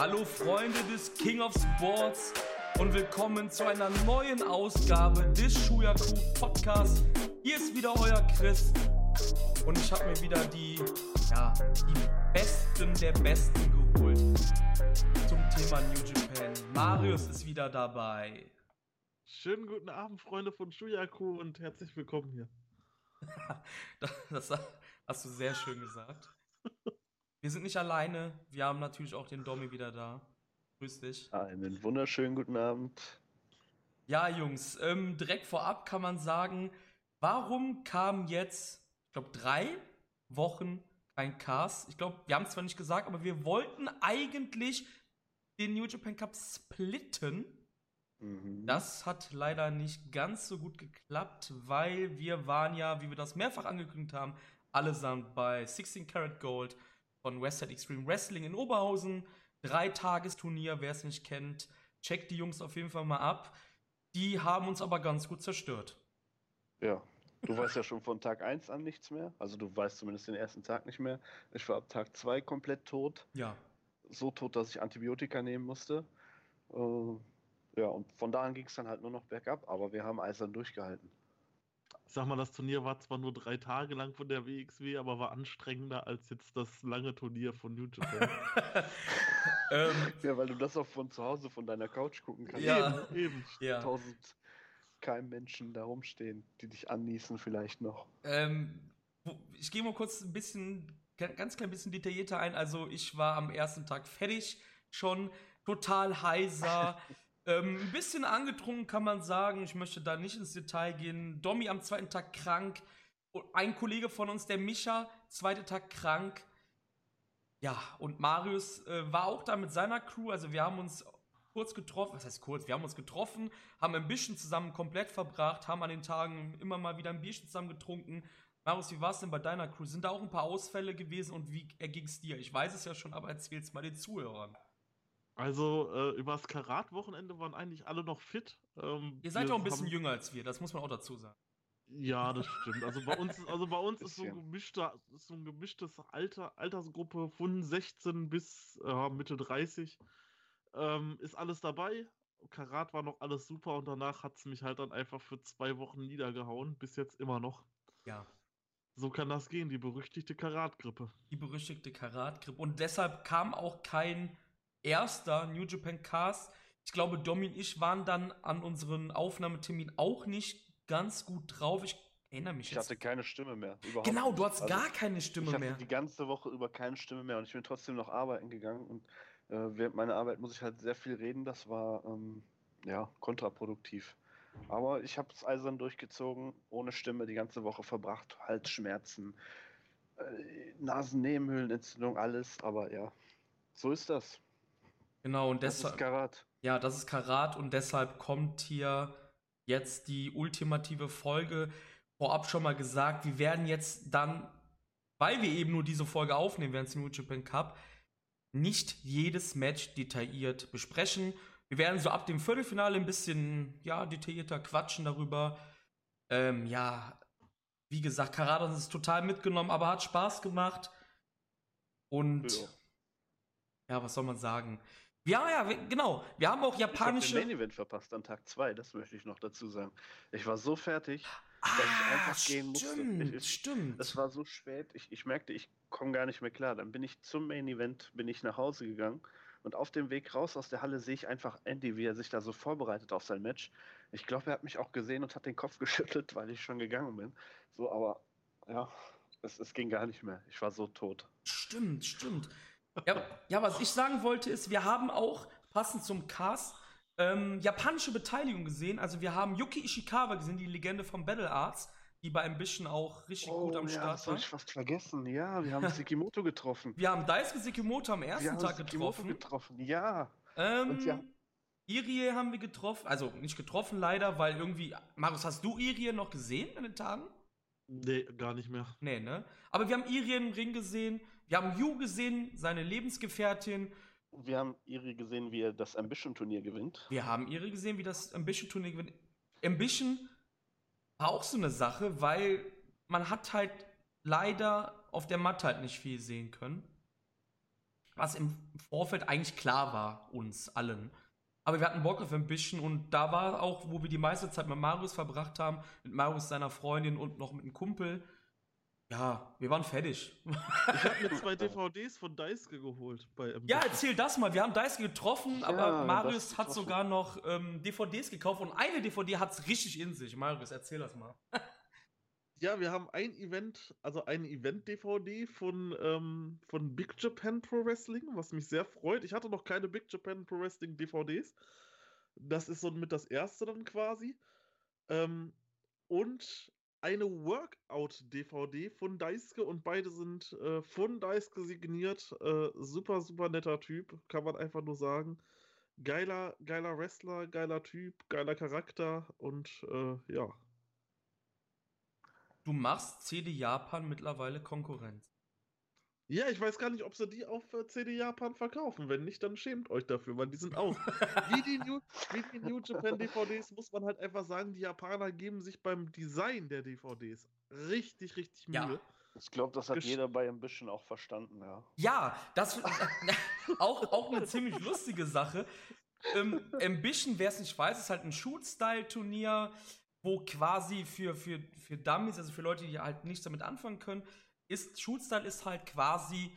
Hallo Freunde des King of Sports und willkommen zu einer neuen Ausgabe des Shuyaku Podcasts. Hier ist wieder euer Chris und ich habe mir wieder die, ja, die Besten der Besten geholt zum Thema New Japan. Marius ist wieder dabei. Schönen guten Abend, Freunde von Shuyaku und herzlich willkommen hier. das hast du sehr schön gesagt. Wir sind nicht alleine. Wir haben natürlich auch den Domi wieder da. Grüß dich. Einen wunderschönen guten Abend. Ja, Jungs, ähm, direkt vorab kann man sagen, warum kam jetzt, ich glaube, drei Wochen kein Cast? Ich glaube, wir haben es zwar nicht gesagt, aber wir wollten eigentlich den New Japan Cup splitten. Mhm. Das hat leider nicht ganz so gut geklappt, weil wir waren ja, wie wir das mehrfach angekündigt haben, allesamt bei 16 Karat Gold von Westside Extreme Wrestling in Oberhausen. Dreitagesturnier, wer es nicht kennt, checkt die Jungs auf jeden Fall mal ab. Die haben uns aber ganz gut zerstört. Ja, du weißt ja schon von Tag 1 an nichts mehr. Also du weißt zumindest den ersten Tag nicht mehr. Ich war ab Tag 2 komplett tot. Ja. So tot, dass ich Antibiotika nehmen musste. Äh, ja, und von da an ging es dann halt nur noch bergab, aber wir haben eisern durchgehalten ich sag mal, das Turnier war zwar nur drei Tage lang von der WXW, aber war anstrengender als jetzt das lange Turnier von New Japan. ähm, ja, weil du das auch von zu Hause von deiner Couch gucken kannst. Ja, eben. eben. Ja. Tausend kein Menschen da rumstehen, die dich annießen vielleicht noch. Ähm, ich gehe mal kurz ein bisschen, ganz klein bisschen detaillierter ein. Also ich war am ersten Tag fertig, schon total heiser. Ähm, ein bisschen angetrunken kann man sagen. Ich möchte da nicht ins Detail gehen. Domi am zweiten Tag krank. Ein Kollege von uns, der Micha, zweiter Tag krank. Ja, und Marius äh, war auch da mit seiner Crew. Also wir haben uns kurz getroffen. Was heißt kurz? Wir haben uns getroffen, haben ein bisschen zusammen komplett verbracht, haben an den Tagen immer mal wieder ein Bierchen zusammen getrunken. Marius, wie war es denn bei deiner Crew? Sind da auch ein paar Ausfälle gewesen und wie erging es dir? Ich weiß es ja schon, aber erzähl es mal den Zuhörern. Also äh, übers Karat-Wochenende waren eigentlich alle noch fit. Ähm, Ihr seid ja auch ein bisschen jünger als wir, das muss man auch dazu sagen. Ja, das stimmt. Also bei uns, also bei uns ist so ein gemischter, ist so ein gemischtes Alter, Altersgruppe von 16 bis äh, Mitte 30. Ähm, ist alles dabei. Karat war noch alles super und danach hat es mich halt dann einfach für zwei Wochen niedergehauen, bis jetzt immer noch. Ja. So kann das gehen, die berüchtigte Karatgrippe. Die berüchtigte Karatgrippe. Und deshalb kam auch kein erster New Japan Cast. Ich glaube, Domi und ich waren dann an unseren Aufnahmetermin auch nicht ganz gut drauf. Ich erinnere mich ich jetzt. Ich hatte keine Stimme mehr. genau, du hattest also, gar keine Stimme ich mehr. Ich hatte die ganze Woche über keine Stimme mehr und ich bin trotzdem noch arbeiten gegangen. Und äh, während meiner Arbeit muss ich halt sehr viel reden. Das war ähm, ja kontraproduktiv. Aber ich habe es eisern durchgezogen, ohne Stimme die ganze Woche verbracht. Halsschmerzen, äh, Nasennebenhöhlenentzündung, alles. Aber ja, so ist das. Genau, und deshalb. Das ist Karat. Ja, das ist Karat und deshalb kommt hier jetzt die ultimative Folge. Vorab schon mal gesagt, wir werden jetzt dann, weil wir eben nur diese Folge aufnehmen während des New Japan Cup, nicht jedes Match detailliert besprechen. Wir werden so ab dem Viertelfinale ein bisschen, ja, detaillierter quatschen darüber. Ähm, ja, wie gesagt, Karat hat uns total mitgenommen, aber hat Spaß gemacht. Und ja, ja was soll man sagen? Ja, ja, genau. Wir haben auch japanische. Ich habe den Main Event verpasst an Tag 2, das möchte ich noch dazu sagen. Ich war so fertig, dass ah, ich einfach stimmt, gehen musste. Ich, stimmt. Es war so spät, ich, ich merkte, ich komme gar nicht mehr klar. Dann bin ich zum Main Event, bin ich nach Hause gegangen und auf dem Weg raus aus der Halle sehe ich einfach Andy, wie er sich da so vorbereitet auf sein Match. Ich glaube, er hat mich auch gesehen und hat den Kopf geschüttelt, weil ich schon gegangen bin. So, aber ja, es, es ging gar nicht mehr. Ich war so tot. Stimmt, stimmt. Ja, ja, was ich sagen wollte ist, wir haben auch passend zum Cast ähm, japanische Beteiligung gesehen. Also wir haben Yuki Ishikawa gesehen, die Legende vom Battle Arts, die bei Ambition auch richtig oh, gut am ja, Start das war. Das ich fast vergessen. Ja, wir haben Sekimoto getroffen. Wir haben Daisuke Sekimoto am ersten wir Tag haben getroffen. getroffen. Ja. Ähm, Und ja. Irie haben wir getroffen, also nicht getroffen leider, weil irgendwie. Marius, hast du Irie noch gesehen in den Tagen? Nee, gar nicht mehr. Nee, ne? Aber wir haben Irie im Ring gesehen. Wir haben Yu gesehen, seine Lebensgefährtin. Wir haben Iri gesehen, wie er das Ambition-Turnier gewinnt. Wir haben Iri gesehen, wie das Ambition-Turnier gewinnt. Ambition war auch so eine Sache, weil man hat halt leider auf der Matte halt nicht viel sehen können. was im Vorfeld eigentlich klar war, uns allen. Aber wir hatten Bock auf bisschen und da war auch, wo wir die meiste Zeit mit Marius verbracht haben, mit Marius seiner Freundin und noch mit einem Kumpel. Ja, wir waren fertig. Ich habe mir zwei DVDs von Daisuke geholt. Bei ja, erzähl das mal. Wir haben Daisuke getroffen, ja, aber Marius hat sogar noch ähm, DVDs gekauft und eine DVD hat es richtig in sich. Marius, erzähl das mal. Ja, wir haben ein Event, also eine Event-DVD von, ähm, von Big Japan Pro Wrestling, was mich sehr freut. Ich hatte noch keine Big Japan Pro Wrestling DVDs. Das ist so mit das erste dann quasi. Ähm, und eine Workout-DVD von Daisuke und beide sind äh, von Daisuke signiert. Äh, super, super netter Typ, kann man einfach nur sagen. Geiler, geiler Wrestler, geiler Typ, geiler Charakter und äh, ja, du machst CD Japan mittlerweile Konkurrenz. Ja, ich weiß gar nicht, ob sie die auf äh, CD Japan verkaufen. Wenn nicht, dann schämt euch dafür, weil die sind auch. wie, die New, wie die New Japan DVDs muss man halt einfach sagen, die Japaner geben sich beim Design der DVDs richtig, richtig Mühe. Ja. Ich glaube, das hat Gesch jeder bei Ambition auch verstanden, ja. Ja, das äh, auch, auch eine ziemlich lustige Sache. Ähm, Ambition, wer es nicht weiß, ist halt ein Shoot-Style-Turnier wo quasi für, für, für Dummies, also für Leute, die halt nichts damit anfangen können, ist Shootstyle ist halt quasi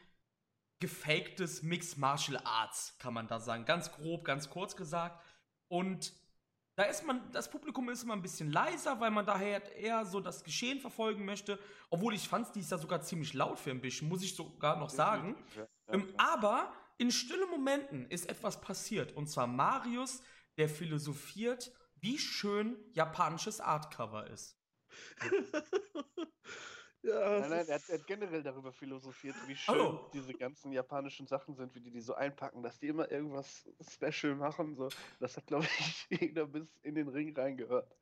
gefaktes Mixed Martial Arts, kann man da sagen. Ganz grob, ganz kurz gesagt. Und da ist man, das Publikum ist immer ein bisschen leiser, weil man daher eher so das Geschehen verfolgen möchte. Obwohl ich fand, die ist ja sogar ziemlich laut für ein bisschen, muss ich sogar noch sagen. Ja, ja, ähm, aber in stillen Momenten ist etwas passiert. Und zwar Marius, der philosophiert wie schön japanisches Artcover ist. ja, nein, nein, er hat, er hat, generell darüber philosophiert, wie schön oh. diese ganzen japanischen Sachen sind, wie die die so einpacken, dass die immer irgendwas special machen. So. Das hat, glaube ich, jeder bis in den Ring reingehört.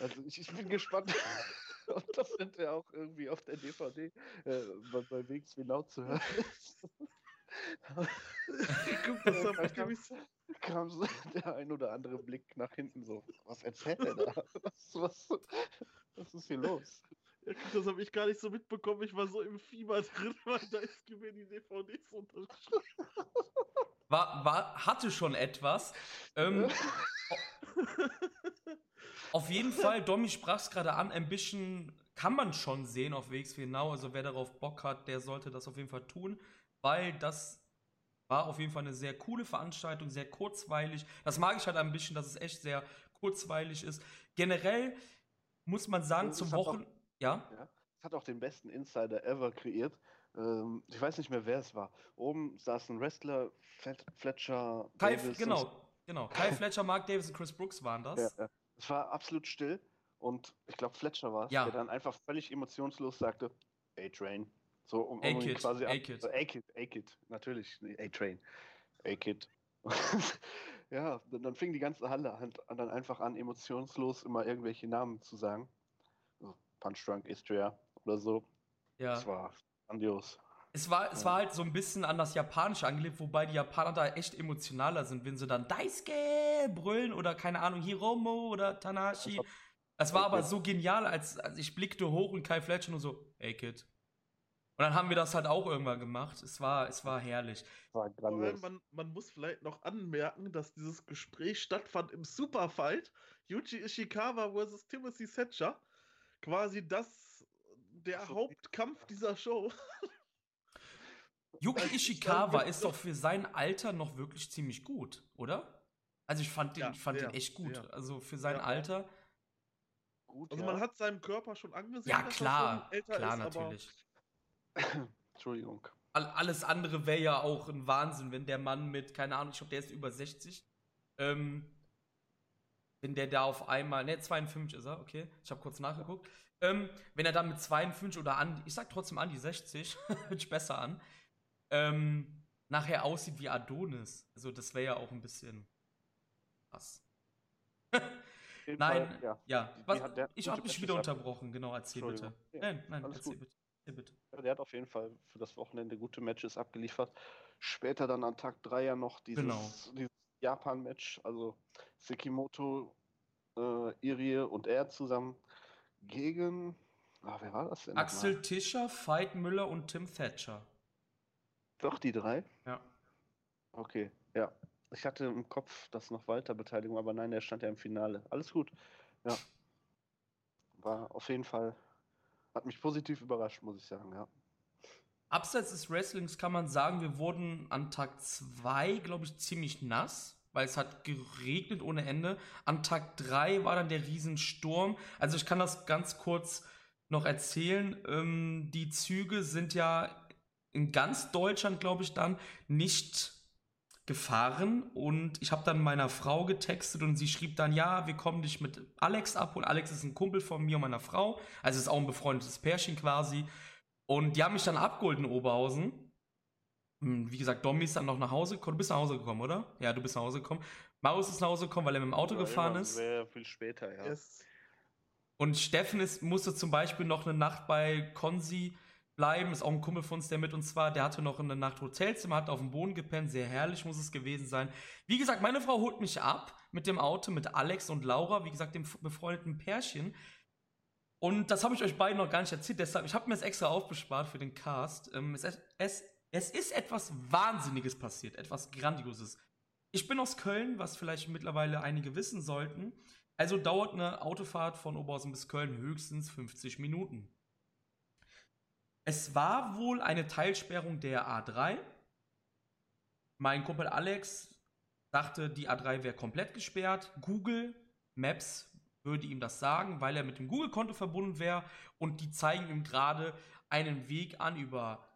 Also ich, ich bin gespannt, ob das hinterher auch irgendwie auf der DVD äh, bei, bei Wegs wie laut zu hören ist. Guck, das habe ich nämlich kam so der ein oder andere Blick nach hinten so, was erzählt er da? Was, was, was ist hier los? Das habe ich gar nicht so mitbekommen. Ich war so im Fieber drin, weil da ist mir die DVDs unterschrieben. War, war, hatte schon etwas. Ähm, auf jeden Fall, Domi sprach es gerade an, Ambition kann man schon sehen auf Wegs genau. Also wer darauf Bock hat, der sollte das auf jeden Fall tun, weil das war auf jeden Fall eine sehr coole Veranstaltung, sehr kurzweilig. Das mag ich halt ein bisschen, dass es echt sehr kurzweilig ist. Generell muss man sagen, zum Wochen. Ja? ja? Es hat auch den besten Insider ever kreiert. Ähm, ich weiß nicht mehr, wer es war. Oben saß ein Wrestler, Fletcher. Kai, Davis genau, genau. Kai Fletcher, Mark Davis und Chris Brooks waren das. Ja, ja. Es war absolut still und ich glaube, Fletcher war es, ja. der dann einfach völlig emotionslos sagte: A-Train. So, um, um ihn quasi A-Kid. A-Kid, A-Kid, natürlich. A-Train. A-Kid. ja, dann, dann, fing die ganze Halle an, dann einfach an, emotionslos immer irgendwelche Namen zu sagen. Punch Drunk Istria oder so. Ja. Das war grandios. Es war, es war halt so ein bisschen an das Japanische angelegt, wobei die Japaner da echt emotionaler sind, wenn sie dann Daisuke brüllen oder keine Ahnung, Hiromo oder Tanashi. Es war aber so genial, als, als ich blickte hoch und Kai Fletcher nur so, ey Kid, und dann haben wir das halt auch irgendwann gemacht. Es war, es war herrlich. War man, man muss vielleicht noch anmerken, dass dieses Gespräch stattfand im Superfight. Yuji Ishikawa vs. Timothy Thatcher. Quasi das, der Hauptkampf dieser Show. Yuki Ishikawa ist doch für sein Alter noch wirklich ziemlich gut, oder? Also ich fand den, ja, ich fand den echt gut. Ja. Also für sein ja. Alter. Gut, also man hat seinem Körper schon angesehen, ja, klar, klar, ist, natürlich. Entschuldigung. Alles andere wäre ja auch ein Wahnsinn, wenn der Mann mit, keine Ahnung, ich glaube, der ist über 60, ähm, wenn der da auf einmal, ne, 52 ist er, okay, ich habe kurz nachgeguckt, ähm, wenn er dann mit 52 oder an, ich sag trotzdem an die 60, hört sich besser an, ähm, nachher aussieht wie Adonis. Also das wäre ja auch ein bisschen krass. nein, Fall, ja. ja. Was, die, ich habe dich wieder unterbrochen, genau, erzähl bitte. Ja, nein, nein, erzähl gut. bitte. Ja, der hat auf jeden Fall für das Wochenende gute Matches abgeliefert. Später dann an Tag 3 ja noch dieses, genau. dieses Japan-Match, also Sekimoto, äh, Irie und er zusammen gegen. Ah, wer war das denn? Axel Tischer, Veit Müller und Tim Thatcher. Doch, die drei? Ja. Okay, ja. Ich hatte im Kopf, dass noch Walter Beteiligung, aber nein, der stand ja im Finale. Alles gut. Ja. War auf jeden Fall, hat mich positiv überrascht, muss ich sagen, ja. Abseits des Wrestlings kann man sagen, wir wurden an Tag 2, glaube ich, ziemlich nass, weil es hat geregnet ohne Ende. An Tag 3 war dann der Riesensturm. Also ich kann das ganz kurz noch erzählen. Ähm, die Züge sind ja in ganz Deutschland, glaube ich, dann nicht gefahren und ich habe dann meiner Frau getextet und sie schrieb dann, ja, wir kommen dich mit Alex ab und Alex ist ein Kumpel von mir und meiner Frau, also ist auch ein befreundetes Pärchen quasi und die haben mich dann abgeholt in Oberhausen. Hm, wie gesagt, Domi ist dann noch nach Hause gekommen. Du bist nach Hause gekommen, oder? Ja, du bist nach Hause gekommen. Marius ist nach Hause gekommen, weil er mit dem Auto ja, gefahren ist. Sehr viel später, ja. Yes. Und Steffen ist, musste zum Beispiel noch eine Nacht bei Konzi bleiben. Ist auch ein Kumpel von uns, der mit uns war. Der hatte noch eine Nacht Hotelzimmer, hat auf dem Boden gepennt. Sehr herrlich muss es gewesen sein. Wie gesagt, meine Frau holt mich ab mit dem Auto, mit Alex und Laura, wie gesagt, dem befreundeten Pärchen. Und das habe ich euch beiden noch gar nicht erzählt. Deshalb, ich habe mir das extra aufbespart für den Cast. Ähm, es, es, es ist etwas Wahnsinniges passiert, etwas Grandioses. Ich bin aus Köln, was vielleicht mittlerweile einige wissen sollten. Also dauert eine Autofahrt von Oberhausen bis Köln höchstens 50 Minuten. Es war wohl eine Teilsperrung der A3. Mein Kumpel Alex dachte, die A3 wäre komplett gesperrt. Google Maps würde ihm das sagen, weil er mit dem Google-Konto verbunden wäre und die zeigen ihm gerade einen Weg an über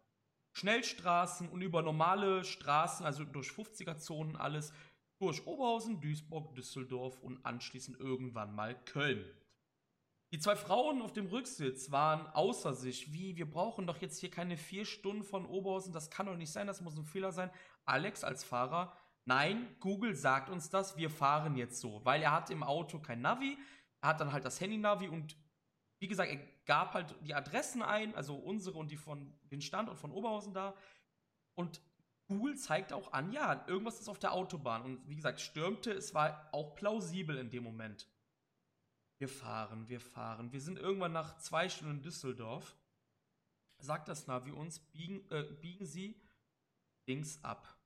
Schnellstraßen und über normale Straßen, also durch 50er-Zonen alles, durch Oberhausen, Duisburg, Düsseldorf und anschließend irgendwann mal Köln. Die zwei Frauen auf dem Rücksitz waren außer sich. Wie, wir brauchen doch jetzt hier keine vier Stunden von Oberhausen. Das kann doch nicht sein, das muss ein Fehler sein. Alex als Fahrer, nein, Google sagt uns das, wir fahren jetzt so. Weil er hat im Auto kein Navi, er hat dann halt das Handy-Navi und wie gesagt, er gab halt die Adressen ein, also unsere und die von den Standort von Oberhausen da. Und Google zeigt auch an, ja, irgendwas ist auf der Autobahn. Und wie gesagt, stürmte, es war auch plausibel in dem Moment. Wir fahren, wir fahren. Wir sind irgendwann nach zwei Stunden in Düsseldorf. Sagt das Navi uns, biegen, äh, biegen Sie links ab.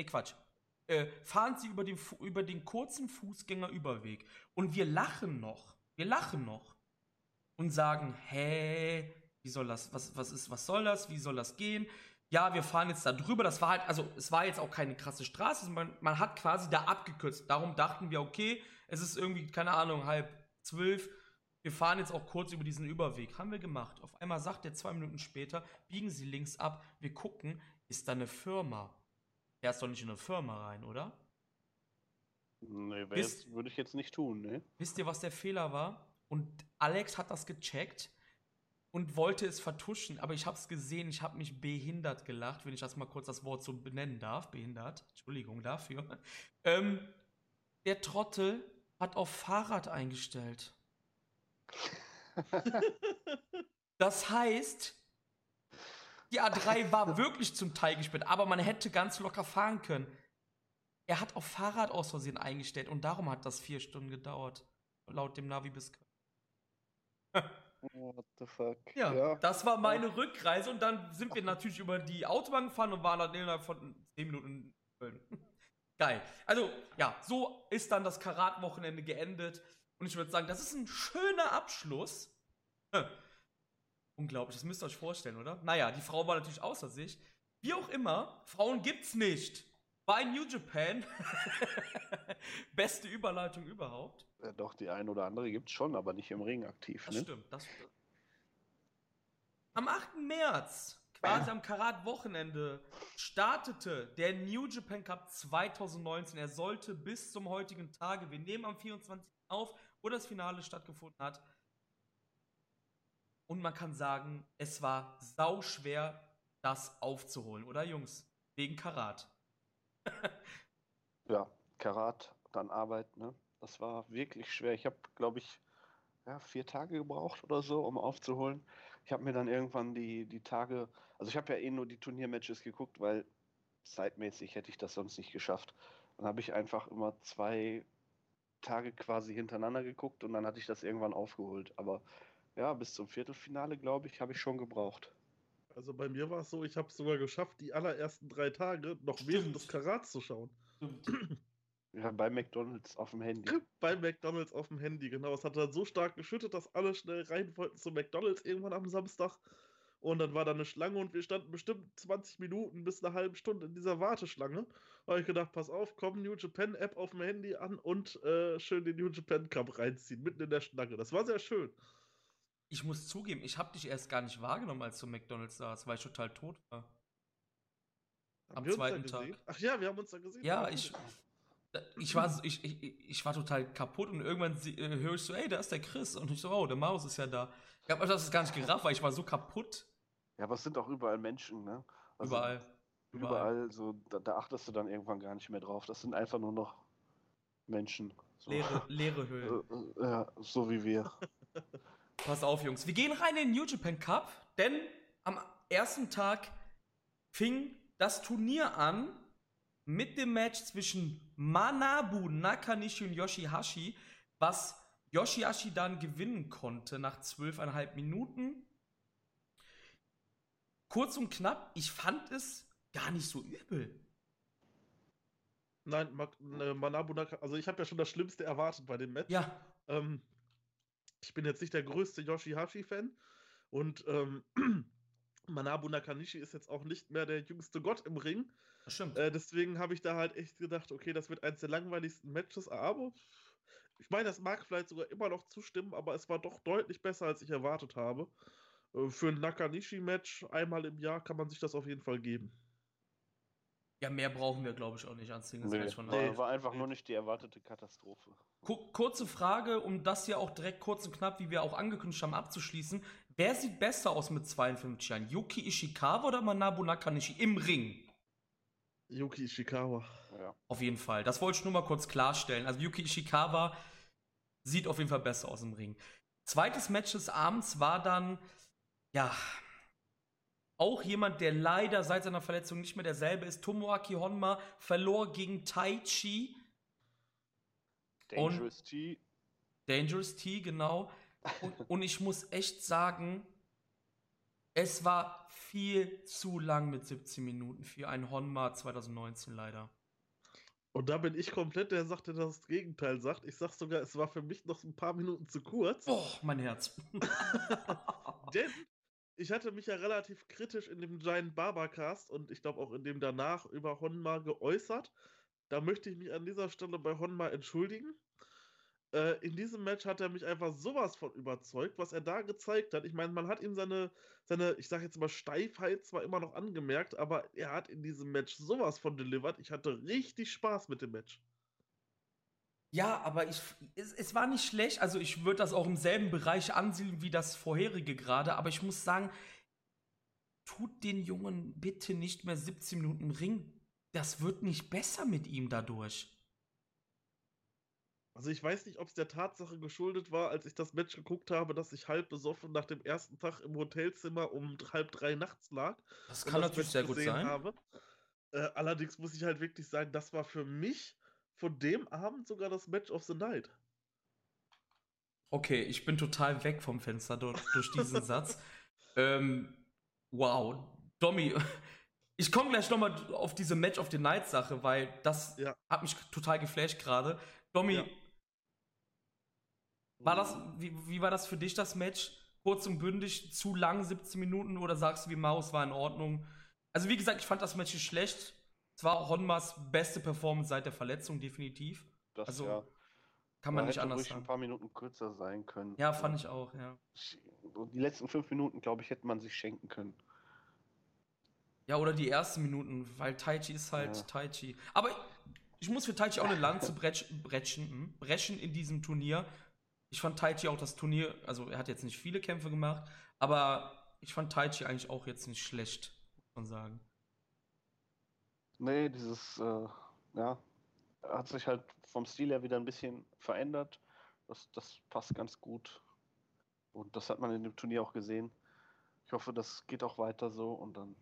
Ne, Quatsch. Äh, fahren Sie über den, über den kurzen Fußgängerüberweg. Und wir lachen noch. Wir lachen noch. Und sagen, hä, wie soll das, was, was ist, was soll das, wie soll das gehen? Ja, wir fahren jetzt da drüber. Das war halt, also es war jetzt auch keine krasse Straße. Man, man hat quasi da abgekürzt. Darum dachten wir, okay, es ist irgendwie, keine Ahnung, halb zwölf. Wir fahren jetzt auch kurz über diesen Überweg. Haben wir gemacht. Auf einmal sagt er zwei Minuten später, biegen Sie links ab. Wir gucken, ist da eine Firma? Er ist doch nicht in eine Firma rein, oder? Nee, Wisst, würde ich jetzt nicht tun, ne? Wisst ihr, was der Fehler war? Und Alex hat das gecheckt und wollte es vertuschen, aber ich habe es gesehen, ich habe mich behindert gelacht, wenn ich das mal kurz das Wort so benennen darf. Behindert, Entschuldigung dafür. Ähm, der Trottel hat auf Fahrrad eingestellt. das heißt, die A3 war wirklich zum Teil gesperrt, aber man hätte ganz locker fahren können. Er hat auf Fahrrad aus Versehen eingestellt und darum hat das vier Stunden gedauert. Laut dem Navi bis. What the fuck? Ja, ja, das war meine Rückreise und dann sind wir natürlich über die Autobahn gefahren und waren dann innerhalb von 10 Minuten in Köln. Geil. Also, ja, so ist dann das Karat-Wochenende geendet. Und ich würde sagen, das ist ein schöner Abschluss. Unglaublich, das müsst ihr euch vorstellen, oder? Naja, die Frau war natürlich außer sich. Wie auch immer, Frauen gibt's nicht. Bei New Japan. Beste Überleitung überhaupt. Ja, doch, die eine oder andere gibt's schon, aber nicht im Ring aktiv. Das ne? stimmt, das stimmt. Am 8. März quasi am Karat-Wochenende startete der New Japan Cup 2019. Er sollte bis zum heutigen Tage, wir nehmen am 24. auf, wo das Finale stattgefunden hat. Und man kann sagen, es war sauschwer, das aufzuholen, oder Jungs? Wegen Karat. ja, Karat, dann Arbeit, ne? Das war wirklich schwer. Ich habe, glaube ich, ja, vier Tage gebraucht oder so, um aufzuholen. Ich habe mir dann irgendwann die, die Tage also ich habe ja eh nur die Turniermatches geguckt, weil zeitmäßig hätte ich das sonst nicht geschafft. Dann habe ich einfach immer zwei Tage quasi hintereinander geguckt und dann hatte ich das irgendwann aufgeholt. Aber ja, bis zum Viertelfinale, glaube ich, habe ich schon gebraucht. Also bei mir war es so, ich habe es sogar geschafft, die allerersten drei Tage noch Stimmt. während des Karats zu schauen. Stimmt. Ja, bei McDonalds auf dem Handy. Bei McDonalds auf dem Handy, genau. Es hat dann so stark geschüttet, dass alle schnell rein wollten zu McDonalds irgendwann am Samstag. Und dann war da eine Schlange und wir standen bestimmt 20 Minuten bis eine halbe Stunde in dieser Warteschlange. Da habe ich gedacht, pass auf, komm, New Japan App auf dem Handy an und äh, schön den New Japan Cup reinziehen, mitten in der Schlange. Das war sehr schön. Ich muss zugeben, ich habe dich erst gar nicht wahrgenommen, als du McDonalds saß, weil ich total tot war. Haben Am zweiten? Tag. Ach ja, wir haben uns da gesehen. Ja, ich, ich, war, so- ich, ich, ich war total kaputt und irgendwann äh, höre ich so, ey, da ist der Chris. Und ich so, oh, der Maus ist ja da. Ich habe das gar nicht gerafft, weil ich war so kaputt. Ja, aber es sind auch überall Menschen, ne? Also Überall. Überall, so, da, da achtest du dann irgendwann gar nicht mehr drauf. Das sind einfach nur noch Menschen. So, Leere, leere Höhlen. äh, äh, ja, so wie wir. Pass auf, Jungs. Wir gehen rein in den New Japan Cup, denn am ersten Tag fing das Turnier an mit dem Match zwischen Manabu Nakanishi und Yoshihashi, was Yoshihashi dann gewinnen konnte nach zwölfeinhalb Minuten. Kurz und knapp, ich fand es gar nicht so übel. Nein, äh, Manabu Naka, also ich habe ja schon das Schlimmste erwartet bei dem Match. Ja, Ähm, ich bin jetzt nicht der größte Yoshihashi-Fan und ähm, Manabu Nakanishi ist jetzt auch nicht mehr der jüngste Gott im Ring. das stimmt. Äh, deswegen habe ich da halt echt gedacht, okay, das wird eins der langweiligsten Matches, aber ich meine, das mag vielleicht sogar immer noch zustimmen, aber es war doch deutlich besser, als ich erwartet habe. Äh, für ein Nakanishi-Match einmal im Jahr kann man sich das auf jeden Fall geben. Ja, mehr brauchen wir, glaube ich, auch nicht als Singles Nee, Match von war, daher. war einfach nur nicht die erwartete Katastrophe. Ku- Kurze Frage, um das hier auch direkt kurz und knapp, wie wir auch angekündigt haben, abzuschließen. Wer sieht besser aus mit 52 Jahren? Yuki Ishikawa oder Manabu Nakanishi im Ring? Yuki Ishikawa. Ja. Auf jeden Fall. Das wollte ich nur mal kurz klarstellen. Also Yuki Ishikawa sieht auf jeden Fall besser aus im Ring. Zweites Match des Abends war dann, ja, auch jemand, der leider seit seiner Verletzung nicht mehr derselbe ist. Tomoaki Honma verlor gegen Taichi. Und- Dangerous T. Dangerous T, genau. Und, und ich muss echt sagen, es war viel zu lang mit 17 Minuten für ein Honma 2019 leider. Und da bin ich komplett der sagt, der das Gegenteil sagt. Ich sag sogar, es war für mich noch ein paar Minuten zu kurz. Oh, mein Herz. Denn ich hatte mich ja relativ kritisch in dem Giant Barber Cast und ich glaube auch in dem danach über Honma geäußert. Da möchte ich mich an dieser Stelle bei Honma entschuldigen. Äh, in diesem Match hat er mich einfach sowas von überzeugt, was er da gezeigt hat. Ich meine, man hat ihm seine, seine, ich sage jetzt mal, Steifheit zwar immer noch angemerkt, aber er hat in diesem Match sowas von delivered. Ich hatte richtig Spaß mit dem Match. Ja, aber ich, es, es war nicht schlecht. Also ich würde das auch im selben Bereich ansiedeln wie das vorherige gerade. Aber ich muss sagen, tut den Jungen bitte nicht mehr 17 Minuten im Ring. Das wird nicht besser mit ihm dadurch. Also ich weiß nicht, ob es der Tatsache geschuldet war, als ich das Match geguckt habe, dass ich halb besoffen nach dem ersten Tag im Hotelzimmer um halb drei nachts lag. Das kann das natürlich Match sehr gut sein. Habe. Äh, allerdings muss ich halt wirklich sagen, das war für mich von dem Abend sogar das Match of the Night. Okay, ich bin total weg vom Fenster durch, durch diesen Satz. Ähm, wow, Domi, ich komme gleich nochmal auf diese Match of the Night Sache, weil das Ja. hat mich total geflasht gerade. Domi, Ja. war das, wie, wie war das für dich, das Match? Kurz und bündig, zu lang, 17 Minuten, oder sagst du, wie Maus war in Ordnung? Also, wie gesagt, ich fand das Match nicht schlecht. Es war Honmas beste Performance seit der Verletzung, definitiv. Das Also, ja. Kann man Da nicht hätte anders ruhig ein sagen. paar Minuten kürzer sein können. Ja, fand ich auch, ja. Die letzten fünf Minuten, glaube ich, hätte man sich schenken können. Ja, oder die ersten Minuten, weil Taichi ist halt Ja. Taichi. Aber ich muss für Taichi auch eine Lanze bretsch, bretschen, hm, brechen in diesem Turnier. Ich fand Taichi auch das Turnier, also er hat jetzt nicht viele Kämpfe gemacht, aber ich fand Taichi eigentlich auch jetzt nicht schlecht, muss man sagen. Nee, dieses, äh, ja, hat sich halt vom Stil her wieder ein bisschen verändert. Das, das passt ganz gut. Und das hat man in dem Turnier auch gesehen. Ich hoffe, das geht auch weiter so und dann,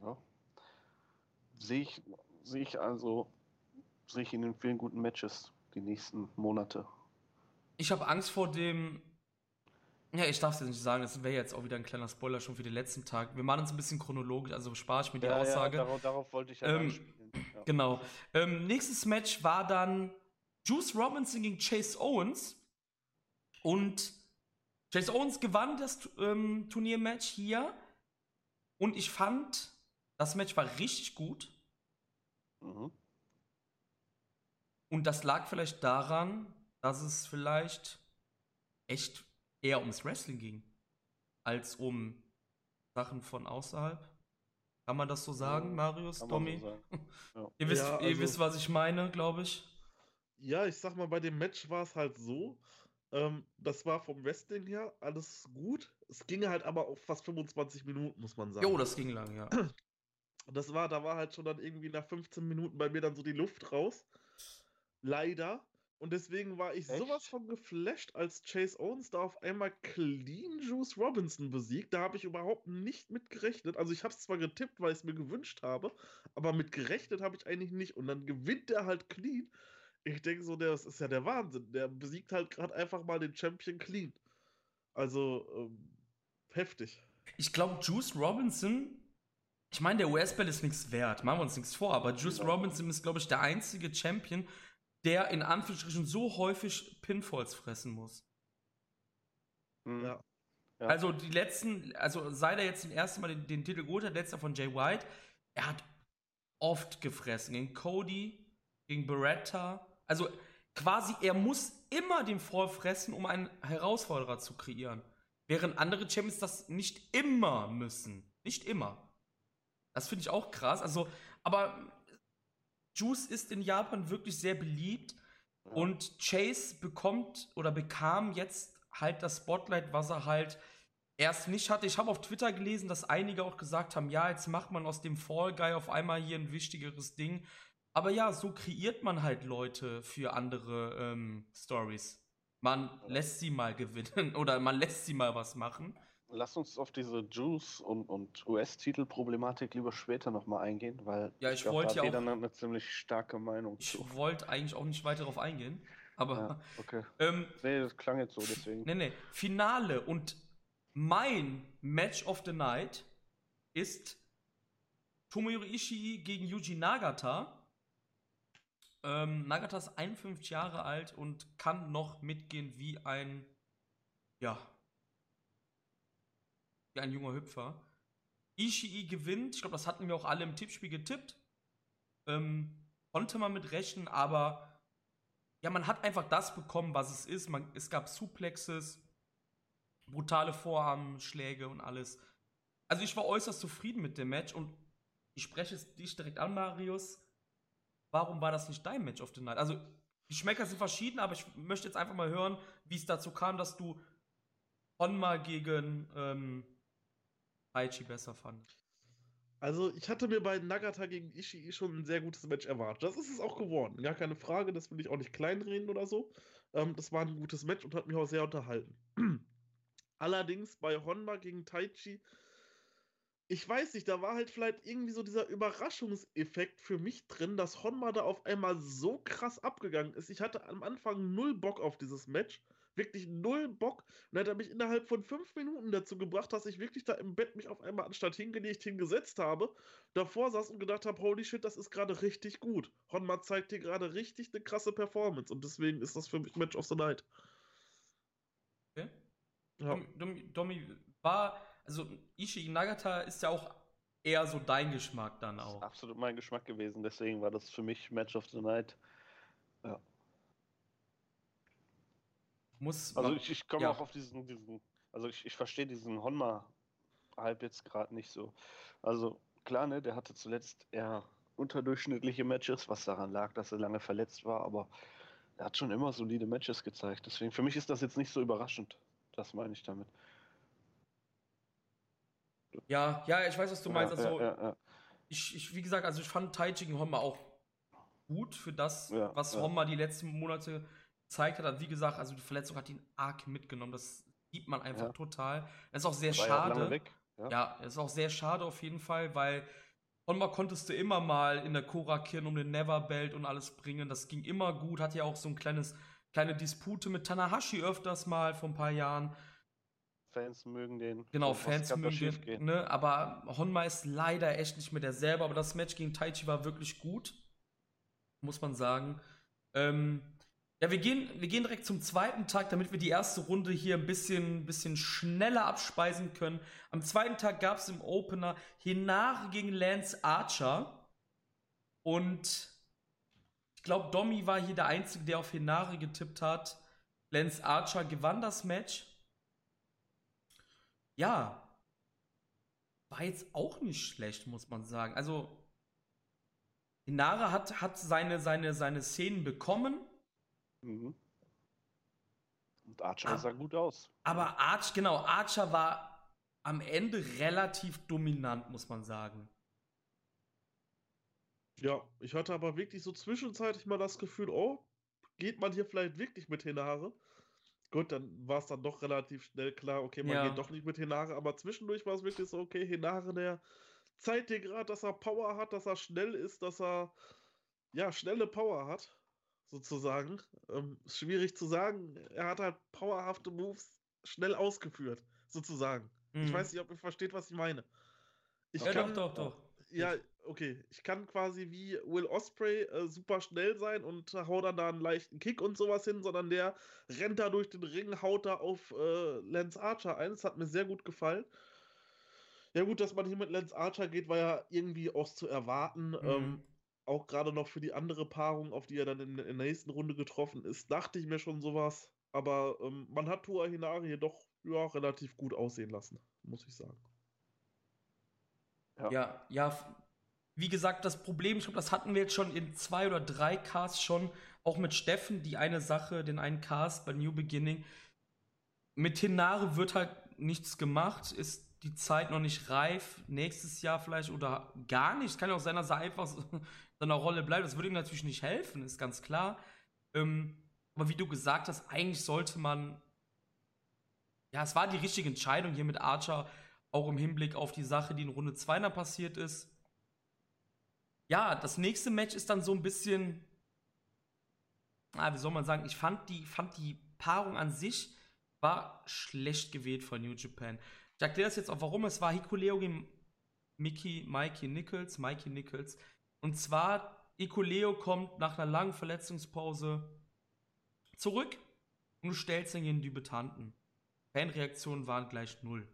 ja, sehe ich, sehe ich also, sehe ich in vielen guten Matches die nächsten Monate. Ich habe Angst vor dem Ja, ich darf es jetzt nicht sagen, das wäre jetzt auch wieder ein kleiner Spoiler schon für den letzten Tag. Wir machen uns ein bisschen chronologisch, also spare ich mir die Ja, ja, Aussage. darauf, darauf wollte ich ja Ähm. Ja. Genau. Ähm, nächstes Match war dann Juice Robinson gegen Chase Owens. Und Chase Owens gewann das ähm, Turniermatch hier. Und ich fand, das Match war richtig gut. Mhm. Und das lag vielleicht daran, dass es vielleicht echt eher ums Wrestling ging, als um Sachen von außerhalb. Kann man das so sagen, Ja, Marius, Kann man Tommy? so sagen. Ihr, wisst, Ja, ihr also- wisst, was ich meine, glaube ich. Ja, ich sag mal, bei dem Match war es halt so. Ähm, das war vom Wrestling her alles gut. Es ging halt aber auf fast 25 Minuten, muss man sagen. Jo, das ging lang, ja. Das war, da war halt schon dann irgendwie nach 15 Minuten bei mir dann so die Luft raus. Leider. Und deswegen war ich Echt? sowas von geflasht, als Chase Owens da auf einmal clean Juice Robinson besiegt. Da habe ich überhaupt nicht mit gerechnet. Also ich habe es zwar getippt, weil ich es mir gewünscht habe, aber mit gerechnet habe ich eigentlich nicht. Und dann gewinnt er halt clean. Ich denke so, das ist ja der Wahnsinn. Der besiegt halt gerade einfach mal den Champion clean. Also ähm, heftig. Ich glaube, Juice Robinson, ich meine, der US-Bell ist nichts wert, machen wir uns nichts vor, aber Juice. Robinson ist, glaube ich, der einzige Champion, der in Anführungsstrichen so häufig Pinfalls fressen muss. Mhm. Ja. Ja. Also die letzten, also seit er jetzt den ersten Mal den, den Titel geholt hat, letzter von Jay White, er hat oft gefressen. Gegen Cody, gegen Beretta. Also quasi, er muss immer den Fall fressen, um einen Herausforderer zu kreieren. Während andere Champions das nicht immer müssen. Nicht immer. Das finde ich auch krass. Also, aber Juice ist in Japan wirklich sehr beliebt. Ja. Und Chase bekommt oder bekam jetzt halt das Spotlight, was er halt erst nicht hatte. Ich habe auf Twitter gelesen, dass einige auch gesagt haben, ja, jetzt macht man aus dem Fall Guy auf einmal hier ein wichtigeres Ding. Aber ja, so kreiert man halt Leute für andere ähm, Stories. Man lässt sie mal gewinnen oder man lässt sie mal was machen. Lass uns auf diese Juice- und, und US-Titel-Problematik lieber später nochmal eingehen, weil Ja, ich glaub, wollte ja jeder auch- eine, ziemlich starke Meinung Ich zu. wollte eigentlich auch nicht weiter darauf eingehen. Aber Ja, okay. ähm, Nee, das klang jetzt so, deswegen. Nee, nee. Finale und mein Match of the Night ist Tomohiro Ishii gegen Yuji Nagata. Ähm, Nagata ist 51 Jahre alt und kann noch mitgehen wie ein, ja, wie ein junger Hüpfer. Ishii gewinnt. Ich glaube, das hatten wir auch alle im Tippspiel getippt. Ähm, konnte man mit rechnen, aber ja, man hat einfach das bekommen, was es ist. Man, es gab Suplexes, brutale Vorarmschläge und alles. Also ich war äußerst zufrieden mit dem Match und ich spreche es dich direkt an, Marius. Warum war das nicht dein Match of the Night? Also, die Schmecker sind verschieden, aber ich möchte jetzt einfach mal hören, wie es dazu kam, dass du Honma gegen ähm, Taichi besser fandest. Also, ich hatte mir bei Nagata gegen Ishii schon ein sehr gutes Match erwartet. Das ist es auch geworden. Gar keine Frage, das will ich auch nicht kleinreden oder so. Ähm, das war ein gutes Match und hat mich auch sehr unterhalten. Allerdings bei Honma gegen Taichi, ich weiß nicht, da war halt vielleicht irgendwie so dieser Überraschungseffekt für mich drin, dass Honma da auf einmal so krass abgegangen ist. Ich hatte am Anfang null Bock auf dieses Match. Wirklich null Bock. Und hat er mich innerhalb von fünf Minuten dazu gebracht, dass ich wirklich da im Bett mich auf einmal anstatt hingelegt hingesetzt habe, davor saß und gedacht habe, holy shit, das ist gerade richtig gut. Honma zeigt hier gerade richtig eine krasse Performance und deswegen ist das für mich Match of the Night. Okay? Ja. Domi, Domi, war, also Ishii Nagata ist ja auch eher so dein Geschmack dann Das ist auch. absolut mein Geschmack gewesen, deswegen war das für mich Match of the Night. Muss Also ich, ich komme ja. auch auf diesen, diesen, also ich, ich verstehe diesen Honma-Hype jetzt gerade nicht so. Also klar, ne, der hatte zuletzt eher unterdurchschnittliche Matches, was daran lag, dass er lange verletzt war, aber er hat schon immer solide Matches gezeigt. Deswegen, für mich ist das jetzt nicht so überraschend. Das meine ich damit. ja, ja, ich weiß, was du meinst. Also, ja, ja, ja. ich, ich, wie gesagt, also ich fand Taichi gegen Honma auch gut für das, was ja. Honma die letzten Monate gezeigt hat. Wie gesagt, also die Verletzung hat ihn arg mitgenommen. Das sieht man einfach Ja. total. Das ist auch sehr War schade. Ja. Ja, ist auch sehr schade auf jeden Fall, weil Honma konntest du immer mal in der Korakin um den Never-Belt und alles bringen. Das ging immer gut. Hat ja auch so ein kleines, kleine Dispute mit Tanahashi öfters mal vor ein paar Jahren. Fans mögen den. Genau, Fans mögen den, ne? aber Honma ist leider echt nicht mehr derselbe, aber das Match gegen Taichi war wirklich gut, muss man sagen. Ähm, ja, wir gehen, wir gehen direkt zum zweiten Tag, damit wir die erste Runde hier ein bisschen, bisschen schneller abspeisen können. Am zweiten Tag gab es im Opener Hinare gegen Lance Archer. Und ich glaube, Domi war hier der Einzige, der auf Hinare getippt hat. Lance Archer gewann das Match. Ja, war jetzt auch nicht schlecht, muss man sagen. Also, Hinare hat, hat seine, seine, seine Szenen bekommen Mhm. Und Archer aber, sah gut aus. Aber Arch, genau, Archer war am Ende relativ dominant, muss man sagen. Ja, ich hatte aber wirklich so zwischenzeitlich mal das Gefühl, oh, geht man hier vielleicht wirklich mit Hinare? Gut, dann war es dann doch relativ schnell klar, okay, man ja. geht doch nicht mit Hinare, aber zwischendurch war es wirklich so, okay, Hinare, der zeigt dir gerade, dass er Power hat, dass er schnell ist, dass er ja schnelle Power hat sozusagen. Ähm, schwierig zu sagen. Er hat halt powerhafte Moves schnell ausgeführt, sozusagen. Mhm. Ich weiß nicht, ob ihr versteht, was ich meine. Ich ja, kann, doch, doch, doch. Ja, okay. Ich kann quasi wie Will Osprey äh, super schnell sein und hau dann da einen leichten Kick und sowas hin, sondern der rennt da durch den Ring, haut da auf äh, Lance Archer ein. Das hat mir sehr gut gefallen. Ja, gut, dass man hier mit Lance Archer geht, war ja irgendwie auch zu erwarten. Mhm. Ähm, auch gerade noch für die andere Paarung, auf die er dann in, in, der nächsten Runde getroffen ist, dachte ich mir schon sowas. Aber ähm, man hat Tua Hinari jedoch ja, relativ gut aussehen lassen, muss ich sagen. Ja, ja, ja wie gesagt, das Problem, ich glaube, das hatten wir jetzt schon in zwei oder drei Casts schon, auch mit Steffen, die eine Sache, den einen Cast bei New Beginning. Mit Hinare wird halt nichts gemacht, ist die Zeit noch nicht reif, nächstes Jahr vielleicht oder gar nicht. Kann ja auch sein, dass er einfach seiner Rolle bleibt. Das würde ihm natürlich nicht helfen, ist ganz klar. Ähm, aber wie du gesagt hast, eigentlich sollte man. Ja, es war die richtige Entscheidung hier mit Archer, auch im Hinblick auf die Sache, die in Runde 2 dann passiert ist. Ja, das nächste Match ist dann so ein bisschen. Ah, wie soll man sagen? Ich fand die, fand die Paarung an sich war schlecht gewählt von New Japan. Ich erkläre das jetzt auch, warum. Es war Hikuleo gegen Mickey, Mikey Nichols, Mikey Nichols. Und zwar, Ikoleo kommt nach einer langen Verletzungspause zurück und du stellst ihn gegen Debütanten. Fanreaktionen waren gleich null.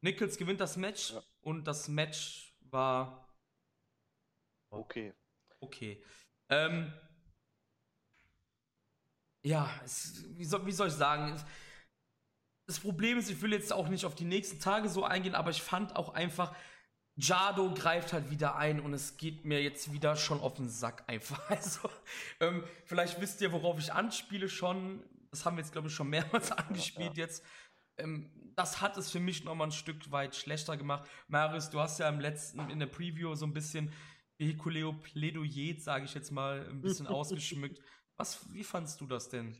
Nichols gewinnt das Match ja. und das Match war okay. Okay. Ähm, ja, es, wie, soll, wie soll ich sagen? Das Problem ist, ich will jetzt auch nicht auf die nächsten Tage so eingehen, aber ich fand auch einfach, Jado greift halt wieder ein und es geht mir jetzt wieder schon auf den Sack einfach. Also, ähm, vielleicht wisst ihr, worauf ich anspiele schon. Das haben wir jetzt, glaube ich, schon mehrmals angespielt ja. jetzt. Ähm, das hat es für mich nochmal ein Stück weit schlechter gemacht. Marius, du hast ja im letzten, in der Preview so ein bisschen Vehiculeo Plädoyer, sage ich jetzt mal, ein bisschen ausgeschmückt. Was, wie fandst du das denn?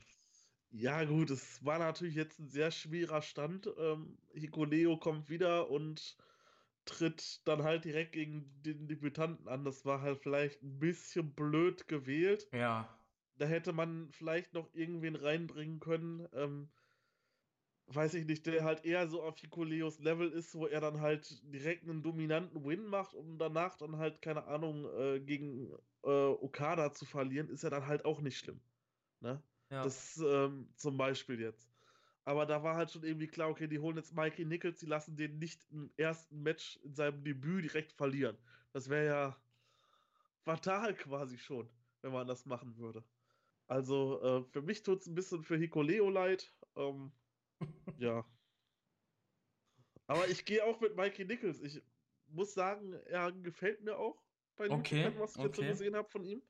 Ja, gut, es war natürlich jetzt ein sehr schwerer Stand. Ähm, Hikuleo kommt wieder und tritt dann halt direkt gegen den Debütanten an. Das war halt vielleicht ein bisschen blöd gewählt. Ja. Da hätte man vielleicht noch irgendwen reinbringen können. Ähm, weiß ich nicht, der halt eher so auf Hikuleos Level ist, wo er dann halt direkt einen dominanten Win macht, um danach dann halt, keine Ahnung, äh, gegen äh, Okada zu verlieren, ist ja dann halt auch nicht schlimm. Ne? Ja. Das ähm, zum Beispiel jetzt. Aber da war halt schon irgendwie klar, okay, die holen jetzt Mikey Nichols, die lassen den nicht im ersten Match in seinem Debüt direkt verlieren. Das wäre ja fatal quasi schon, wenn man das machen würde. Also äh, für mich tut es ein bisschen für Hikoleo leid. Ähm, ja. Aber ich gehe auch mit Mikey Nichols. Ich muss sagen, er gefällt mir auch bei okay, YouTube, was ich okay. jetzt so gesehen habe von ihm.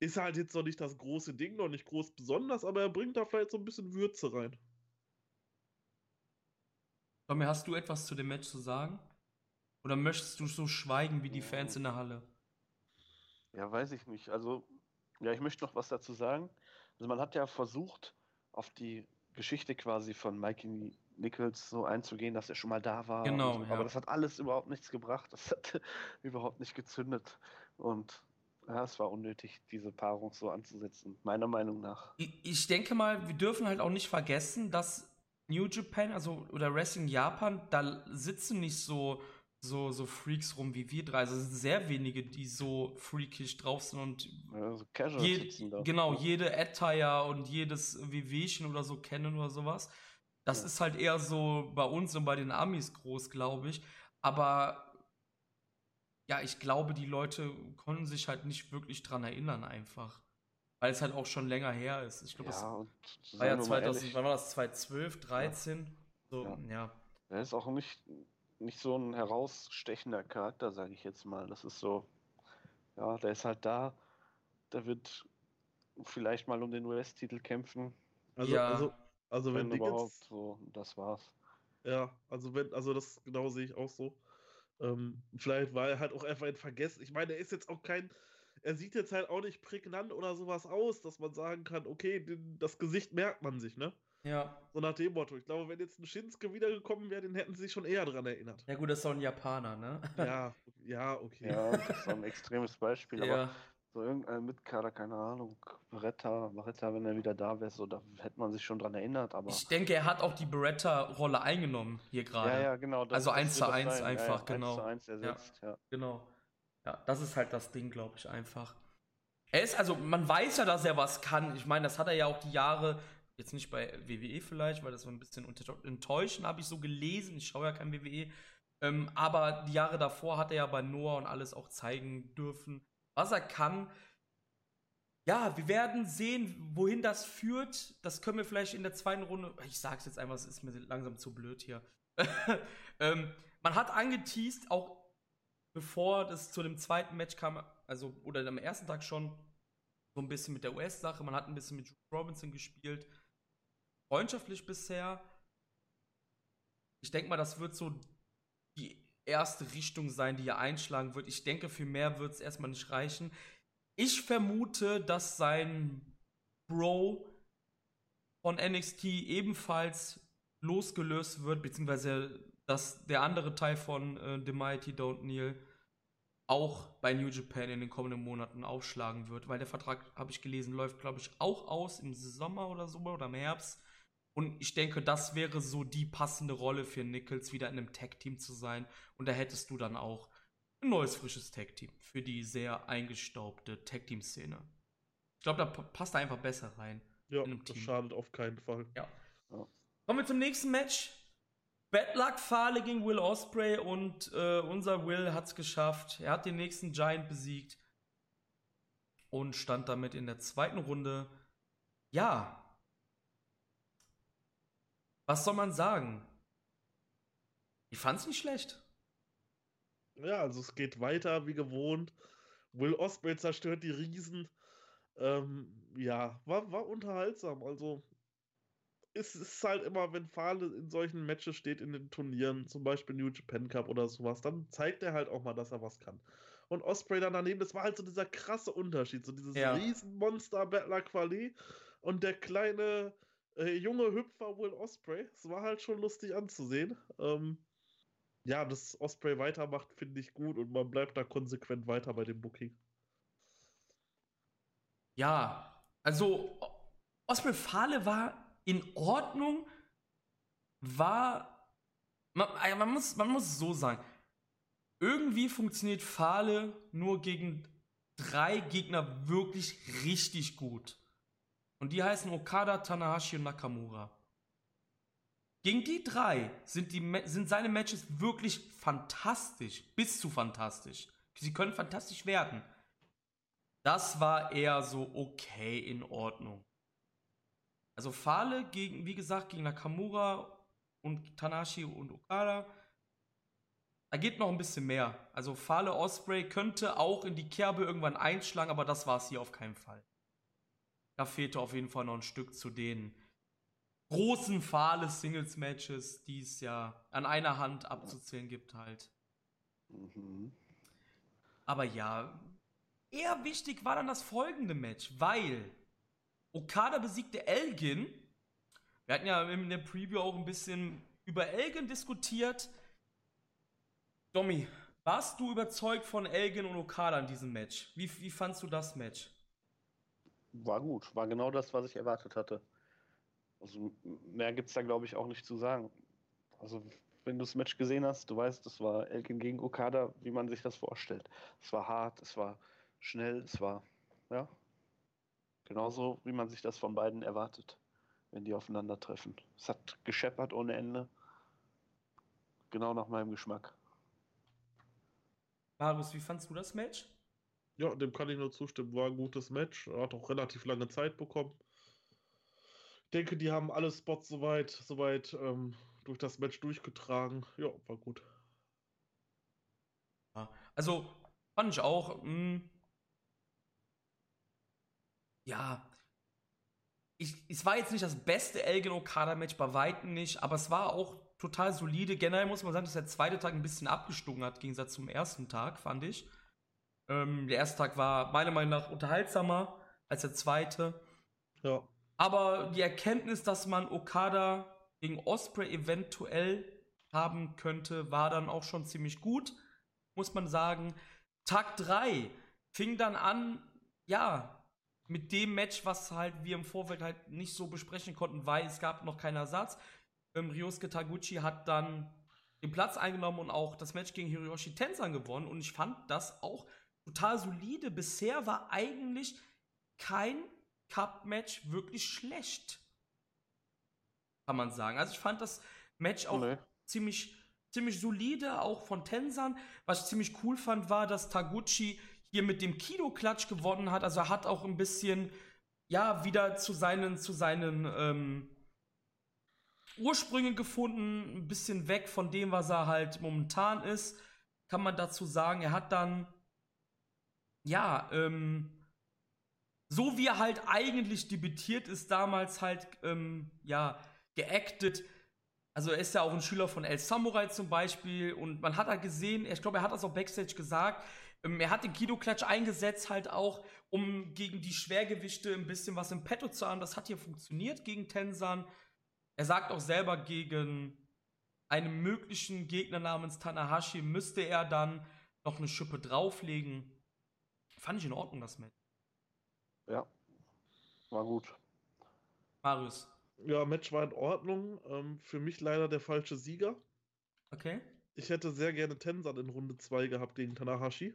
Ist halt jetzt noch nicht das große Ding, noch nicht groß besonders, aber er bringt da vielleicht so ein bisschen Würze rein. Tommy, hast du etwas zu dem Match zu sagen? Oder möchtest du so schweigen wie die Fans in der Halle? Ja, weiß ich nicht. Also, ja, ich möchte noch was dazu sagen. Also, man hat ja versucht, auf die Geschichte quasi von Mikey Nichols so einzugehen, dass er schon mal da war. Genau. So. Ja. Aber das hat alles überhaupt nichts gebracht. Das hat überhaupt nicht gezündet. Und ja, es war unnötig, diese Paarung so anzusetzen, meiner Meinung nach. Ich denke mal, wir dürfen halt auch nicht vergessen, dass New Japan, also oder Wrestling Japan, da sitzen nicht so so, so Freaks rum wie wir drei. Also es sind sehr wenige, die so freakish drauf sind und Ja, so casual je, sitzen da. genau, jede Attire und jedes WWchen oder so kennen oder sowas. Das Ja. ist halt eher so bei uns und bei den Amis groß, glaube ich. Aber ja, ich glaube, die Leute konnten sich halt nicht wirklich dran erinnern einfach. Weil es halt auch schon länger her ist. Ich glaube, Ja, das war ja seien wir mal 2000, ehrlich, wann war das? 2012, 13? So, Ja. ja. Er ist auch nicht, nicht so ein herausstechender Charakter, sage ich jetzt mal. Das ist so, ja, der ist halt da, der wird vielleicht mal um den US-Titel kämpfen, Also, Ja. also, also wenn wenn überhaupt, Dingens, so, das war's. ja, also wenn, also das genau sehe ich auch so. Ähm, vielleicht war er halt auch einfach ein Vergessen. Ich meine, er ist jetzt auch kein, er sieht jetzt halt auch nicht prägnant oder sowas aus, dass man sagen kann, okay, den, das Gesicht merkt man sich, ne? Ja. So nach dem Motto. Ich glaube, wenn jetzt ein Shinsuke wiedergekommen wäre, den hätten sie sich schon eher dran erinnert. Ja, gut, das ist doch ein Japaner, ne? Ja, ja, okay. Ja, das ist so ein extremes Beispiel, aber Ja. so irgendein Mitkader, keine Ahnung, Beretta, Beretta, wenn er wieder da wäre, so, da hätte man sich schon dran erinnert, aber. Ich denke, er hat auch die Beretta-Rolle eingenommen hier gerade. ja, ja, genau. das- Also das eins wird zu das eins sein. einfach, ja, genau. Eins zu eins ersetzt, ja. Genau. Ja, das ist halt das Ding, glaube ich, einfach. Er ist, also, man weiß ja, dass er was kann. Ich meine, das hat er ja auch die Jahre, jetzt nicht bei WWE vielleicht, weil das war ein bisschen enttäuschend, habe ich so gelesen. Ich schaue ja kein WWE. Ähm, aber die Jahre davor hat er ja bei Noah und alles auch zeigen dürfen, was er kann. Ja, wir werden sehen, wohin das führt. Das können wir vielleicht in der zweiten Runde. Ich sag's jetzt einfach, es ist mir langsam zu blöd hier. ähm, man hat angeteased, auch bevor das zu dem zweiten Match kam, also oder am ersten Tag schon, so ein bisschen mit der US-Sache. Man hat ein bisschen mit Juice Robinson gespielt. Freundschaftlich bisher. Ich denke mal, das wird so die erste Richtung sein, die er einschlagen wird. Ich denke, für mehr wird es erstmal nicht reichen. Ich vermute, dass sein Bro von NXT ebenfalls losgelöst wird, beziehungsweise dass der andere Teil von äh, The Mighty Don't Kneel auch bei New Japan in den kommenden Monaten aufschlagen wird, weil der Vertrag, habe ich gelesen, läuft, glaube ich, auch aus im Sommer oder so oder im Herbst. Und ich denke, das wäre so die passende Rolle für Nichols, wieder in einem Tag-Team zu sein. Und da hättest du dann auch ein neues, frisches Tag-Team für die sehr eingestaubte Tag-Team-Szene. Ich glaube, da pa- passt er einfach besser rein. Ja, in einem das Team. schadet auf keinen Fall. Kommen wir zum nächsten Match. Bad Luck Fale gegen Will Osprey und äh, unser Will hat es geschafft. Er hat den nächsten Giant besiegt und stand damit in der zweiten Runde. Ja. Was soll man sagen? Ich fand's nicht schlecht. Ja, also es geht weiter wie gewohnt. Will Osprey zerstört die Riesen. Ähm, ja, war, war unterhaltsam. Also es ist halt immer, wenn Fale in solchen Matches steht in den Turnieren, zum Beispiel New Japan Cup oder sowas, dann zeigt er halt auch mal, dass er was kann. Und Osprey dann daneben, das war halt so dieser krasse Unterschied, so dieses Ja. Riesenmonster Battler Quali und der kleine äh, junge Hüpfer Will Osprey. Es war halt schon lustig anzusehen. Ähm, ja, dass Osprey weitermacht, finde ich gut und man bleibt da konsequent weiter bei dem Booking. Ja, also Osprey Fale war in Ordnung, war man, äh, man, muss, man muss so sagen. Irgendwie funktioniert Fale nur gegen drei Gegner wirklich richtig gut. Und die heißen Okada, Tanahashi und Nakamura. Gegen die drei sind, die, sind seine Matches wirklich fantastisch, bis zu fantastisch. Sie können fantastisch werden. Das war eher so okay in Ordnung. Also Fale gegen, wie gesagt, gegen Nakamura und Tanashi und Okada. Da geht noch ein bisschen mehr. Also Fale Osprey könnte auch in die Kerbe irgendwann einschlagen, aber das war es hier auf keinen Fall. Da fehlte auf jeden Fall noch ein Stück zu den großen Fale Singles Matches, die es ja an einer Hand abzuzählen gibt halt. Mhm. Aber ja, eher wichtig war dann das folgende Match, weil Okada besiegte Elgin. Wir hatten ja in der Preview auch ein bisschen über Elgin diskutiert. Domi, warst du überzeugt von Elgin und Okada in diesem Match? Wie, wie fandst du das Match? War gut, war genau das, was ich erwartet hatte. Also mehr gibt es da, glaube ich, auch nicht zu sagen. Also wenn du das Match gesehen hast, du weißt, das war Elgin gegen Okada, wie man sich das vorstellt. Es war hart, es war schnell, es war, ja, genauso, wie man sich das von beiden erwartet, wenn die aufeinandertreffen. Es hat gescheppert ohne Ende. Genau nach meinem Geschmack. Marius, wie fandst du das Match? Ja, dem kann ich nur zustimmen. War ein gutes Match. Er hat auch relativ lange Zeit bekommen. Ich denke, die haben alle Spots soweit, soweit ähm, durch das Match durchgetragen. Ja, war gut. Also fand ich auch. Mh, hm, ja, ich, es war jetzt nicht das beste Elgin Okada-Match, bei Weitem nicht, aber es war auch total solide. Generell muss man sagen, dass der zweite Tag ein bisschen abgestungen hat, im Gegensatz zum ersten Tag, fand ich. Ähm, der erste Tag war meiner Meinung nach unterhaltsamer als der zweite. Ja. Aber die Erkenntnis, dass man Okada gegen Osprey eventuell haben könnte, war dann auch schon ziemlich gut, muss man sagen. Tag 3 fing dann an, ja, mit dem Match, was halt wir im Vorfeld halt nicht so besprechen konnten, weil es gab noch keinen Ersatz. Ähm, Ryosuke Taguchi hat dann den Platz eingenommen und auch das Match gegen Hiroshi Tenzan gewonnen und ich fand das auch total solide. Bisher war eigentlich kein Cup-Match wirklich schlecht. Kann man sagen. Also ich fand das Match auch nee. ziemlich, ziemlich solide, auch von Tenzan. Was ich ziemlich cool fand, war, dass Taguchi hier mit dem Kido-Klatsch gewonnen hat. Also er hat auch ein bisschen, ja, wieder zu seinen, zu seinen ähm, Ursprüngen gefunden, ein bisschen weg von dem, was er halt momentan ist, kann man dazu sagen. Er hat dann, ja, ähm, so wie er halt eigentlich debütiert ist, damals halt, ähm, ja, geactet. Also er ist ja auch ein Schüler von El Samurai zum Beispiel und man hat da gesehen, ich glaube, er hat das auch Backstage gesagt, er hat den Kido-Klatsch eingesetzt, halt auch, um gegen die Schwergewichte ein bisschen was im Petto zu haben. Das hat hier funktioniert gegen Tensan. Er sagt auch selber, gegen einen möglichen Gegner namens Tanahashi müsste er dann noch eine Schippe drauflegen. Fand ich in Ordnung, das Match. Ja, war gut. Marius. Ja, Match war in Ordnung. Ähm, für mich leider der falsche Sieger. Okay. Ich hätte sehr gerne Tensan in Runde 2 gehabt gegen Tanahashi.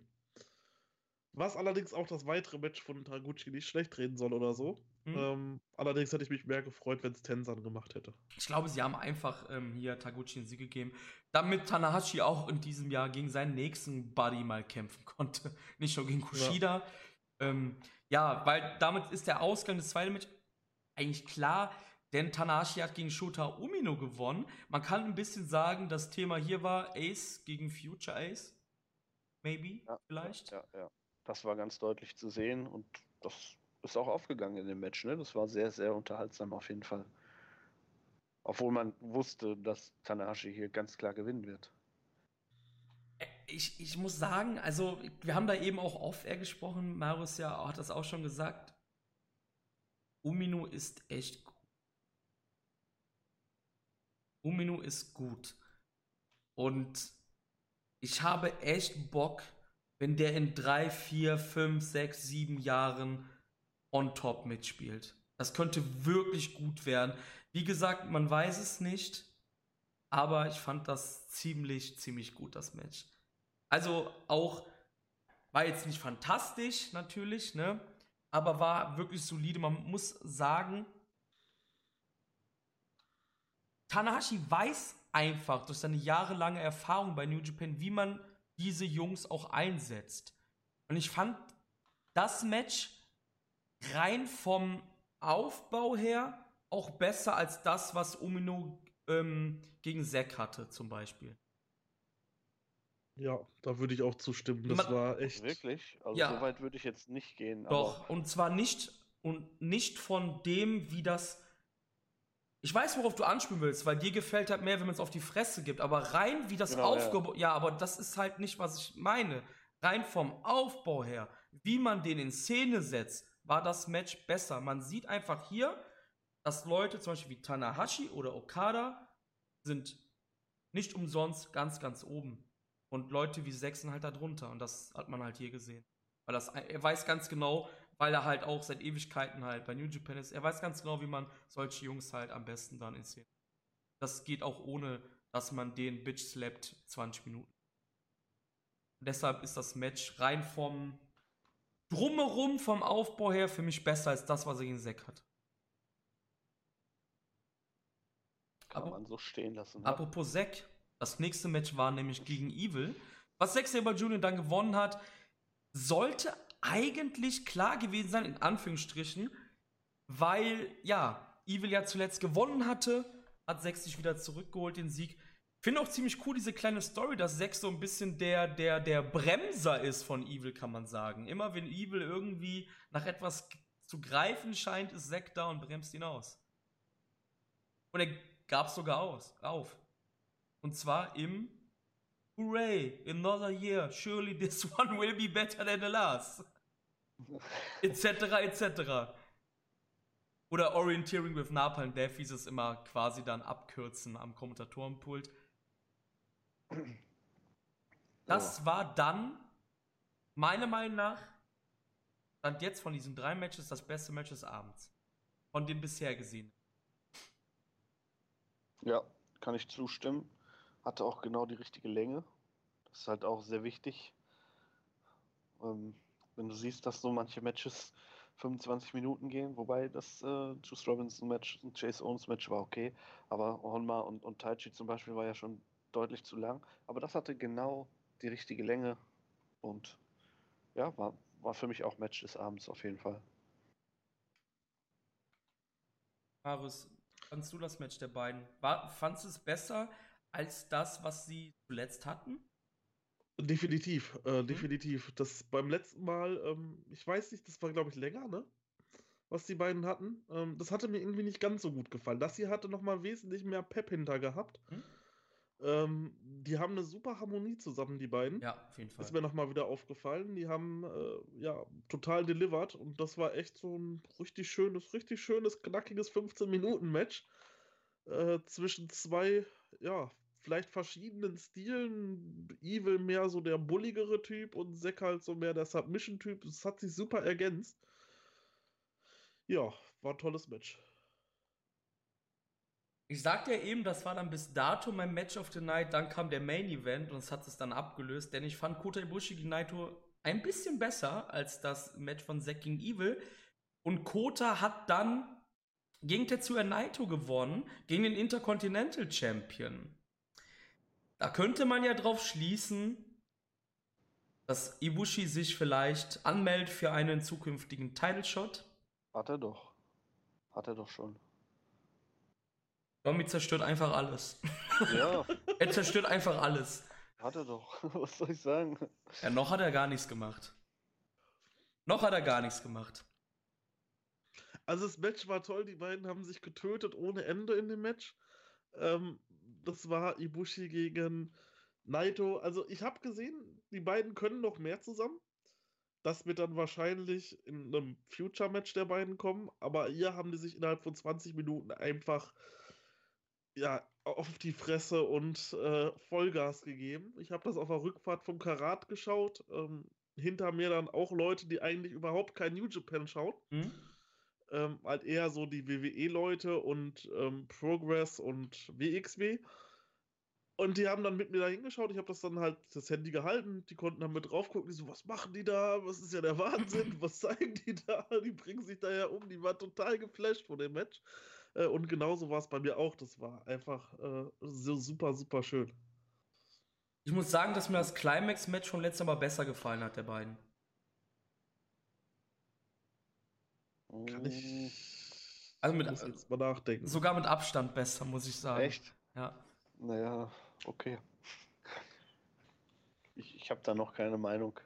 Was allerdings auch das weitere Match von Taguchi nicht schlecht reden soll oder so. Mhm. Ähm, allerdings hätte ich mich mehr gefreut, wenn es Tensan gemacht hätte. Ich glaube, sie haben einfach ähm, hier Taguchi den Sieg gegeben, damit Tanahashi auch in diesem Jahr gegen seinen nächsten Buddy mal kämpfen konnte. Nicht nur gegen Kushida. Ja, ähm, ja weil damit ist der Ausgang des zweiten Match eigentlich klar, denn Tanahashi hat gegen Shota Umino gewonnen. Man kann ein bisschen sagen, das Thema hier war Ace gegen Future Ace. Maybe, ja, vielleicht. Ja, ja, ja das war ganz deutlich zu sehen und das ist auch aufgegangen in dem Match. Ne? Das war sehr, sehr unterhaltsam auf jeden Fall. Obwohl man wusste, dass Tanahashi hier ganz klar gewinnen wird. Ich, ich muss sagen, also wir haben da eben auch off-air gesprochen. Marius ja hat das auch schon gesagt. Umino ist echt gut. Umino ist gut. Und ich habe echt Bock, wenn der in drei, vier, fünf, sechs, sieben Jahren on top mitspielt. Das könnte wirklich gut werden. Wie gesagt, man weiß es nicht, aber ich fand das ziemlich, ziemlich gut, das Match. Also auch, war jetzt nicht fantastisch natürlich, ne? Aber war wirklich solide. Man muss sagen, Tanahashi weiß einfach durch seine jahrelange Erfahrung bei New Japan, wie man diese Jungs auch einsetzt. Und ich fand das Match rein vom Aufbau her auch besser als das, was Umino ähm, gegen Zack hatte, zum Beispiel. Ja, da würde ich auch zustimmen. Das Man, war echt. Wirklich? Also ja, so weit würde ich jetzt nicht gehen. Doch, und zwar nicht und nicht von dem, wie das ich weiß, worauf du anspielen willst, weil dir gefällt halt mehr, wenn man es auf die Fresse gibt. Aber rein wie das genau, aufgebaut. Ja. ja, aber das ist halt nicht, was ich meine. Rein vom Aufbau her, wie man den in Szene setzt, war das Match besser. Man sieht einfach hier, dass Leute zum Beispiel wie Tanahashi oder Okada sind nicht umsonst ganz, ganz oben. Und Leute wie Sechsen halt da drunter. Und das hat man halt hier gesehen. Weil das, er weiß ganz genau, weil er halt auch seit Ewigkeiten halt bei New Japan ist. Er weiß ganz genau, wie man solche Jungs halt am besten dann inszeniert. Das geht auch ohne, dass man den Bitch slappt 20 Minuten. Und deshalb ist das Match rein vom Drumherum, vom Aufbau her für mich besser als das, was er gegen Zack hat. Kann Apro man so stehen lassen. Ja. Apropos Zack, das nächste Match war nämlich gegen Evil. Was Zack Saber Jr. dann gewonnen hat, sollte eigentlich klar gewesen sein, in Anführungsstrichen, weil, ja, Evil ja zuletzt gewonnen hatte, hat Zack sich wieder zurückgeholt, den Sieg. Finde auch ziemlich cool diese kleine Story, dass Zack so ein bisschen der, der, der Bremser ist von Evil, kann man sagen. Immer wenn Evil irgendwie nach etwas zu greifen scheint, ist Zack da und bremst ihn aus. Und er gab es sogar aus, auf. Und zwar im Hooray, another year, surely this one will be better than the last. Etc. etc. Oder Orienteering with Napalm Death hieß es immer quasi dann abkürzen am Kommentatorenpult. Das oh. war dann, meiner Meinung nach, stand jetzt von diesen drei Matches das beste Match des Abends. Von dem bisher gesehen. Ja, kann ich zustimmen. Hatte auch genau die richtige Länge. Das ist halt auch sehr wichtig. Ähm, wenn du siehst, dass so manche Matches 25 Minuten gehen, wobei das äh, Juice Robinson Match, und Chase Owens Match war okay, aber Honma und, und Taichi zum Beispiel war ja schon deutlich zu lang. Aber das hatte genau die richtige Länge und ja, war, war für mich auch Match des Abends auf jeden Fall. Marius, fandst du das Match der beiden? War, fandst du es besser als das, was sie zuletzt hatten? Definitiv, äh, mhm. definitiv. Das beim letzten Mal, ähm, ich weiß nicht, das war glaube ich länger, ne? Was die beiden hatten. Ähm, das hatte mir irgendwie nicht ganz so gut gefallen. Das hier hatte nochmal wesentlich mehr Pep hinter gehabt. Mhm. Ähm, die haben eine super Harmonie zusammen, die beiden. Ja, auf jeden Fall. Ist mir nochmal wieder aufgefallen. Die haben äh, ja total delivered und das war echt so ein richtig schönes, richtig schönes, knackiges 15-Minuten-Match äh, zwischen zwei, ja, vielleicht verschiedenen Stilen. Evil mehr so der bulligere Typ und Zack halt so mehr der Submission-Typ. Es hat sich super ergänzt. Ja, war ein tolles Match. Ich sagte ja eben, das war dann bis dato mein Match of the Night, dann kam der Main Event und es hat es dann abgelöst, denn ich fand Kota Ibushi gegen Naito ein bisschen besser als das Match von Zack gegen Evil. Und Kota hat dann gegen Tetsuya Naito gewonnen, gegen den Intercontinental Champion. Da könnte man ja drauf schließen, dass Ibushi sich vielleicht anmeldet für einen zukünftigen Title Shot. Hat er doch. Hat er doch schon. Domi zerstört einfach alles. Ja. er zerstört einfach alles. Hat er doch. Was soll ich sagen? Ja, noch hat er gar nichts gemacht. Noch hat er gar nichts gemacht. Also das Match war toll, die beiden haben sich getötet ohne Ende in dem Match. Ähm, das war Ibushi gegen Naito. Also ich habe gesehen, die beiden können noch mehr zusammen. Das wird dann wahrscheinlich in einem Future-Match der beiden kommen. Aber hier haben die sich innerhalb von 20 Minuten einfach ja, auf die Fresse und äh, Vollgas gegeben. Ich habe das auf der Rückfahrt vom Karat geschaut. Ähm, hinter mir dann auch Leute, die eigentlich überhaupt kein New Japan schauen. Mhm. Ähm, halt eher so die WWE-Leute und ähm, Progress und WXW. Und die haben dann mit mir da hingeschaut. Ich habe das dann halt das Handy gehalten. Die konnten dann mit drauf gucken. Die so, was machen die da? Was ist ja der Wahnsinn? Was zeigen die da? Die bringen sich da ja um. Die war total geflasht von dem Match. Äh, und genauso war es bei mir auch. Das war einfach äh, so super, super schön. Ich muss sagen, dass mir das Climax-Match schon letztes Mal besser gefallen hat, der beiden. Kann ich. Also mit, jetzt mal nachdenken. Sogar mit Abstand besser, muss ich sagen. Echt? Ja. Naja, okay. Ich, ich habe da noch keine Meinung.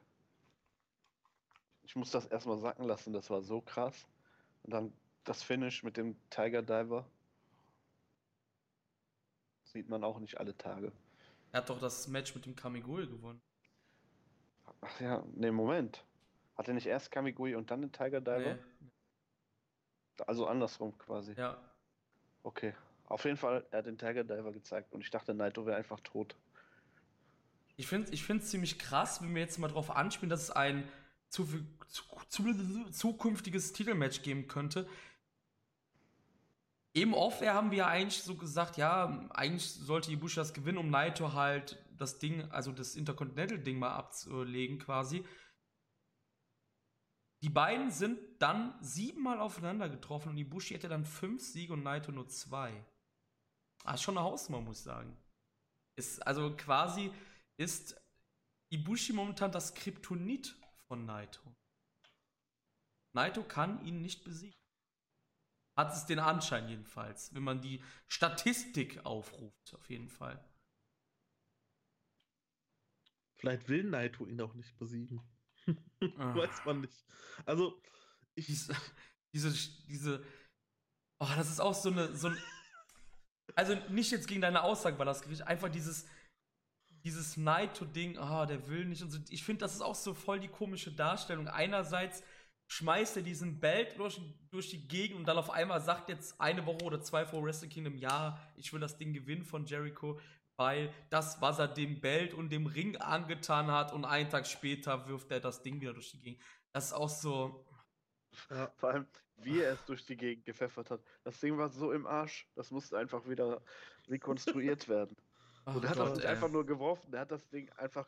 Ich muss das erstmal sacken lassen, das war so krass. Und dann das Finish mit dem Tiger Diver sieht man auch nicht alle Tage. Er hat doch das Match mit dem Kamigui gewonnen. Ach ja, ne, Moment. Hat er nicht erst Kamigui und dann den Tiger Diver? Nee. Also andersrum quasi. Ja. Okay. Auf jeden Fall, er hat den Tiger Diver gezeigt und ich dachte, Naito wäre einfach tot. Ich finde es ich ziemlich krass, wenn wir jetzt mal drauf anspielen, dass es ein zu, zu, zu, zukünftiges Titelmatch geben könnte. Im Off-Air haben wir eigentlich so gesagt, ja, eigentlich sollte Ibushi das gewinnen, um Naito halt das Ding, also das Intercontinental-Ding mal abzulegen quasi. Die beiden sind dann siebenmal aufeinander getroffen und Ibushi hätte dann fünf Siege und Naito nur zwei. Ah, ist schon eine Hausnummer, muss ich sagen. Ist, also quasi ist Ibushi momentan das Kryptonit von Naito. Naito kann ihn nicht besiegen. Hat es den Anschein jedenfalls, wenn man die Statistik aufruft, auf jeden Fall. Vielleicht will Naito ihn auch nicht besiegen. Ah. Weiß man nicht. Also, ich. Diese, diese, diese. Oh, das ist auch so eine. So ein, also nicht jetzt gegen deine Aussage war das Gericht, einfach dieses. Dieses Naito-Ding, ah, oh, der will nicht und so. Ich finde, das ist auch so voll die komische Darstellung. Einerseits schmeißt er diesen Belt durch, durch die Gegend und dann auf einmal sagt jetzt eine Woche oder zwei vor Wrestle Kingdom, ja, ich will das Ding gewinnen von Jericho weil das, was er dem Belt und dem Ring angetan hat und einen Tag später wirft er das Ding wieder durch die Gegend. Das ist auch so. Ja. Vor allem, wie er es durch die Gegend gepfeffert hat. Das Ding war so im Arsch, das musste einfach wieder rekonstruiert werden. und er hat Gott, das nicht ey. einfach nur geworfen, er hat das Ding einfach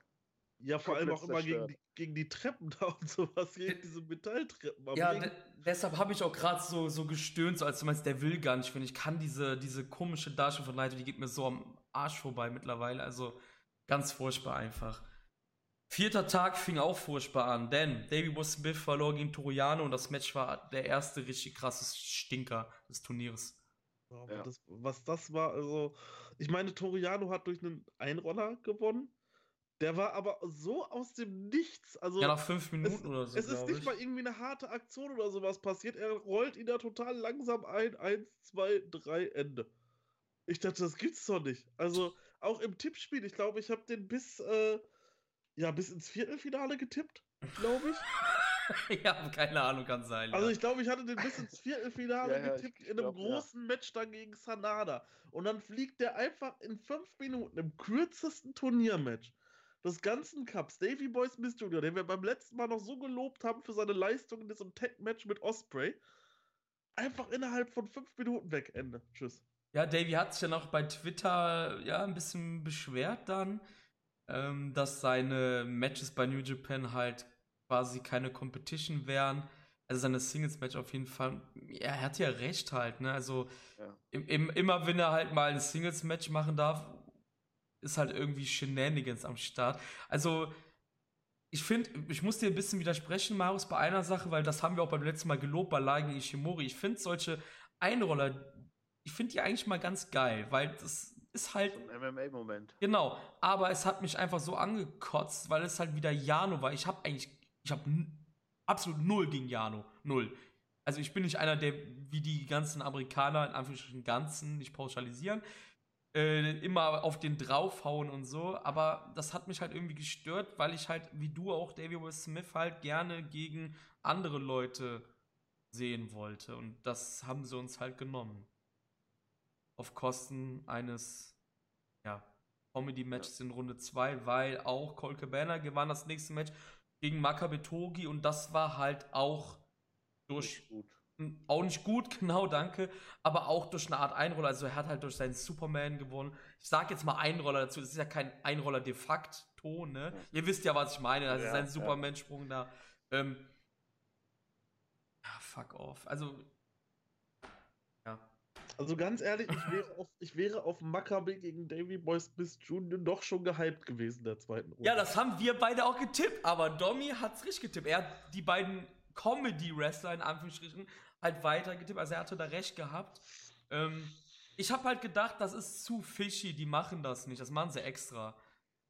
ja, vor allem auch immer gegen die, gegen die, Treppen da und sowas, gegen diese Metalltreppen. Ja, de deshalb habe ich auch gerade so, so gestöhnt, so als du meinst, der will gar nicht. Wenn ich kann diese, diese komische Darstellung von Naito, die geht mir so am Arsch vorbei mittlerweile. Also ganz furchtbar einfach. Vierter Tag fing auch furchtbar an, denn Davey Boy Smith verlor gegen Toriano und das Match war der erste richtig krasse Stinker des Turniers. Ja. Das, was das war, also, ich meine, Toriano hat durch einen Einroller gewonnen. Der war aber so aus dem Nichts. Also ja, nach fünf Minuten es, oder so. Es ist nicht ich. mal irgendwie eine harte Aktion oder sowas passiert. Er rollt ihn da total langsam ein. Eins, zwei, drei, Ende. Ich dachte, das gibt's doch nicht. Also auch im Tippspiel, ich glaube, ich habe den bis, äh, ja, bis ins Viertelfinale getippt, glaube ich. ja, keine Ahnung, kann sein. Also ich glaube, ich hatte den bis ins Viertelfinale ja, getippt ich, ich in einem glaub, großen ja. Match dann gegen Sanada. Und dann fliegt der einfach in fünf Minuten im kürzesten Turniermatch des ganzen Cups, Davy Boy Smith Jr., den wir beim letzten Mal noch so gelobt haben für seine Leistung in diesem Tech-Match mit Osprey, einfach innerhalb von fünf Minuten weg. Ende. Tschüss. Ja, Davy hat sich ja noch bei Twitter ja ein bisschen beschwert dann, ähm, dass seine Matches bei New Japan halt quasi keine Competition wären. Also seine Singles-Match auf jeden Fall. Ja, er hat ja recht halt, ne? Also ja. im, im, immer wenn er halt mal ein Singles-Match machen darf, ist halt irgendwie Shenanigans am Start. Also ich finde, ich muss dir ein bisschen widersprechen, Marius, bei einer Sache, weil das haben wir auch beim letzten Mal gelobt bei Lagen Ishimori. Ich finde solche Einroller, ich finde die eigentlich mal ganz geil, weil das ist halt. Ein MMA-Moment. Genau, aber es hat mich einfach so angekotzt, weil es halt wieder Jano war. Ich habe eigentlich, ich habe absolut null gegen Jano. Null. Also ich bin nicht einer, der wie die ganzen Amerikaner, in Anführungsstrichen ganzen, nicht pauschalisieren, äh, immer auf den draufhauen und so, aber das hat mich halt irgendwie gestört, weil ich halt, wie du auch, Davy Will Smith, halt gerne gegen andere Leute sehen wollte. Und das haben sie uns halt genommen auf Kosten eines ja, Comedy-Matches in Runde 2, weil auch Cole Cabana gewann das nächste Match gegen Makabe Togi und das war halt auch durch auch nicht gut, genau, danke, aber auch durch eine Art Einroller. Also er hat halt durch seinen Superman gewonnen. Ich sag jetzt mal Einroller dazu, das ist ja kein Einroller de facto, ne? Ja. Ihr wisst ja, was ich meine. Das ja, ist ein Superman-Sprung ja. da. Ähm, ja, fuck off. Also also ganz ehrlich, ich wäre auf, ich wäre auf Maccabi gegen Davy Boy Smith Jr. doch schon gehypt gewesen, der zweiten Runde. Ja, das haben wir beide auch getippt, aber Domi hat's richtig getippt. Er hat die beiden Comedy-Wrestler in Anführungsstrichen halt weiter getippt, also er hatte da recht gehabt. Ähm, ich habe halt gedacht, das ist zu fishy, die machen das nicht, das machen sie extra.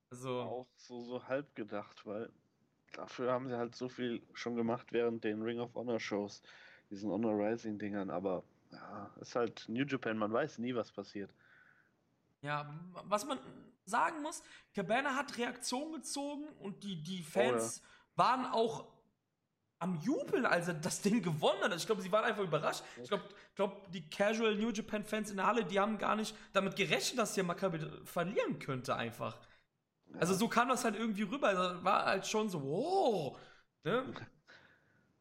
Also auch so, so halb gedacht, weil dafür haben sie halt so viel schon gemacht während den Ring of Honor Shows, diesen Honor Rising Dingern, aber ja, ist halt New Japan, man weiß nie, was passiert. Ja, was man sagen muss, Cabana hat Reaktion gezogen und die, die Fans oh, ja. waren auch am Jubeln, als er das Ding gewonnen hat. Ich glaube, sie waren einfach überrascht. Ich glaube, glaub, die Casual New Japan Fans in der Halle, die haben gar nicht damit gerechnet, dass hier Maccabi verlieren könnte einfach. Ja. Also so kam das halt irgendwie rüber. Also war halt schon so, wow. Ne?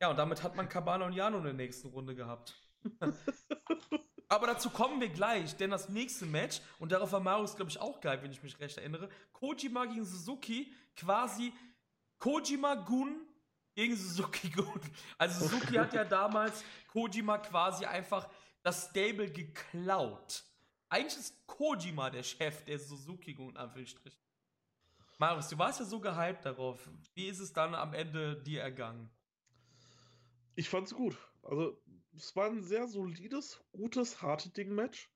Ja, und damit hat man Cabana und Jano in der nächsten Runde gehabt. Aber dazu kommen wir gleich, denn das nächste Match, und darauf war Marius, glaube ich, auch geil, wenn ich mich recht erinnere, Kojima gegen Suzuki, quasi Kojima-Gun gegen Suzuki-Gun. Also Suzuki hat ja damals Kojima quasi einfach das Stable geklaut. Eigentlich ist Kojima der Chef der Suzuki-Gun, Anführungsstrich. Marius, du warst ja so gehypt darauf. Wie ist es dann am Ende dir ergangen? Ich fand's gut. Also, es war ein sehr solides, gutes, Hard-Hitting-Match.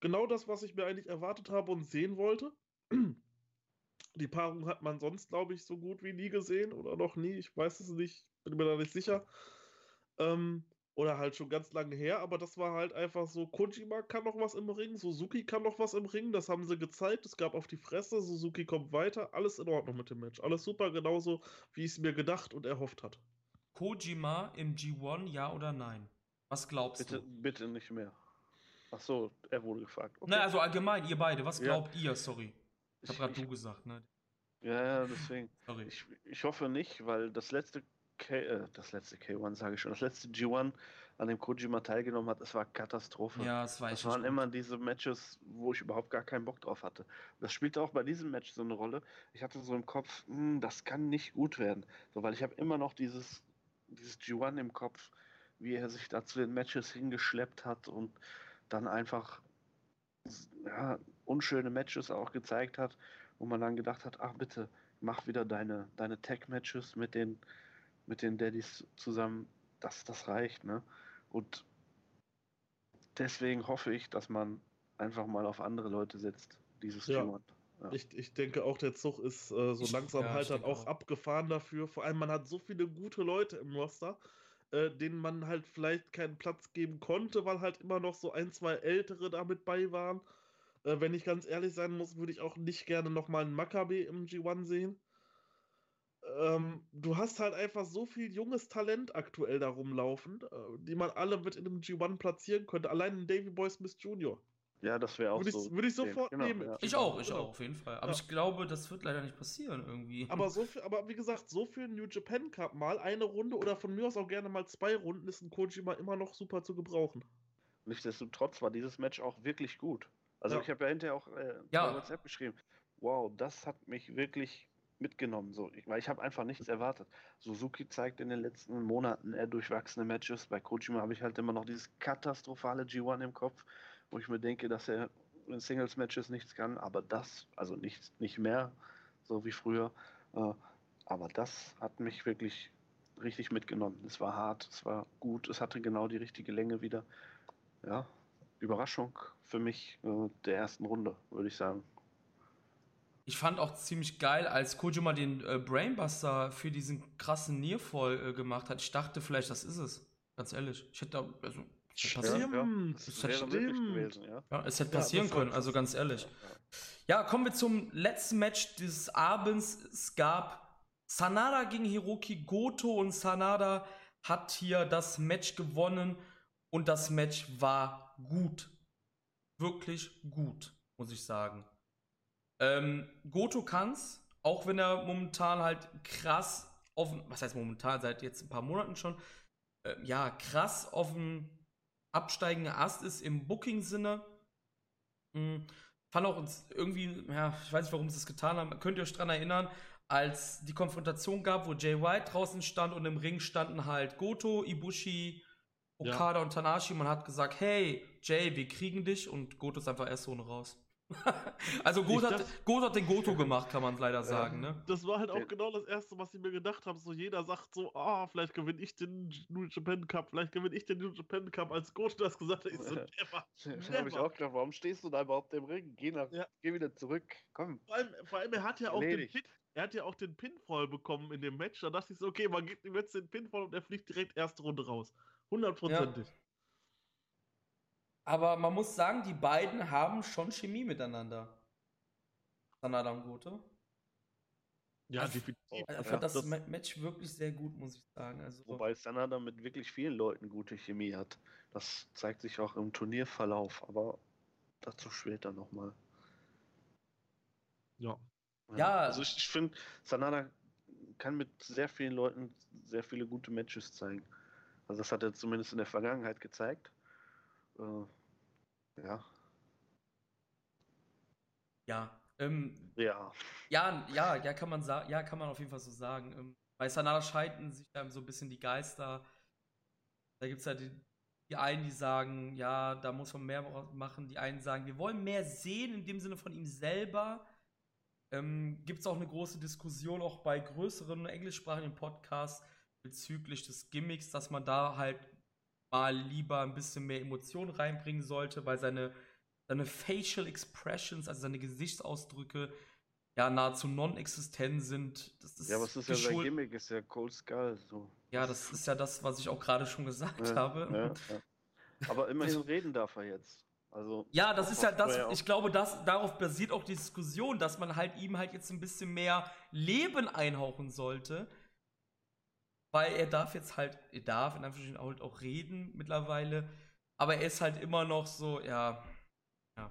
Genau das, was ich mir eigentlich erwartet habe und sehen wollte. Die Paarung hat man sonst, glaube ich, so gut wie nie gesehen oder noch nie. Ich weiß es nicht, bin mir da nicht sicher. Ähm, oder halt schon ganz lange her, aber das war halt einfach so, Kojima kann noch was im Ring, Suzuki kann noch was im Ring, das haben sie gezeigt, es gab auf die Fresse, Suzuki kommt weiter, alles in Ordnung mit dem Match. Alles super, genauso wie ich es mir gedacht und erhofft hat. Kojima im G1, ja oder nein? Was glaubst Bitte, du? bitte nicht mehr. Ach so, er wurde gefragt. Okay. Na, also allgemein, ihr beide, was Ja. glaubt ihr? Sorry. Ich habe gerade du gesagt, ne? Ja, ja, deswegen. Sorry. Ich, ich hoffe nicht, weil das letzte K, äh, das letzte K1 sage ich schon, das letzte G1, an dem Kojima teilgenommen hat, es war Katastrophe. ja, das weiß Das waren nicht. immer diese Matches, wo ich überhaupt gar keinen Bock drauf hatte. Das spielte auch bei diesem Match so eine Rolle. Ich hatte so im Kopf, hm, das kann nicht gut werden. So, weil ich habe immer noch dieses, dieses G1 im Kopf, wie er sich da zu den Matches hingeschleppt hat und dann einfach ja, unschöne Matches auch gezeigt hat, wo man dann gedacht hat, ach bitte, mach wieder deine, deine Tag-Matches mit den, mit den Daddys zusammen. Das, das reicht, ne? Und deswegen hoffe ich, dass man einfach mal auf andere Leute setzt, dieses Ja. G1. Ich, ich denke auch, der Zug ist äh, so langsam ja, halt dann auch auch. abgefahren dafür. Vor allem, man hat so viele gute Leute im Roster, äh, denen man halt vielleicht keinen Platz geben konnte, weil halt immer noch so ein, zwei Ältere damit bei waren. Äh, wenn ich ganz ehrlich sein muss, würde ich auch nicht gerne nochmal einen Maccabi im G1 sehen. Ähm, du hast halt einfach so viel junges Talent aktuell da rumlaufen, äh, die man alle mit in einem G1 platzieren könnte. Allein ein Davy Boy Smith Jr. ja, das wäre auch Würde ich, so. würde ich sofort Genau, nehmen. ja. Ich auch, ich Genau. auch, auf jeden Fall. Aber Ja. ich glaube, das wird leider nicht passieren irgendwie. Aber so viel, aber wie gesagt, so für einen New Japan Cup mal eine Runde oder von mir aus auch gerne mal zwei Runden ist ein Kojima immer noch super zu gebrauchen. Nichtsdestotrotz war dieses Match auch wirklich gut. Also Ja. ich habe ja hinterher auch äh, Ja. bei WhatsApp geschrieben, wow, das hat mich wirklich mitgenommen. So, ich, weil ich habe einfach nichts erwartet. Suzuki zeigt in den letzten Monaten eher durchwachsene Matches. Bei Kojima habe ich halt immer noch dieses katastrophale G1 im Kopf, wo ich mir denke, dass er in Singles-Matches nichts kann, aber das, also nicht, nicht mehr, so wie früher. Äh, aber das hat mich wirklich richtig mitgenommen. Es war hart, es war gut, es hatte genau die richtige Länge wieder. Ja, Überraschung für mich äh, der ersten Runde, würde ich sagen. Ich fand auch ziemlich geil, als Kojima den äh, Brainbuster für diesen krassen Nearfall äh, gemacht hat. Ich dachte vielleicht, das ist es. Ganz ehrlich. Ich hätte da, also, es hätte passieren, Stimmt, das das wäre stimmt. möglich gewesen, ja. ja, es hätte Ja, passieren war können, also ganz ehrlich. Ja, kommen wir zum letzten Match dieses Abends. Es gab Sanada gegen Hiroki Goto und Sanada hat hier das Match gewonnen und das Match war gut. Wirklich gut, muss ich sagen. Ähm, Goto kann's, auch wenn er momentan halt krass auf, was heißt momentan, seit jetzt ein paar Monaten schon, äh, ja, krass auf dem absteigenden Ast ist im Booking-Sinne. Mhm. Fand auch uns irgendwie, ja, ich weiß nicht, warum sie es getan haben. Könnt ihr euch dran erinnern, als die Konfrontation gab, wo Jay White draußen stand und im Ring standen halt Goto, Ibushi, Ja. Okada und Tanashi. Man hat gesagt, hey, Jay, wir kriegen dich und Goto ist einfach erst ohne raus. also Goto hat, dachte- Goto hat den Goto gemacht, kann man leider sagen, ne? Das war halt auch genau das Erste, was ich mir gedacht habe. So jeder sagt so, ah, vielleicht gewinne ich den New Japan Cup, vielleicht gewinne ich den New Japan Cup. Als Goto das gesagt hat, ich so, never, Da habe ich never. auch gedacht, warum stehst du da überhaupt im Ring? Geh, nach, Ja. geh wieder zurück. Komm. Vor allem, vor allem, er hat ja auch den Erledigt. Pin, er hat ja auch den Pinfall bekommen in dem Match. Da dachte ich so, okay, man gibt ihm jetzt den Pinfall und er fliegt direkt erste Runde raus. Hundertprozentig. Aber man muss sagen, die beiden haben schon Chemie miteinander. Sanada und Goto. Ja, Also- definitiv. Ich Ja, fand das, das- Ma- Match wirklich sehr gut, muss ich sagen. Also, Wobei Sanada mit wirklich vielen Leuten gute Chemie hat. Das zeigt sich auch im Turnierverlauf, aber dazu später nochmal. Ja. Ja. Also ich, ich finde, Sanada kann mit sehr vielen Leuten sehr viele gute Matches zeigen. Also das hat er zumindest in der Vergangenheit gezeigt. Äh, ja. Ja. Ähm, ja. Ja, ja, ja, kann man sagen, ja, kann man auf jeden Fall so sagen. Ähm, bei Sanada scheiden sich dann so ein bisschen die Geister. Da gibt es ja die, die einen, die sagen, ja, da muss man mehr machen. Die einen sagen, wir wollen mehr sehen, in dem Sinne von ihm selber. Ähm, Gibt es auch eine große Diskussion, auch bei größeren englischsprachigen Podcasts, bezüglich des Gimmicks, dass man da halt mal lieber ein bisschen mehr Emotionen reinbringen sollte, weil seine, seine Facial Expressions, also seine Gesichtsausdrücke, ja nahezu non-existent sind. Das ist ja, was ist ja sein Gimmick? Ist ja Cold Skull. So. Ja, das ist ja das, was ich auch gerade schon gesagt ja, habe. Ja, ja. Aber immerhin reden darf er jetzt. Also, ja, das ist ja das, ich glaube, das, darauf basiert auch die Diskussion, dass man halt ihm halt jetzt ein bisschen mehr Leben einhauchen sollte. Weil er darf jetzt halt, er darf in Anführungsstrichen halt auch reden mittlerweile, aber er ist halt immer noch so, ja. ja.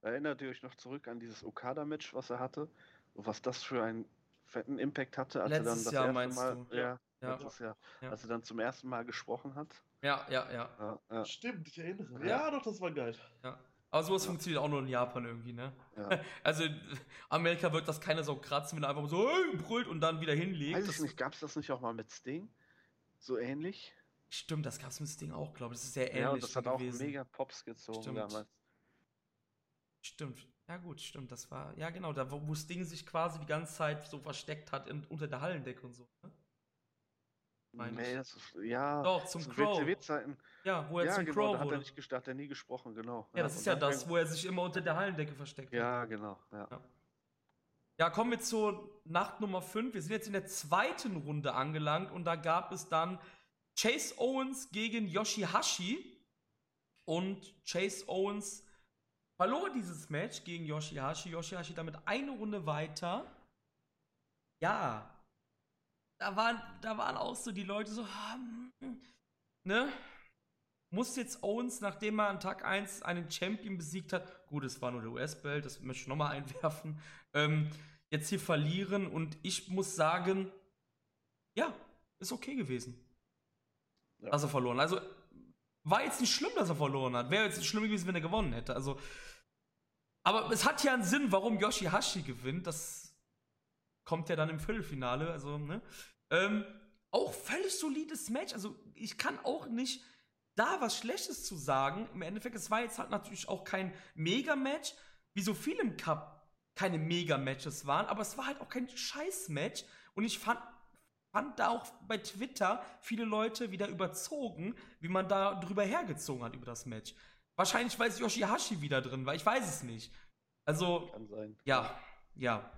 Erinnert ihr euch noch zurück an dieses Okada-Match, was er hatte? Was das für einen fetten Impact hatte, als Letztes er dann das Jahr, erste Mal, du? Ja, ja. Letztes Jahr, ja. als er dann zum ersten Mal gesprochen hat. Ja, ja, ja. ja Stimmt, ich erinnere. Ja, doch, das war geil. Ja. Aber sowas ja. funktioniert auch nur in Japan irgendwie, ne? Ja. Also Amerika wird das keiner so kratzen, wenn er einfach so hey, brüllt und dann wieder hinlegt. Weiß ich nicht, gab es das nicht auch mal mit Sting? So ähnlich? Stimmt, das gab es mit Sting auch, glaube ich. Das ist sehr ähnlich. Ja, und das hat gewesen. auch mega Pops gezogen stimmt. damals. Stimmt. Ja gut, stimmt. Das war, ja genau, da wo Sting sich quasi die ganze Zeit so versteckt hat in, unter der Hallendecke und so. Ne? Nee, das ist, ja. Doch, zum Crow. Ja, wo er ja, zum genau, Crow da hat er nicht gestartet, hat er nie gesprochen, genau. Ja, das ja, ist ja das, wo er sich immer unter der Hallendecke versteckt ja, hat. Genau, ja, genau. Ja, kommen wir zur Nacht Nummer 5. Wir sind jetzt in der zweiten Runde angelangt und da gab es dann Chase Owens gegen Yoshihashi. Und Chase Owens verlor dieses Match gegen Yoshihashi. Yoshihashi damit eine Runde weiter. Ja, da waren, da waren auch so die Leute so, ne? Muss jetzt Owens, nachdem er an Tag 1 einen Champion besiegt hat, gut, es war nur der US-Belt, das möchte ich nochmal einwerfen, ähm, jetzt hier verlieren und ich muss sagen, ja, ist okay gewesen. Ja. Dass er verloren. Also, war jetzt nicht schlimm, dass er verloren hat. Wäre jetzt nicht schlimm gewesen, wenn er gewonnen hätte. Also, aber es hat ja einen Sinn, warum Yoshihashi gewinnt. Das kommt ja dann im Viertelfinale. Also, ne? Ähm, auch völlig solides Match. Also, ich kann auch nicht da was Schlechtes zu sagen. Im Endeffekt, es war jetzt halt natürlich auch kein Mega-Match, wie so viele im Cup keine Mega-Matches waren, aber es war halt auch kein Scheiß-Match. Und ich fand, fand da auch bei Twitter viele Leute wieder überzogen, wie man da drüber hergezogen hat über das Match. Wahrscheinlich, weil es Yoshihashi wieder drin war. Ich weiß es nicht. Also, Kann sein. ja, ja.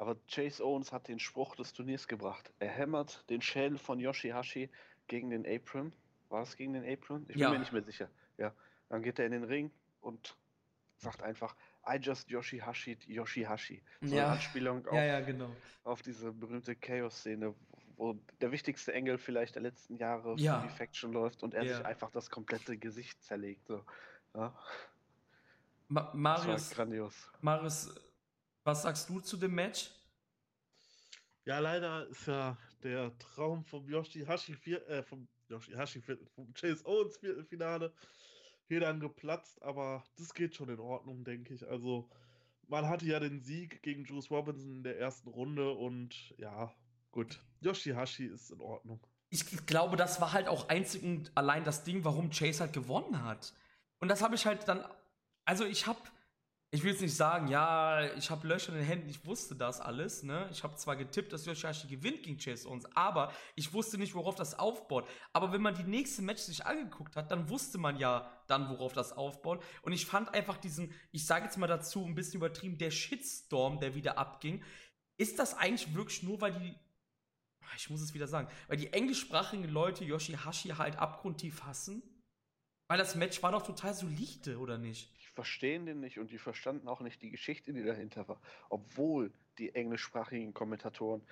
Aber Chase Owens hat den Spruch des Turniers gebracht. Er hämmert den Schädel von Yoshihashi gegen den Apron. War es gegen den Apron? Ich bin ja. mir nicht mehr sicher. Ja. Dann geht er in den Ring und sagt einfach, I just Yoshihashi Yoshihashi. So ja. eine Anspielung auf, ja, ja, genau. auf diese berühmte Chaos-Szene, wo der wichtigste Engel vielleicht der letzten Jahre ja. für die Faction läuft und er sich einfach das komplette Gesicht zerlegt. So. Ma Marius, grandios. Marius, was sagst du zu dem Match? Ja, leider ist ja der Traum vom Yoshihashi, äh, vom Yoshihashi, vom Chase Owens Finale hier dann geplatzt, aber das geht schon in Ordnung, denke ich. Also, man hatte ja den Sieg gegen Juice Robinson in der ersten Runde und ja, gut. Yoshihashi ist in Ordnung. Ich glaube, das war halt auch einzig und allein das Ding, warum Chase halt gewonnen hat. Und das habe ich halt dann. Also, ich habe ich will jetzt nicht sagen, ja, ich habe Löcher in den Händen, ich wusste das alles, ne? Ich habe zwar getippt, dass Yoshihashi gewinnt gegen Chase Owens, aber ich wusste nicht, worauf das aufbaut. Aber wenn man die nächste Match sich angeguckt hat, dann wusste man ja dann, worauf das aufbaut. Und ich fand einfach diesen, ich sage jetzt mal dazu, ein bisschen übertrieben, der Shitstorm, der wieder abging. Ist das eigentlich wirklich nur, weil die, ich muss es wieder sagen, weil die englischsprachigen Leute Yoshihashi halt abgrundtief hassen? Weil das Match war doch total solide, oder nicht? Verstehen den nicht und die verstanden auch nicht die Geschichte, die dahinter war. Obwohl die englischsprachigen Kommentatoren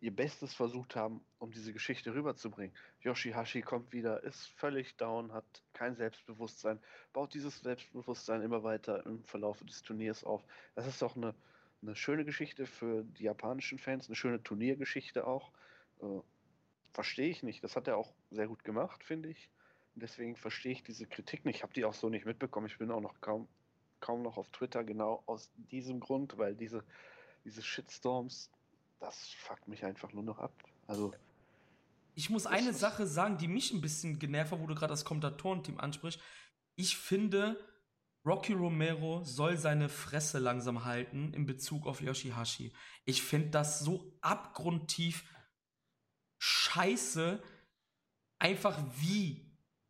ihr Bestes versucht haben, um diese Geschichte rüberzubringen. Yoshihashi kommt wieder, ist völlig down, hat kein Selbstbewusstsein, baut dieses Selbstbewusstsein immer weiter im Verlauf des Turniers auf. Das ist doch eine, eine schöne Geschichte für die japanischen Fans, eine schöne Turniergeschichte auch. Äh, verstehe ich nicht. Das hat er auch sehr gut gemacht, finde ich. Deswegen verstehe ich diese Kritik nicht. Ich habe die auch so nicht mitbekommen. Ich bin auch noch kaum, kaum noch auf Twitter, genau aus diesem Grund, weil diese, diese Shitstorms, das fuckt mich einfach nur noch ab. Also. Ich muss eine Sache sagen, die mich ein bisschen genervt hat, wo du gerade das Kommentatorenteam ansprichst. Ich finde, Rocky Romero soll seine Fresse langsam halten in Bezug auf Yoshihashi. Ich finde das so abgrundtief scheiße, einfach wie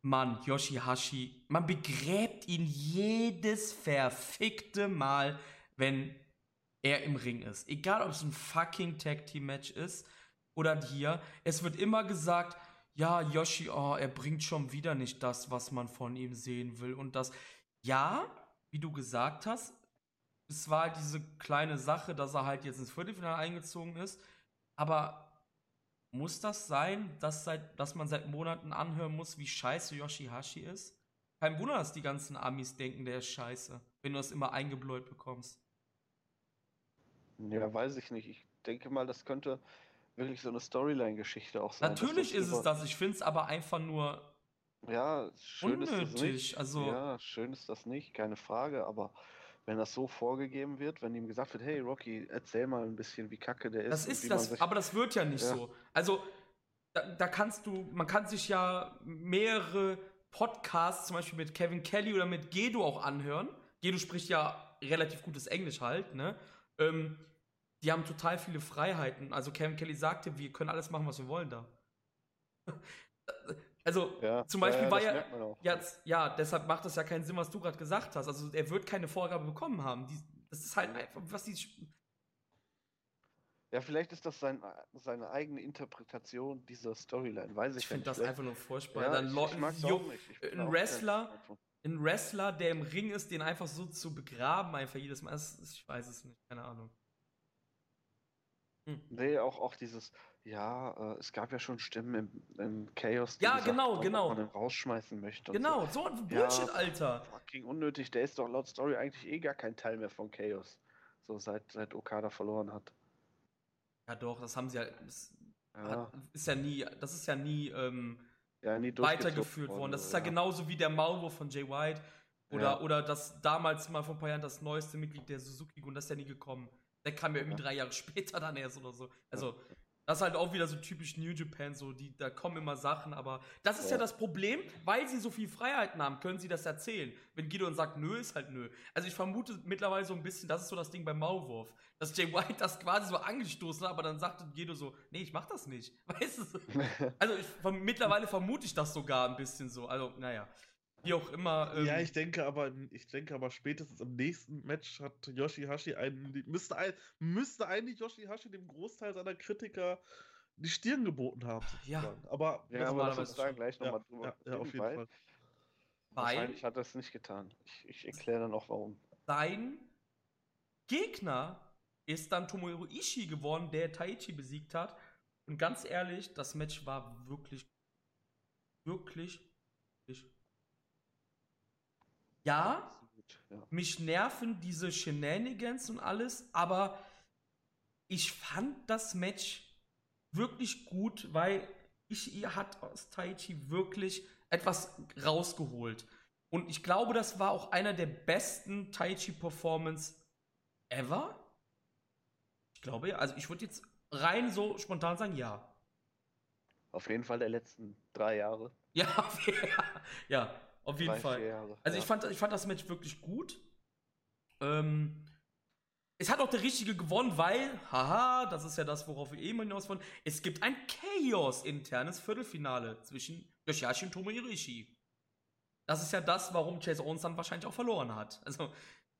man Yoshihashi, man begräbt ihn jedes verfickte Mal, wenn er im Ring ist. Egal, ob es ein fucking Tag Team Match ist oder hier. Es wird immer gesagt, ja, Yoshi, oh, er bringt schon wieder nicht das, was man von ihm sehen will. Und das, ja, wie du gesagt hast, es war halt diese kleine Sache, dass er halt jetzt ins Viertelfinale eingezogen ist. Aber muss das sein, dass, seit, dass man seit Monaten anhören muss, wie scheiße Yoshihashi ist? Kein Wunder, dass die ganzen Amis denken, der ist scheiße, wenn du das immer eingebläut bekommst. Ja, weiß ich nicht. Ich denke mal, das könnte wirklich so eine Storyline-Geschichte auch sein. Natürlich ist es das. Ich finde es aber einfach nur ja, schön unnötig. Ist das nicht. Also ja, schön ist das nicht, keine Frage. Aber wenn das so vorgegeben wird, wenn ihm gesagt wird, hey Rocky, erzähl mal ein bisschen, wie kacke der ist. Das ist das, aber das wird ja nicht ja. so. Also da, da, kannst du, man kann sich ja mehrere Podcasts, zum Beispiel mit Kevin Kelly oder mit Gedo auch anhören. Gedo spricht ja relativ gutes Englisch halt, ne? Ähm, die haben total viele Freiheiten. Also Kevin Kelly sagte, wir können alles machen, was wir wollen da. Also ja, zum Beispiel ja, war ja, jetzt, ja, deshalb macht das ja keinen Sinn, was du gerade gesagt hast. Also er wird keine Vorgabe bekommen haben. Die, das ist halt einfach, was die. Ja, vielleicht ist das sein, seine eigene Interpretation dieser Storyline, weiß ich, ich finde das einfach nur furchtbar. Ja, Dann ich, ich, ich ein Wrestler, ein Wrestler, der im Ring ist, den einfach so zu begraben, einfach jedes Mal, das, ich weiß es nicht, keine Ahnung. Hm. Nee, auch, auch dieses, ja, äh, es gab ja schon Stimmen im, im Chaos, die ja, gesagt, genau, genau. man ihn rausschmeißen möchte. Genau, so, so ein Bullshit, ja, Alter. Fucking unnötig, der ist doch laut Story eigentlich eh gar kein Teil mehr von Chaos. So seit, seit Okada verloren hat. Ja, doch, das haben sie ja. Das ja. ist ja nie, das ist ja nie, ähm, ja, nie weitergeführt worden. Das ist ja, ja genauso wie der Maulwurf von Jay White. Oder, ja. oder das damals mal vor ein paar Jahren das neueste Mitglied der Suzuki und das ist ja nie gekommen. Der kam ja irgendwie drei Jahre später dann erst oder so. Also, das ist halt auch wieder so typisch New Japan, so die, da kommen immer Sachen, aber das ist ja. ja das Problem, weil sie so viel Freiheiten haben, können sie das erzählen. Wenn Gideon sagt, nö, ist halt nö. Also ich vermute mittlerweile so ein bisschen, das ist so das Ding beim Maulwurf, dass Jay White das quasi so angestoßen hat, aber dann sagte Guido so, nee, ich mach das nicht. Weißt du? Also ich, mittlerweile vermute ich das sogar ein bisschen so. Also, naja. Wie auch immer. Ähm, ja, ich denke aber, ich denke aber spätestens im nächsten Match hat Yoshihashi einen, müsste, ein, müsste eigentlich Yoshihashi dem Großteil seiner Kritiker die Stirn geboten haben. Ja. Aber, ja, aber da gleich nochmal ja, drüber ja, ja, auf jeden Fall. Fall. Wahrscheinlich hat er es nicht getan. Ich, ich erkläre dann auch warum. Sein Gegner ist dann Tomohiro Ishii geworden, der Taichi besiegt hat. Und ganz ehrlich, das Match war wirklich, wirklich ja, mich nerven diese Shenanigans und alles, aber ich fand das Match wirklich gut, weil ich hat aus Taichi wirklich etwas rausgeholt. Und ich glaube, das war auch einer der besten Taichi-Performance ever. Ich glaube ja. Also ich würde jetzt rein so spontan sagen, ja. Auf jeden Fall der letzten drei Jahre. Ja, ja. Auf jeden Fall. Jahre, also ja. ich, fand, ich fand das Match wirklich gut. Ähm, es hat auch der Richtige gewonnen, weil, haha, das ist ja das, worauf wir eben hinaus wollen. Es gibt ein Chaos-internes Viertelfinale zwischen Yoshihashi und Tomohiro. Das ist ja das, warum Chase Owens dann wahrscheinlich auch verloren hat. Also,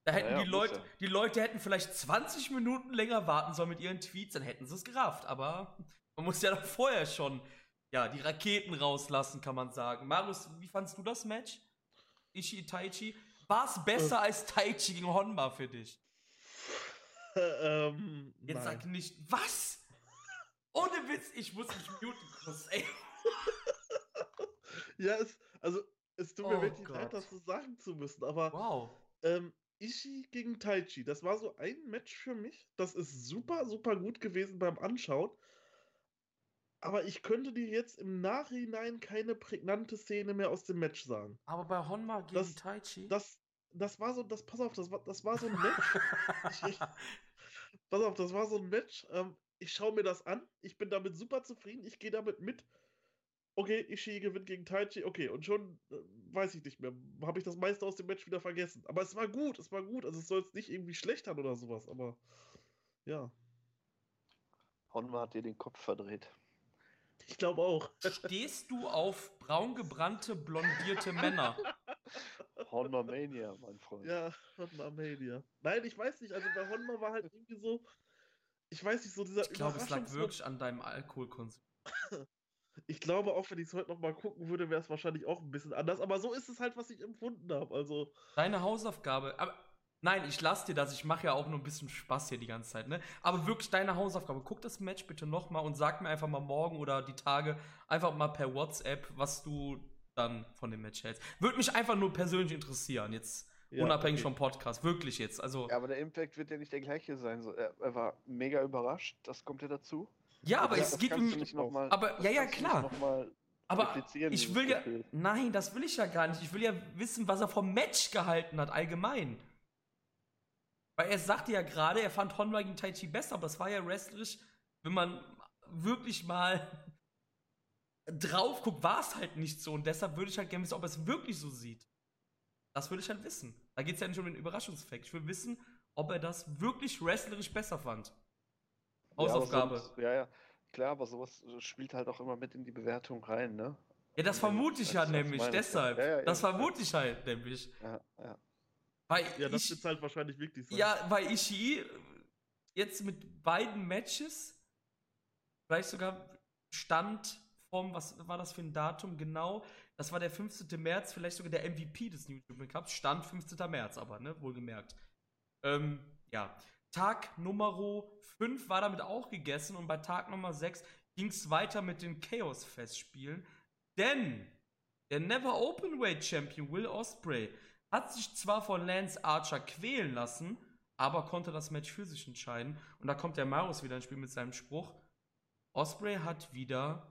da hätten ja, ja, die Leute, ja. die Leute hätten vielleicht 20 Minuten länger warten sollen mit ihren Tweets, dann hätten sie es gerafft. Aber man muss ja doch vorher schon ja, die Raketen rauslassen, kann man sagen. Marius, wie fandest du das Match? Ishii Taichi? War es besser äh. als Taichi gegen Honma für dich? ähm, Jetzt nein. sag nicht, was? Ohne Witz, ich muss mich muten kurz, ey. ja, es, also, es tut mir oh wirklich Gott. leid, das so sagen zu müssen, aber wow. ähm, Ishii gegen Taichi, das war so ein Match für mich. Das ist super, super gut gewesen beim Anschauen. Aber ich könnte dir jetzt im Nachhinein keine prägnante Szene mehr aus dem Match sagen. Aber bei Honma gegen Das- Taichi. Das, das war so, das, pass auf, das war, das war so ein Match. ich, ich, pass auf, das war so ein Match. Ähm, ich schaue mir das an. Ich bin damit super zufrieden. Ich gehe damit mit. Okay, Ishii gewinnt gegen Taichi. Okay, und schon äh, weiß ich nicht mehr. Habe ich das meiste aus dem Match wieder vergessen. Aber es war gut, es war gut. Also es soll jetzt nicht irgendwie schlecht haben oder sowas. Aber ja, Honma hat dir den Kopf verdreht. Ich glaube auch. Stehst du auf braun gebrannte, blondierte Männer? Honma Mania, mein Freund. Ja, Honma Mania. Nein, ich weiß nicht. Also bei Honma war halt irgendwie so. Ich weiß nicht, so dieser Ich glaube, es lag wirklich an deinem Alkoholkonsum. Ich glaube, auch wenn ich es heute nochmal gucken würde, wäre es wahrscheinlich auch ein bisschen anders. Aber so ist es halt, was ich empfunden habe. Also, Deine Hausaufgabe. Aber nein, ich lass dir das. Ich mache ja auch nur ein bisschen Spaß hier die ganze Zeit, ne? Aber wirklich deine Hausaufgabe. Guck das Match bitte nochmal und sag mir einfach mal morgen oder die Tage einfach mal per WhatsApp, was du dann von dem Match hältst. Würde mich einfach nur persönlich interessieren, jetzt ja, unabhängig okay. vom Podcast. Wirklich jetzt. Also. Ja, aber der Impact wird ja nicht der gleiche sein. So, er, er war mega überrascht, das kommt ja dazu. Ja, aber es geht um. mal, aber- ja, ja, klar. Aber ich will ja. Gefühl. Nein, das will ich ja gar nicht. Ich will ja wissen, was er vom Match gehalten hat, allgemein. Weil er sagte ja gerade, er fand Honma gegen Tai Chi besser, aber das war ja wrestlerisch, wenn man wirklich mal drauf guckt, war es halt nicht so. Und deshalb würde ich halt gerne wissen, ob er es wirklich so sieht. Das würde ich halt wissen. Da geht es ja nicht um den Überraschungseffekt. Ich will wissen, ob er das wirklich wrestlerisch besser fand. Hausaufgabe. Ja, so, ja, ja, klar, aber sowas spielt halt auch immer mit in die Bewertung rein, ne? Ja, das vermute ich ja nämlich, deshalb. Ja, das vermute ich halt nämlich. Ja, ja. Weil Ja, das wird halt wahrscheinlich wichtig sein. Ja, weil Ishii äh, jetzt mit beiden Matches, vielleicht sogar stand vom, was war das für ein Datum genau? Das war der 15. März, vielleicht sogar der MVP des New Japan Cups, stand 15. März, aber, ne, wohlgemerkt. Ähm, ja. Tag Nummer 5 war damit auch gegessen und bei Tag Nummer 6 ging es weiter mit den Chaos-Festspielen, denn der Never Openweight Champion Will Ospreay hat sich zwar von Lance Archer quälen lassen, aber konnte das Match für sich entscheiden. Und da kommt der Marius wieder ins Spiel mit seinem Spruch. Osprey hat wieder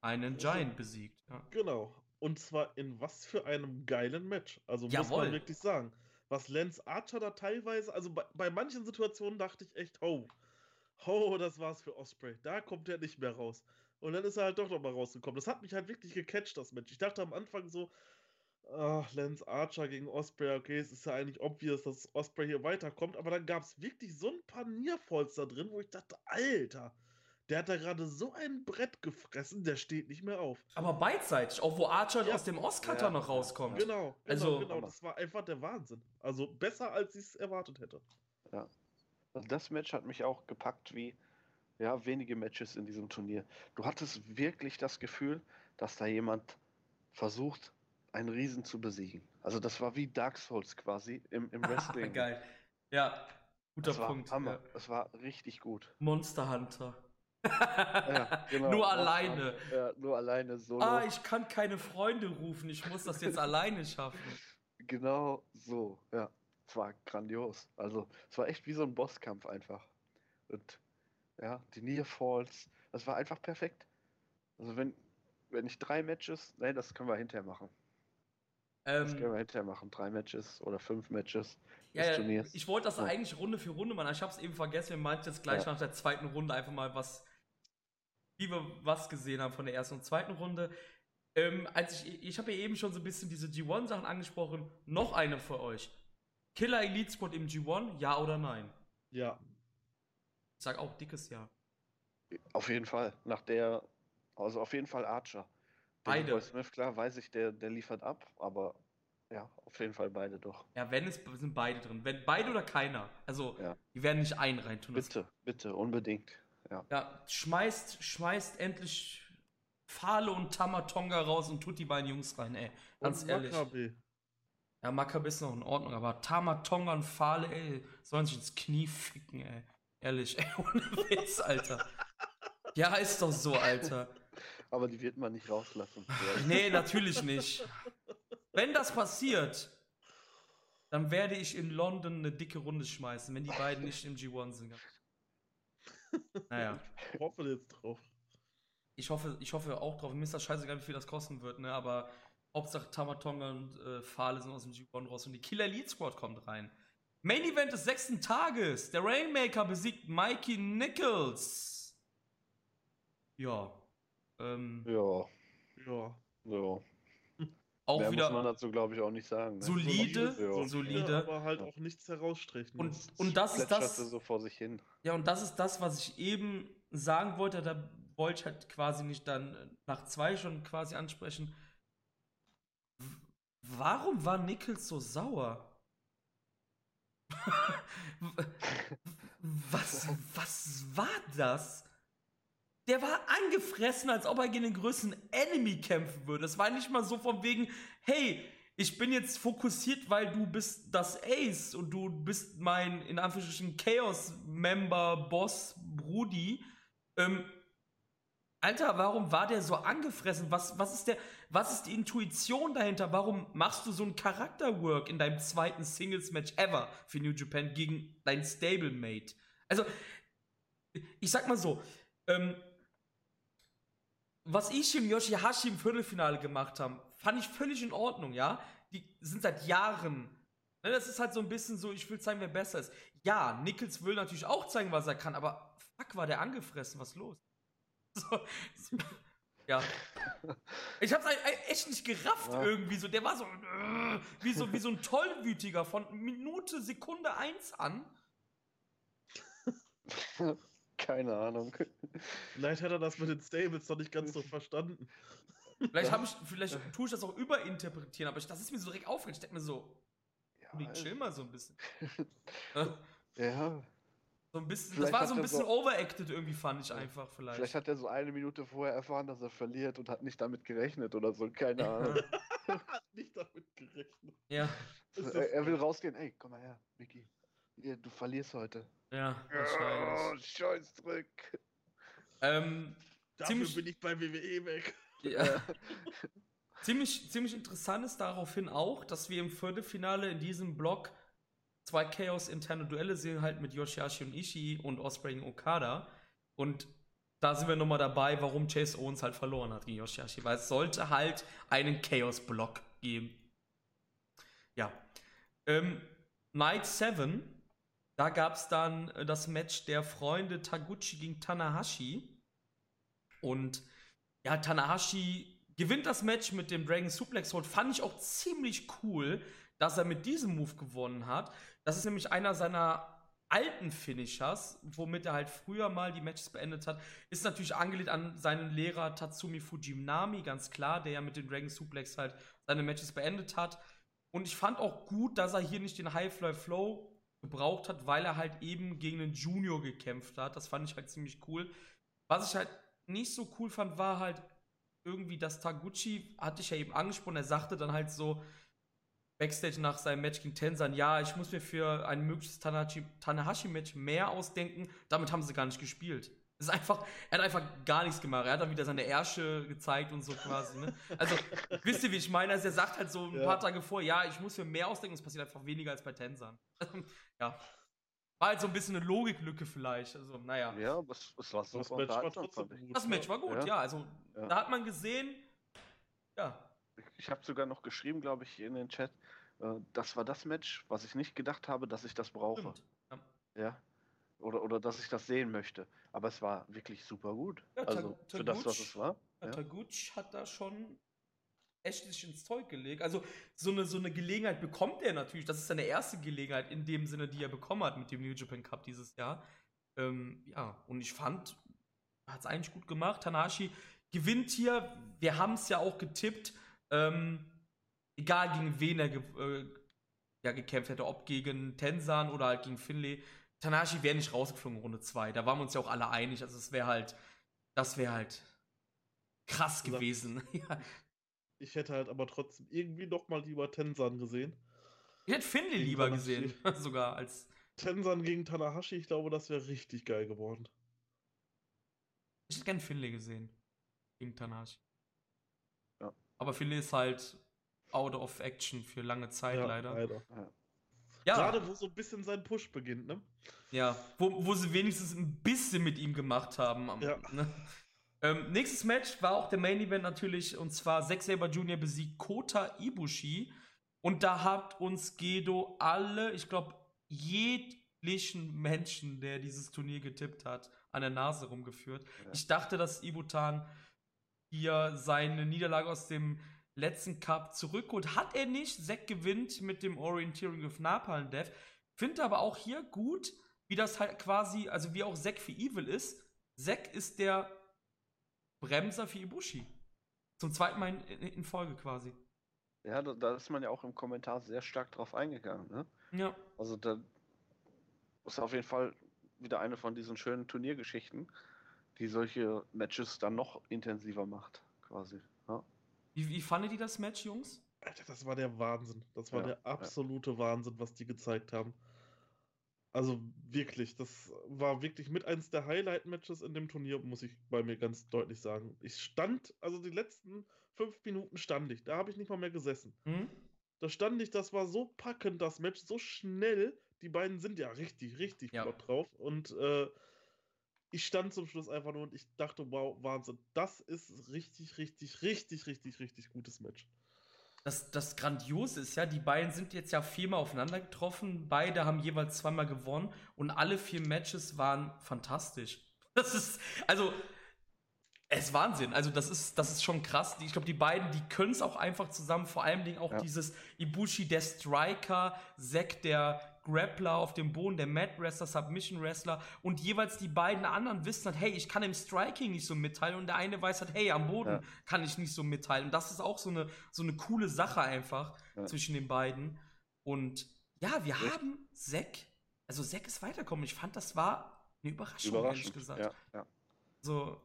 einen Giant besiegt. Ja. Genau. Und zwar in was für einem geilen Match. Also muss Jawohl. man wirklich sagen. Was Lance Archer da teilweise, also bei, bei manchen Situationen dachte ich echt, oh, oh, das war's für Osprey. Da kommt er nicht mehr raus. Und dann ist er halt doch nochmal rausgekommen. Das hat mich halt wirklich gecatcht, das Match. Ich dachte am Anfang so, ach, Lance Archer gegen Osprey, okay, es ist ja eigentlich obvious, dass Osprey hier weiterkommt, aber dann gab es wirklich so ein paar Nearfalls da drin, wo ich dachte, Alter, der hat da gerade so ein Brett gefressen, der steht nicht mehr auf. Aber beidseitig, auch wo Archer Ja. aus dem Oscutter Ja. noch rauskommt. Genau, genau, Also- genau. Das war einfach der Wahnsinn. Also besser, als ich es erwartet hätte. Also das Match hat mich auch gepackt wie ja, wenige Matches in diesem Turnier. Du hattest wirklich das Gefühl, dass da jemand versucht, einen Riesen zu besiegen. Also das war wie Dark Souls quasi im, im Wrestling. Geil. Ja, guter Das Punkt. Hammer. Ja. Das war richtig gut. Monster Hunter. Ja, genau. Nur alleine. Ja, nur alleine solo. Ah, ich kann keine Freunde rufen. Ich muss das jetzt alleine schaffen. Genau so, ja. Es war grandios. Also, es war echt wie so ein Bosskampf einfach. Und ja, die Near Falls, das war einfach perfekt. Also, wenn, wenn ich drei Matches, nein, das können wir hinterher machen. Das können Ähm, wir hinterher machen. Drei Matches oder fünf Matches ja, des Turniers. ich wollte das Ja. eigentlich Runde für Runde machen. aber Ich habe es eben vergessen. Wir meinten jetzt gleich Ja. nach der zweiten Runde einfach mal was, wie wir was gesehen haben von der ersten und zweiten Runde. Ähm, als ich ich habe ja eben schon so ein bisschen diese G1-Sachen angesprochen. Noch eine für euch. Killer Elite Squad im G1, ja oder nein? Ja. Ich sag auch dickes Ja. Auf jeden Fall. Nach der, also auf jeden Fall Archer. Beide. Boy Smith, klar, weiß ich, der, der liefert ab, aber ja, auf jeden Fall beide doch. Ja, wenn es sind beide drin. Wenn beide oder keiner. Also, Ja. die werden nicht einen reintun. Das- Bitte, bitte, unbedingt. Ja. Ja, schmeißt, schmeißt endlich Fale und Tamatonga raus und tut die beiden Jungs rein, ey. Ganz Und ehrlich. Maccabi. Ja, Maccabi ist noch in Ordnung, aber Tamatonga und Fale, ey, sollen sich ins Knie ficken, ey. Ehrlich, ey, ohne Witz, Alter. Ja, ist doch so, Alter. Aber die wird man nicht rauslassen. Nee, natürlich nicht. Wenn das passiert, dann werde ich in London eine dicke Runde schmeißen, wenn die beiden nicht im G1 sind. Naja. Ich hoffe jetzt drauf. Ich hoffe, ich hoffe auch drauf. Mir ist das scheißegal, wie viel das kosten wird, ne? Aber Hauptsache Tamatonga und äh, Fahle sind aus dem G1 raus und die Killer Elite Squad kommt rein. Main Event des sechsten Tages. Der Rainmaker besiegt Mikey Nichols. Ja. Ähm, Ja, Ja. ja. auch Mehr wieder muss man dazu, glaube ich, auch nicht sagen. Ne? solide, Ja. solide. Aber halt auch nichts herausstrichen. Und, und das ist das. so vor sich hin. Ja, und das ist das, was ich eben sagen wollte. Da wollte ich halt quasi nicht dann nach zwei schon quasi ansprechen. Warum war Nichols so sauer? was, was war das? Der war angefressen, als ob er gegen den größten Enemy kämpfen würde. Es war nicht mal so von wegen, hey, ich bin jetzt fokussiert, weil du bist das Ace und du bist mein, in Anführungsstrichen, Chaos-Member, Boss, Brudi. Ähm, Alter, warum war der so angefressen? Was, was, ist der, was ist die Intuition dahinter? Warum machst du so ein Charakterwork in deinem zweiten Singles-Match ever für New Japan gegen dein Stablemate? Also, ich sag mal so, ähm, was ich und Yoshihashi im Viertelfinale gemacht haben, fand ich völlig in Ordnung, ja? Die sind seit Jahren. Ne, das ist halt so ein bisschen so, ich will zeigen, wer besser ist. Ja, Nichols will natürlich auch zeigen, was er kann, aber fuck, war der angefressen, was los? So, so, ja. Ich hab's halt echt nicht gerafft Ja. irgendwie so. Der war so, wie so, wie so ein Tollwütiger von Minute, Sekunde eins an. Keine Ahnung. Vielleicht hat er das mit den Stables noch nicht ganz so verstanden. Vielleicht, ich, vielleicht tue ich das auch überinterpretieren, aber ich, das ist mir so direkt aufgeregt. Ich denke mir so, Ja, chill mal so ein bisschen. Ja, so ein bisschen, das war so ein bisschen so- overacted irgendwie, fand ich einfach vielleicht. vielleicht hat er so eine Minute vorher erfahren, dass er verliert und hat nicht damit gerechnet oder so. Keine Ahnung. Hat nicht damit gerechnet. ja, er, er will rausgehen. Ey, komm mal her, Micky. Hier, du verlierst heute. ja, wahrscheinlich. Oh, Scheißdreck. Ähm, Dafür ziemlich- bin ich bei WWE weg. ja. ziemlich, ziemlich interessant ist daraufhin auch, dass wir im Viertelfinale in diesem Block zwei Chaos-interne Duelle sehen, halt mit Yoshihashi und Ishii und Osprey und Okada. Und da sind wir nochmal dabei, warum Chase Owens halt verloren hat gegen Yoshihashi, weil es sollte halt einen Chaos-Block geben. Ja. Ähm, Night 7, da gab es dann äh, das Match der Freunde Taguchi gegen Tanahashi. Und ja, Tanahashi gewinnt das Match mit dem Dragon Suplex Hold. Fand ich auch ziemlich cool, dass er mit diesem Move gewonnen hat. Das ist nämlich einer seiner alten Finishers, womit er halt früher mal die Matches beendet hat. Ist natürlich angelehnt an seinen Lehrer Tatsumi Fujinami, ganz klar, der ja mit dem Dragon Suplex halt seine Matches beendet hat. Und ich fand auch gut, dass er hier nicht den High Fly Flow gebraucht hat, weil er halt eben gegen einen Junior gekämpft hat. Das fand ich halt ziemlich cool. Was ich halt nicht so cool fand, war halt irgendwie, dass Taguchi, hatte ich ja eben angesprochen, er sagte dann halt so Backstage nach seinem Match gegen Tensan, ja, ich muss mir für ein mögliches Tanahashi- Tanahashi-Match mehr ausdenken. Damit haben sie gar nicht gespielt. Ist einfach, er hat einfach gar nichts gemacht. Er hat dann wieder seine Ärsche gezeigt und so quasi. Ne? Also, wisst ihr, wie ich meine? Also, er sagt halt so ein Ja. paar Tage vor, ja, ich muss mir mehr ausdenken, es passiert einfach weniger als bei Tensan. ja. War halt so ein bisschen eine Logiklücke vielleicht. Also, naja. Ja, es, es war Das super Match war trotzdem gut. Das Match war gut, ja. Ja. Also, Ja. da hat man gesehen, ja, Ich habe sogar noch geschrieben, glaube ich, in den Chat. äh, Das war das Match, was ich nicht gedacht habe, dass ich das brauche. stimmt. Ja. Ja. Oder, oder dass ich das sehen möchte. Aber es war wirklich super gut. Ja, also für das, was es war. Ja. Taguchi hat da schon echt sich ins Zeug gelegt. Also so eine, so eine Gelegenheit bekommt er natürlich. Das ist seine erste Gelegenheit in dem Sinne, die er bekommen hat mit dem New Japan Cup dieses Jahr. Ähm, ja, und ich fand, hat es eigentlich gut gemacht. Tanahashi gewinnt hier. Wir haben es ja auch getippt. Ähm, egal gegen wen er ge äh, ja, gekämpft hätte, ob gegen Tensan oder halt gegen Finlay. Tanahashi wäre nicht rausgeflogen in Runde 2. Da waren wir uns ja auch alle einig. Also es wäre halt, das wäre halt krass Ja. gewesen. Ich hätte halt aber trotzdem irgendwie noch mal lieber Tensan gesehen. Ich hätte Gegen lieber Tanahashi. gesehen, sogar als. Tensan gegen Tanahashi, ich glaube, das wäre richtig geil geworden. Ich hätte gern Finlay gesehen. Gegen Tanahashi. Ja. Aber Finlay ist halt out of action für lange Zeit ja, leider. leider. Ja. Gerade wo so ein bisschen sein Push beginnt, ne? Ja, wo, wo sie wenigstens ein bisschen mit ihm gemacht haben. Ja. Ne? Ähm, nächstes Match war auch der Main Event natürlich, und zwar Zack Saber Jr. besiegt Kota Ibushi. Und da hat uns Gedo alle, ich glaube, jeglichen Menschen, der dieses Turnier getippt hat, an der Nase rumgeführt. Ja. Ich dachte, dass Ibutan hier seine Niederlage aus dem letzten Cup zurückholt. Hat er nicht. Zack gewinnt mit dem Orienteering of Napalm Death. Finde aber auch hier gut, wie das halt quasi, also wie auch Zack für Evil ist. Zack ist der Bremser für Ibushi. Zum zweiten Mal in, in Folge quasi. Ja, da, da, ist man ja auch im Kommentar sehr stark drauf eingegangen. Ne? Ja. Also da ist auf jeden Fall wieder eine von diesen schönen Turniergeschichten, die solche Matches dann noch intensiver macht, quasi. Ja. Wie, wie fandet ihr das Match, Jungs? Alter, das war der Wahnsinn. Das war ja, der absolute ja. Wahnsinn, was die gezeigt haben. Also wirklich, das war wirklich mit eins der Highlight-Matches in dem Turnier, muss ich bei mir ganz deutlich sagen. Ich stand, also die letzten fünf Minuten stand ich, da habe ich nicht mal mehr gesessen. Mhm. Da stand ich, das war so packend, das Match, so schnell. Die beiden sind ja richtig, richtig ja. drauf. Und äh, ich stand zum Schluss einfach nur und ich dachte, wow, Wahnsinn, das ist richtig, richtig, richtig, richtig, richtig gutes Match. Das, das Grandiose ist ja, die beiden sind jetzt ja viermal aufeinander getroffen. Beide haben jeweils zweimal gewonnen und alle vier Matches waren fantastisch. Das ist, also, es ist Wahnsinn. Also, das ist, das ist schon krass. Ich glaube, die beiden, die können es auch einfach zusammen. Vor allem auch ja. dieses Ibushi, der Striker, Zack, der Grappler auf dem Boden, der Mat Wrestler, Submission Wrestler und jeweils die beiden anderen wissen halt, hey, ich kann im Striking nicht so mitteilen und der eine weiß halt, hey, am Boden ja. kann ich nicht so mitteilen. Und das ist auch so eine, so eine coole Sache einfach ja. zwischen den beiden. Und ja, wir Echt? haben Zack, also Zack ist weitergekommen. Ich fand, das war eine Überraschung, ehrlich gesagt. So,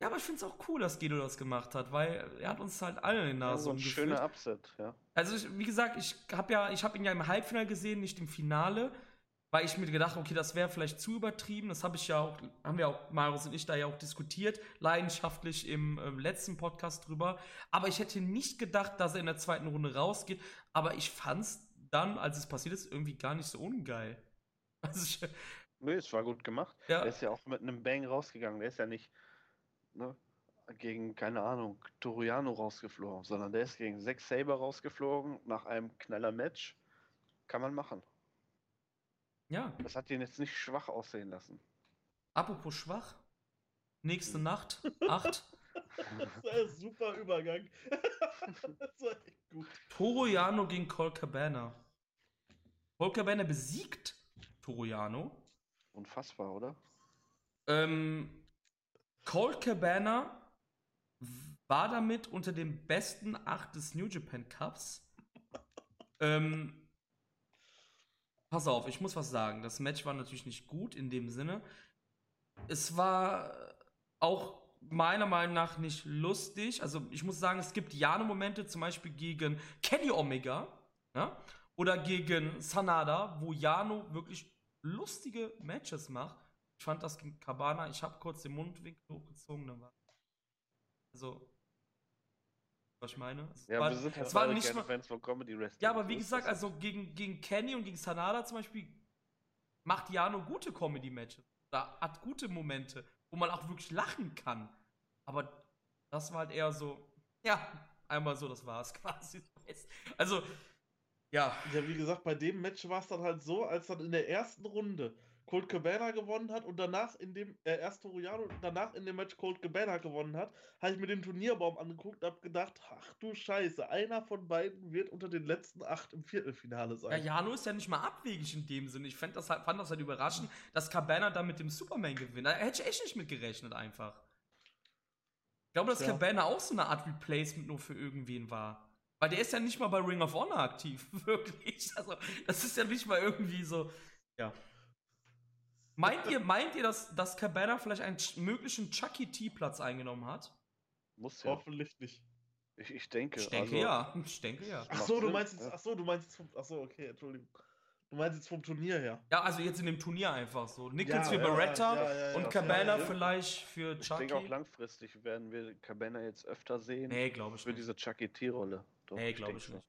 ja, aber ich finde es auch cool, dass Guido das gemacht hat, weil er hat uns halt alle in den Nase ja, so ein schöner Upset, ja. Also ich, wie gesagt, ich habe ja, ich habe ihn ja im Halbfinale gesehen, nicht im Finale, weil ich mir gedacht, okay, das wäre vielleicht zu übertrieben. Das habe ich ja auch, haben wir auch Marius und ich da ja auch diskutiert, leidenschaftlich im äh, letzten Podcast drüber. Aber ich hätte nicht gedacht, dass er in der zweiten Runde rausgeht. Aber ich fand es dann, als es passiert ist, irgendwie gar nicht so ungeil. Also ich, Nö, es war gut gemacht. Ja. Er ist ja auch mit einem Bang rausgegangen. Der ist ja nicht ne, gegen, keine Ahnung, Toriano rausgeflogen, sondern der ist gegen Zack Saber rausgeflogen nach einem knaller Match. Kann man machen. Ja. Das hat ihn jetzt nicht schwach aussehen lassen. Apropos schwach. Nächste hm. Nacht, 8. das war ein super Übergang. das war echt gut. Toroyano gegen Col Cabana. Col Cabana besiegt Toroyano. Unfassbar, oder? Ähm, Colt Cabana war damit unter den besten acht des New Japan Cups. ähm, pass auf, ich muss was sagen. Das Match war natürlich nicht gut in dem Sinne. Es war auch meiner Meinung nach nicht lustig. Also ich muss sagen, es gibt Jano-Momente, zum Beispiel gegen Kenny Omega ja? oder gegen Sanada, wo Jano wirklich lustige Matches macht. Ich fand das gegen Cabana, ich habe kurz den Mundwinkel hochgezogen, dann war. Also. Was ich meine? Es ja, war, wir sind halt war nicht mal, Fans von Comedy Wrestling. Ja, aber wie gesagt, also gegen, gegen Kenny und gegen Sanada zum Beispiel macht Jano gute Comedy-Matches. Da hat gute Momente, wo man auch wirklich lachen kann. Aber das war halt eher so, ja, einmal so, das war's quasi. Also, ja. Ja, wie gesagt, bei dem Match war es dann halt so, als dann in der ersten Runde Colt Cabana gewonnen hat und danach in dem, äh, erst Toriano und danach in dem Match Colt Cabana gewonnen hat, habe ich mir den Turnierbaum angeguckt und habe gedacht, ach du Scheiße, einer von beiden wird unter den letzten acht im Viertelfinale sein. Ja, Jano ist ja nicht mal abwegig in dem Sinne. Ich fand das halt, fand das halt überraschend, dass Cabana da mit dem Superman gewinnt. Da hätte ich echt nicht mit gerechnet einfach. Ich glaube, dass ja. Cabana auch so eine Art Replacement nur für irgendwen war. Weil der ist ja nicht mal bei Ring of Honor aktiv, wirklich. Also, das ist ja nicht mal irgendwie so. Ja. Meint ihr, meint ihr, dass, dass Cabana vielleicht einen möglichen Chucky T-Platz eingenommen hat? Muss ja. Hoffentlich nicht. Ich, ich denke. Ich denke also, ja. Ich denke ja. Ach so, du meinst jetzt, ach so, du meinst jetzt vom, ach so, okay, Entschuldigung. Du meinst jetzt vom Turnier her. Ja, also jetzt in dem Turnier einfach so. Nichols ja, für ja, Beretta ja, und Cabana vielleicht für Chucky. Ich denke auch langfristig werden wir Cabana jetzt öfter sehen. Nee, glaube ich Für nicht. diese Chucky T-Rolle. Nee, glaube ich nicht.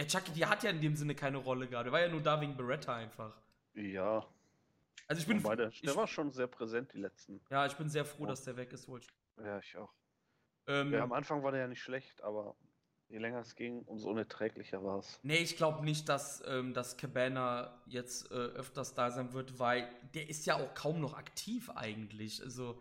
Ja, Chucky, die hat ja in dem Sinne keine Rolle gerade. War ja nur da wegen Beretta einfach. Ja. Also ich bin. Wobei der, ich, der war schon sehr präsent, die letzten. ja, ich bin sehr froh, Oh. dass der weg ist, wohl. Ja, ich auch. Ähm, Ja, am Anfang war der ja nicht schlecht, aber je länger es ging, umso unerträglicher war es. Nee, ich glaube nicht, dass, ähm, dass Cabana jetzt äh, öfters da sein wird, weil der ist ja auch kaum noch aktiv eigentlich. Also,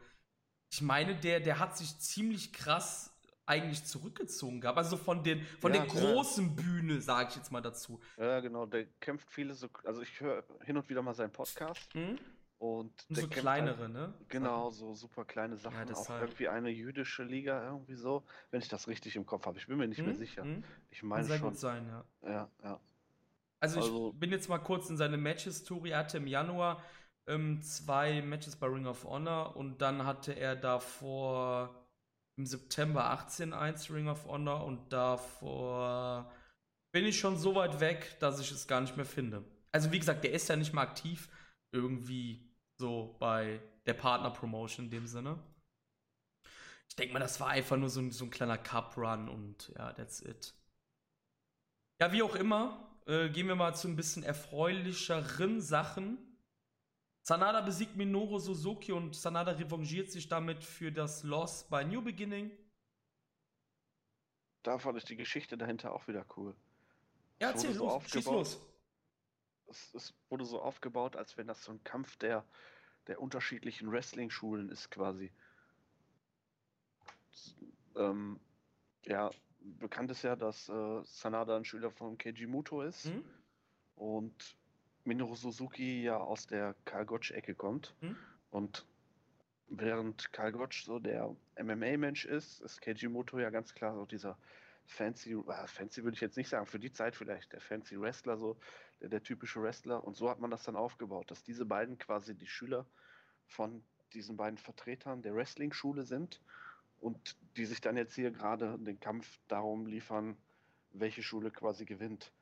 ich meine, der, der hat sich ziemlich krass eigentlich zurückgezogen gehabt. Also von, den, von Ja, der ja. großen Bühne, sage ich jetzt mal dazu. Ja, genau, der kämpft viele so. Also ich höre hin und wieder mal seinen Podcast Hm? und Und so kämpft kleinere, Halt, ne? genau, so super kleine Sachen. auch deshalb. irgendwie eine jüdische Liga, irgendwie so. Wenn ich das richtig im Kopf habe. Ich bin mir nicht Hm? mehr sicher. Hm? Ich Kann meine sehr schon. gut sein, ja. Ja, ja. Also ich Also- bin jetzt mal kurz in seine Match-History. Er hatte im Januar ähm, zwei Matches bei Ring of Honor und dann hatte er davor im September 18 eins Ring of Honor und davor bin ich schon so weit weg, dass ich es gar nicht mehr finde. Also wie gesagt, der ist ja nicht mal aktiv irgendwie so bei der Partner-Promotion in dem Sinne. Ich denke mal, das war einfach nur so ein, so ein kleiner Cup-Run und ja, that's it. Ja, wie auch immer, äh, gehen wir mal zu ein bisschen erfreulicheren Sachen. Sanada besiegt Minoru Suzuki und Sanada revanchiert sich damit für das Loss bei New Beginning. Da fand ich die Geschichte dahinter auch wieder cool. Ja, erzähl so los, schieß los. Es, es wurde so aufgebaut, als wenn das so ein Kampf der, der unterschiedlichen Wrestling-Schulen ist, quasi. Ähm, ja, bekannt ist ja, dass äh, Sanada ein Schüler von Keiji Muto ist Hm? und Minoru Suzuki ja aus der Karl Gotch-Ecke kommt. Hm? Und während Karl Gotch so der MMA-Mensch ist, ist Keiji Muto ja ganz klar so dieser fancy, äh, fancy würde ich jetzt nicht sagen, für die Zeit vielleicht der fancy Wrestler, so der, der typische Wrestler. Und so hat man das dann aufgebaut, dass diese beiden quasi die Schüler von diesen beiden Vertretern der Wrestling-Schule sind und die sich dann jetzt hier gerade den Kampf darum liefern, welche Schule quasi gewinnt.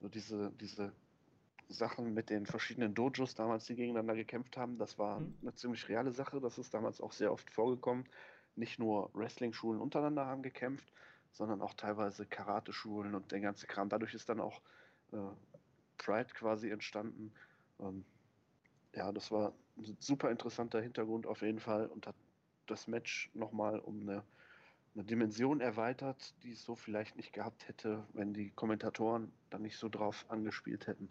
So diese, diese Sachen mit den verschiedenen Dojos damals, die gegeneinander gekämpft haben, das war Mhm. eine ziemlich reale Sache. Das ist damals auch sehr oft vorgekommen. Nicht nur Wrestling-Schulen untereinander haben gekämpft, sondern auch teilweise Karate-Schulen und der ganze Kram. Dadurch ist dann auch äh, Pride quasi entstanden. Ähm, ja, das war ein super interessanter Hintergrund auf jeden Fall und hat das Match nochmal um eine, eine Dimension erweitert, die es so vielleicht nicht gehabt hätte, wenn die Kommentatoren dann nicht so drauf angespielt hätten.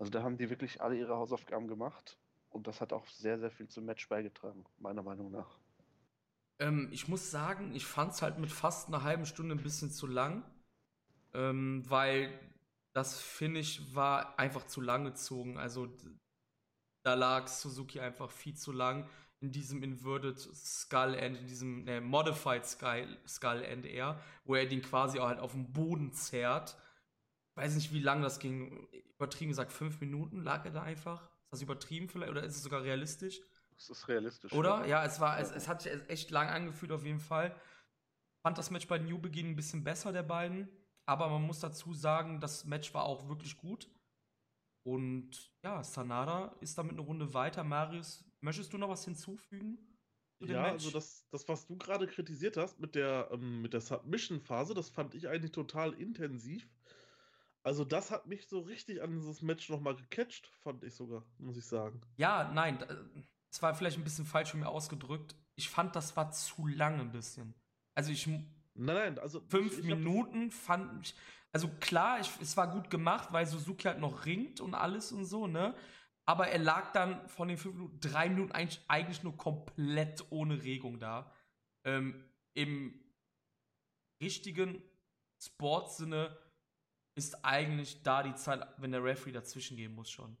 Also da haben die wirklich alle ihre Hausaufgaben gemacht und das hat auch sehr, sehr viel zum Match beigetragen, meiner Meinung nach. Ähm, ich muss sagen, ich fand es halt mit fast einer halben Stunde ein bisschen zu lang, ähm, weil das Finish war einfach zu lang gezogen. Also da lag Suzuki einfach viel zu lang in diesem Inverted Skull End, in diesem ne, Modified Skull, Skull End eher, wo er den quasi auch halt auf den Boden zerrt. Ich weiß nicht, wie lang das ging. Übertrieben gesagt, fünf Minuten lag er da einfach. Ist das übertrieben vielleicht oder ist es sogar realistisch? Das ist realistisch. Oder? Ja, es war, es, es hat sich echt lang angefühlt auf jeden Fall. Fand das Match bei New Begin ein bisschen besser der beiden, aber man muss dazu sagen, das Match war auch wirklich gut. Und ja, Sanada ist damit eine Runde weiter. Marius, möchtest du noch was hinzufügen? Ja, Match? also das, das, was du gerade kritisiert hast mit der, ähm, mit der Submission-Phase, das fand ich eigentlich total intensiv. Also das hat mich so richtig an dieses Match nochmal gecatcht, fand ich sogar, muss ich sagen. Ja, nein, da- es war vielleicht ein bisschen falsch von mir ausgedrückt. Ich fand, das war zu lang ein bisschen. Also ich Nein, nein, also fünf ich, ich hab Minuten fand ich, also klar, ich, es war gut gemacht, weil Suzuki halt noch ringt und alles und so, ne? Aber er lag dann von den fünf Minuten, drei Minuten eigentlich, eigentlich nur komplett ohne Regung da. Ähm, Im richtigen Sportsinne ist eigentlich da die Zeit, wenn der Referee dazwischen gehen muss schon.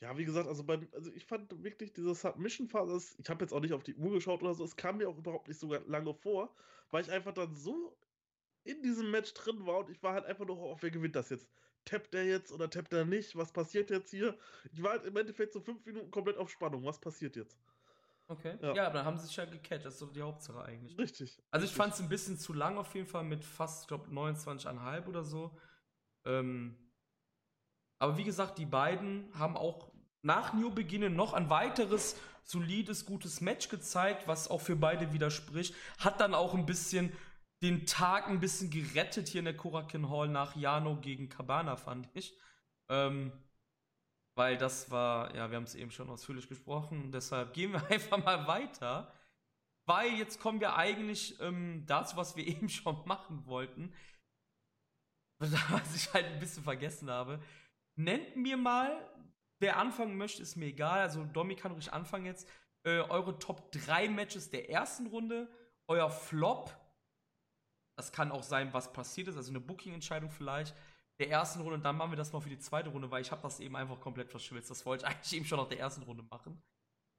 Ja, wie gesagt, also, beim, also ich fand wirklich diese Submission-Phase, ich habe jetzt auch nicht auf die Uhr geschaut oder so, es kam mir auch überhaupt nicht so lange vor, weil ich einfach dann so in diesem Match drin war und ich war halt einfach nur auf, wer gewinnt das jetzt? Tappt der jetzt oder tappt er nicht? Was passiert jetzt hier? Ich war halt im Endeffekt so fünf Minuten komplett auf Spannung. Was passiert jetzt? Okay. Ja. Ja, aber dann haben sie sich ja gecatcht, das ist doch die Hauptsache eigentlich. Richtig. Also ich fand es ein bisschen zu lang auf jeden Fall mit fast, ich glaube, 29,5 oder so. Ähm, aber wie gesagt, die beiden haben auch nach New Beginning noch ein weiteres solides, gutes Match gezeigt, was auch für beide widerspricht. Hat dann auch ein bisschen den Tag ein bisschen gerettet hier in der Korakin Hall nach Jano gegen Cabana, fand ich. Ähm, weil das war, ja, wir haben es eben schon ausführlich gesprochen, deshalb gehen wir einfach mal weiter. Weil jetzt kommen wir eigentlich ähm, dazu, was wir eben schon machen wollten. Was ich halt ein bisschen vergessen habe. Nennt mir mal, wer anfangen möchte, ist mir egal. Also Domi kann ruhig anfangen jetzt. Äh, eure Top 3 Matches der ersten Runde, euer Flop. Das kann auch sein, was passiert ist, also eine Booking-Entscheidung vielleicht der ersten Runde und dann machen wir das noch für die zweite Runde, weil ich habe das eben einfach komplett verschwitzt. Das wollte ich eigentlich eben schon nach der ersten Runde machen.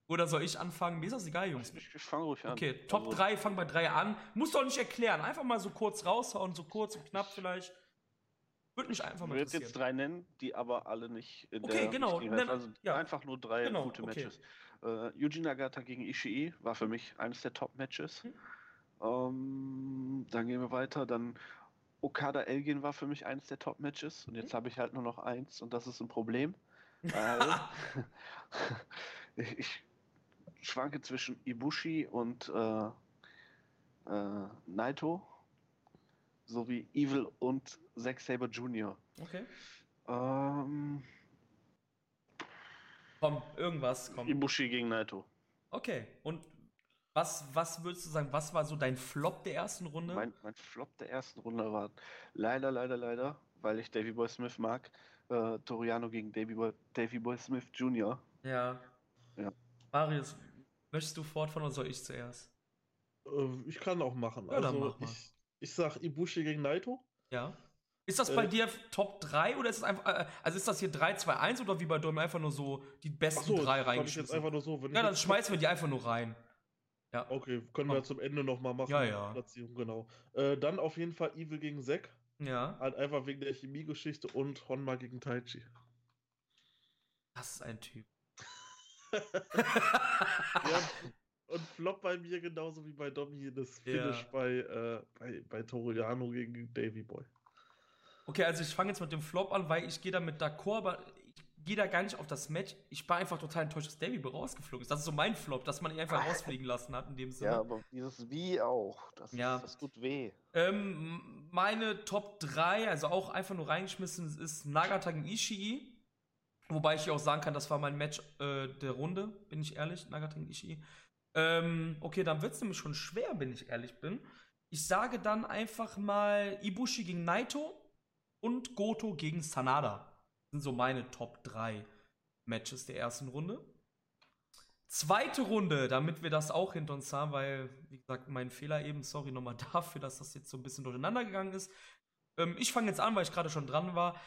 Oder soll ich anfangen? Mir ist das egal, Jungs. Ich, ich fange ruhig an. Okay, Top also, 3, fang bei 3 an. Muss doch nicht erklären. Einfach mal so kurz raushauen, so kurz und knapp vielleicht. Würde mich einfach mal Ich würde jetzt drei nennen, die aber alle nicht in okay, der genau. Nenn, also ja. einfach nur drei genau, gute okay. Matches. Uh, Yuji Nagata gegen Ishii war für mich eines der Top-Matches. Hm. Ähm, dann gehen wir weiter. Dann Okada Elgin war für mich eines der Top-Matches. Und jetzt hm. habe ich halt nur noch eins und das ist ein Problem. ich, schwanke zwischen Ibushi und äh, äh, Naito sowie Evil und Zack Saber Jr. Okay. Ähm, komm, irgendwas. Komm. Ibushi gegen Naito. Okay, und was, was würdest du sagen, was war so dein Flop der ersten Runde? Mein, mein Flop der ersten Runde war leider, leider, leider, weil ich Davy Boy Smith mag, äh, Toriano gegen Davy Boy, Davy Boy Smith Jr. Ja. Ja. Marius, möchtest du fortfahren oder soll ich zuerst? Äh, ich kann auch machen. Ja, also mach ich, ich sag Ibushi gegen Naito. Ja. Ist das bei äh, dir Top 3 oder ist es einfach, äh, also ist das hier 3, 2, 1 oder wie bei Dom einfach nur so die besten so, drei reingeschmissen? Einfach nur so, ja, dann schmeißen wir die einfach nur rein. Ja. Okay, können wir zum Ende nochmal machen. Ja, ja. Platzierung, genau. Äh, dann auf jeden Fall Evil gegen Zack. Ja. Halt einfach wegen der Chemiegeschichte und Honma gegen Taichi. Das ist ein Typ. ja, und Flop bei mir genauso wie bei Domi das Finish ja. bei, äh, bei, bei Toriano gegen Davy Boy. Okay, also ich fange jetzt mit dem Flop an, weil ich gehe da mit d'accord, aber gehe da gar nicht auf das Match. Ich war einfach total enttäuscht, dass Davy rausgeflogen ist. Das ist so mein Flop, dass man ihn einfach rausfliegen lassen hat in dem Sinne. Ja, aber dieses Wie auch, das, ja. das tut weh. Ähm, meine Top 3, also auch einfach nur reingeschmissen, ist Nagata gegen Ishii. Wobei ich hier auch sagen kann, das war mein Match äh, der Runde, bin ich ehrlich, Nagata gegen Ishii. Ähm, okay, dann wird es nämlich schon schwer, wenn ich ehrlich bin. Ich sage dann einfach mal Ibushi gegen Naito und Goto gegen Sanada. Sind so meine Top 3 Matches der ersten Runde. Zweite Runde, damit wir das auch hinter uns haben, weil, wie gesagt, mein Fehler eben, sorry nochmal dafür, dass das jetzt so ein bisschen durcheinander gegangen ist. Ähm, ich fange jetzt an, weil ich gerade schon dran war.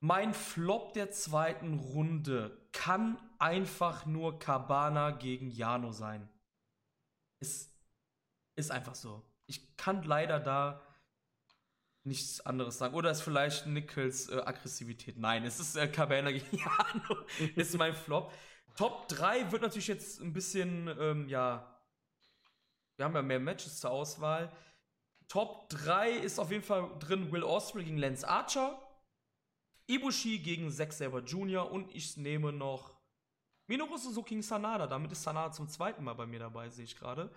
Mein Flop der zweiten Runde kann einfach nur Cabana gegen Jano sein. Ist, ist einfach so. Ich kann leider da nichts anderes sagen. Oder ist vielleicht Nichols äh, Aggressivität. Nein, es ist äh, Cabana Jano. ist mein Flop. Top 3 wird natürlich jetzt ein bisschen, ähm, ja, wir haben ja mehr Matches zur Auswahl. Top 3 ist auf jeden Fall drin Will Osprey gegen Lance Archer. Ibushi gegen Zack Saber Jr. und ich nehme noch Minoru Suzuki gegen Sanada. Damit ist Sanada zum zweiten Mal bei mir dabei, sehe ich gerade.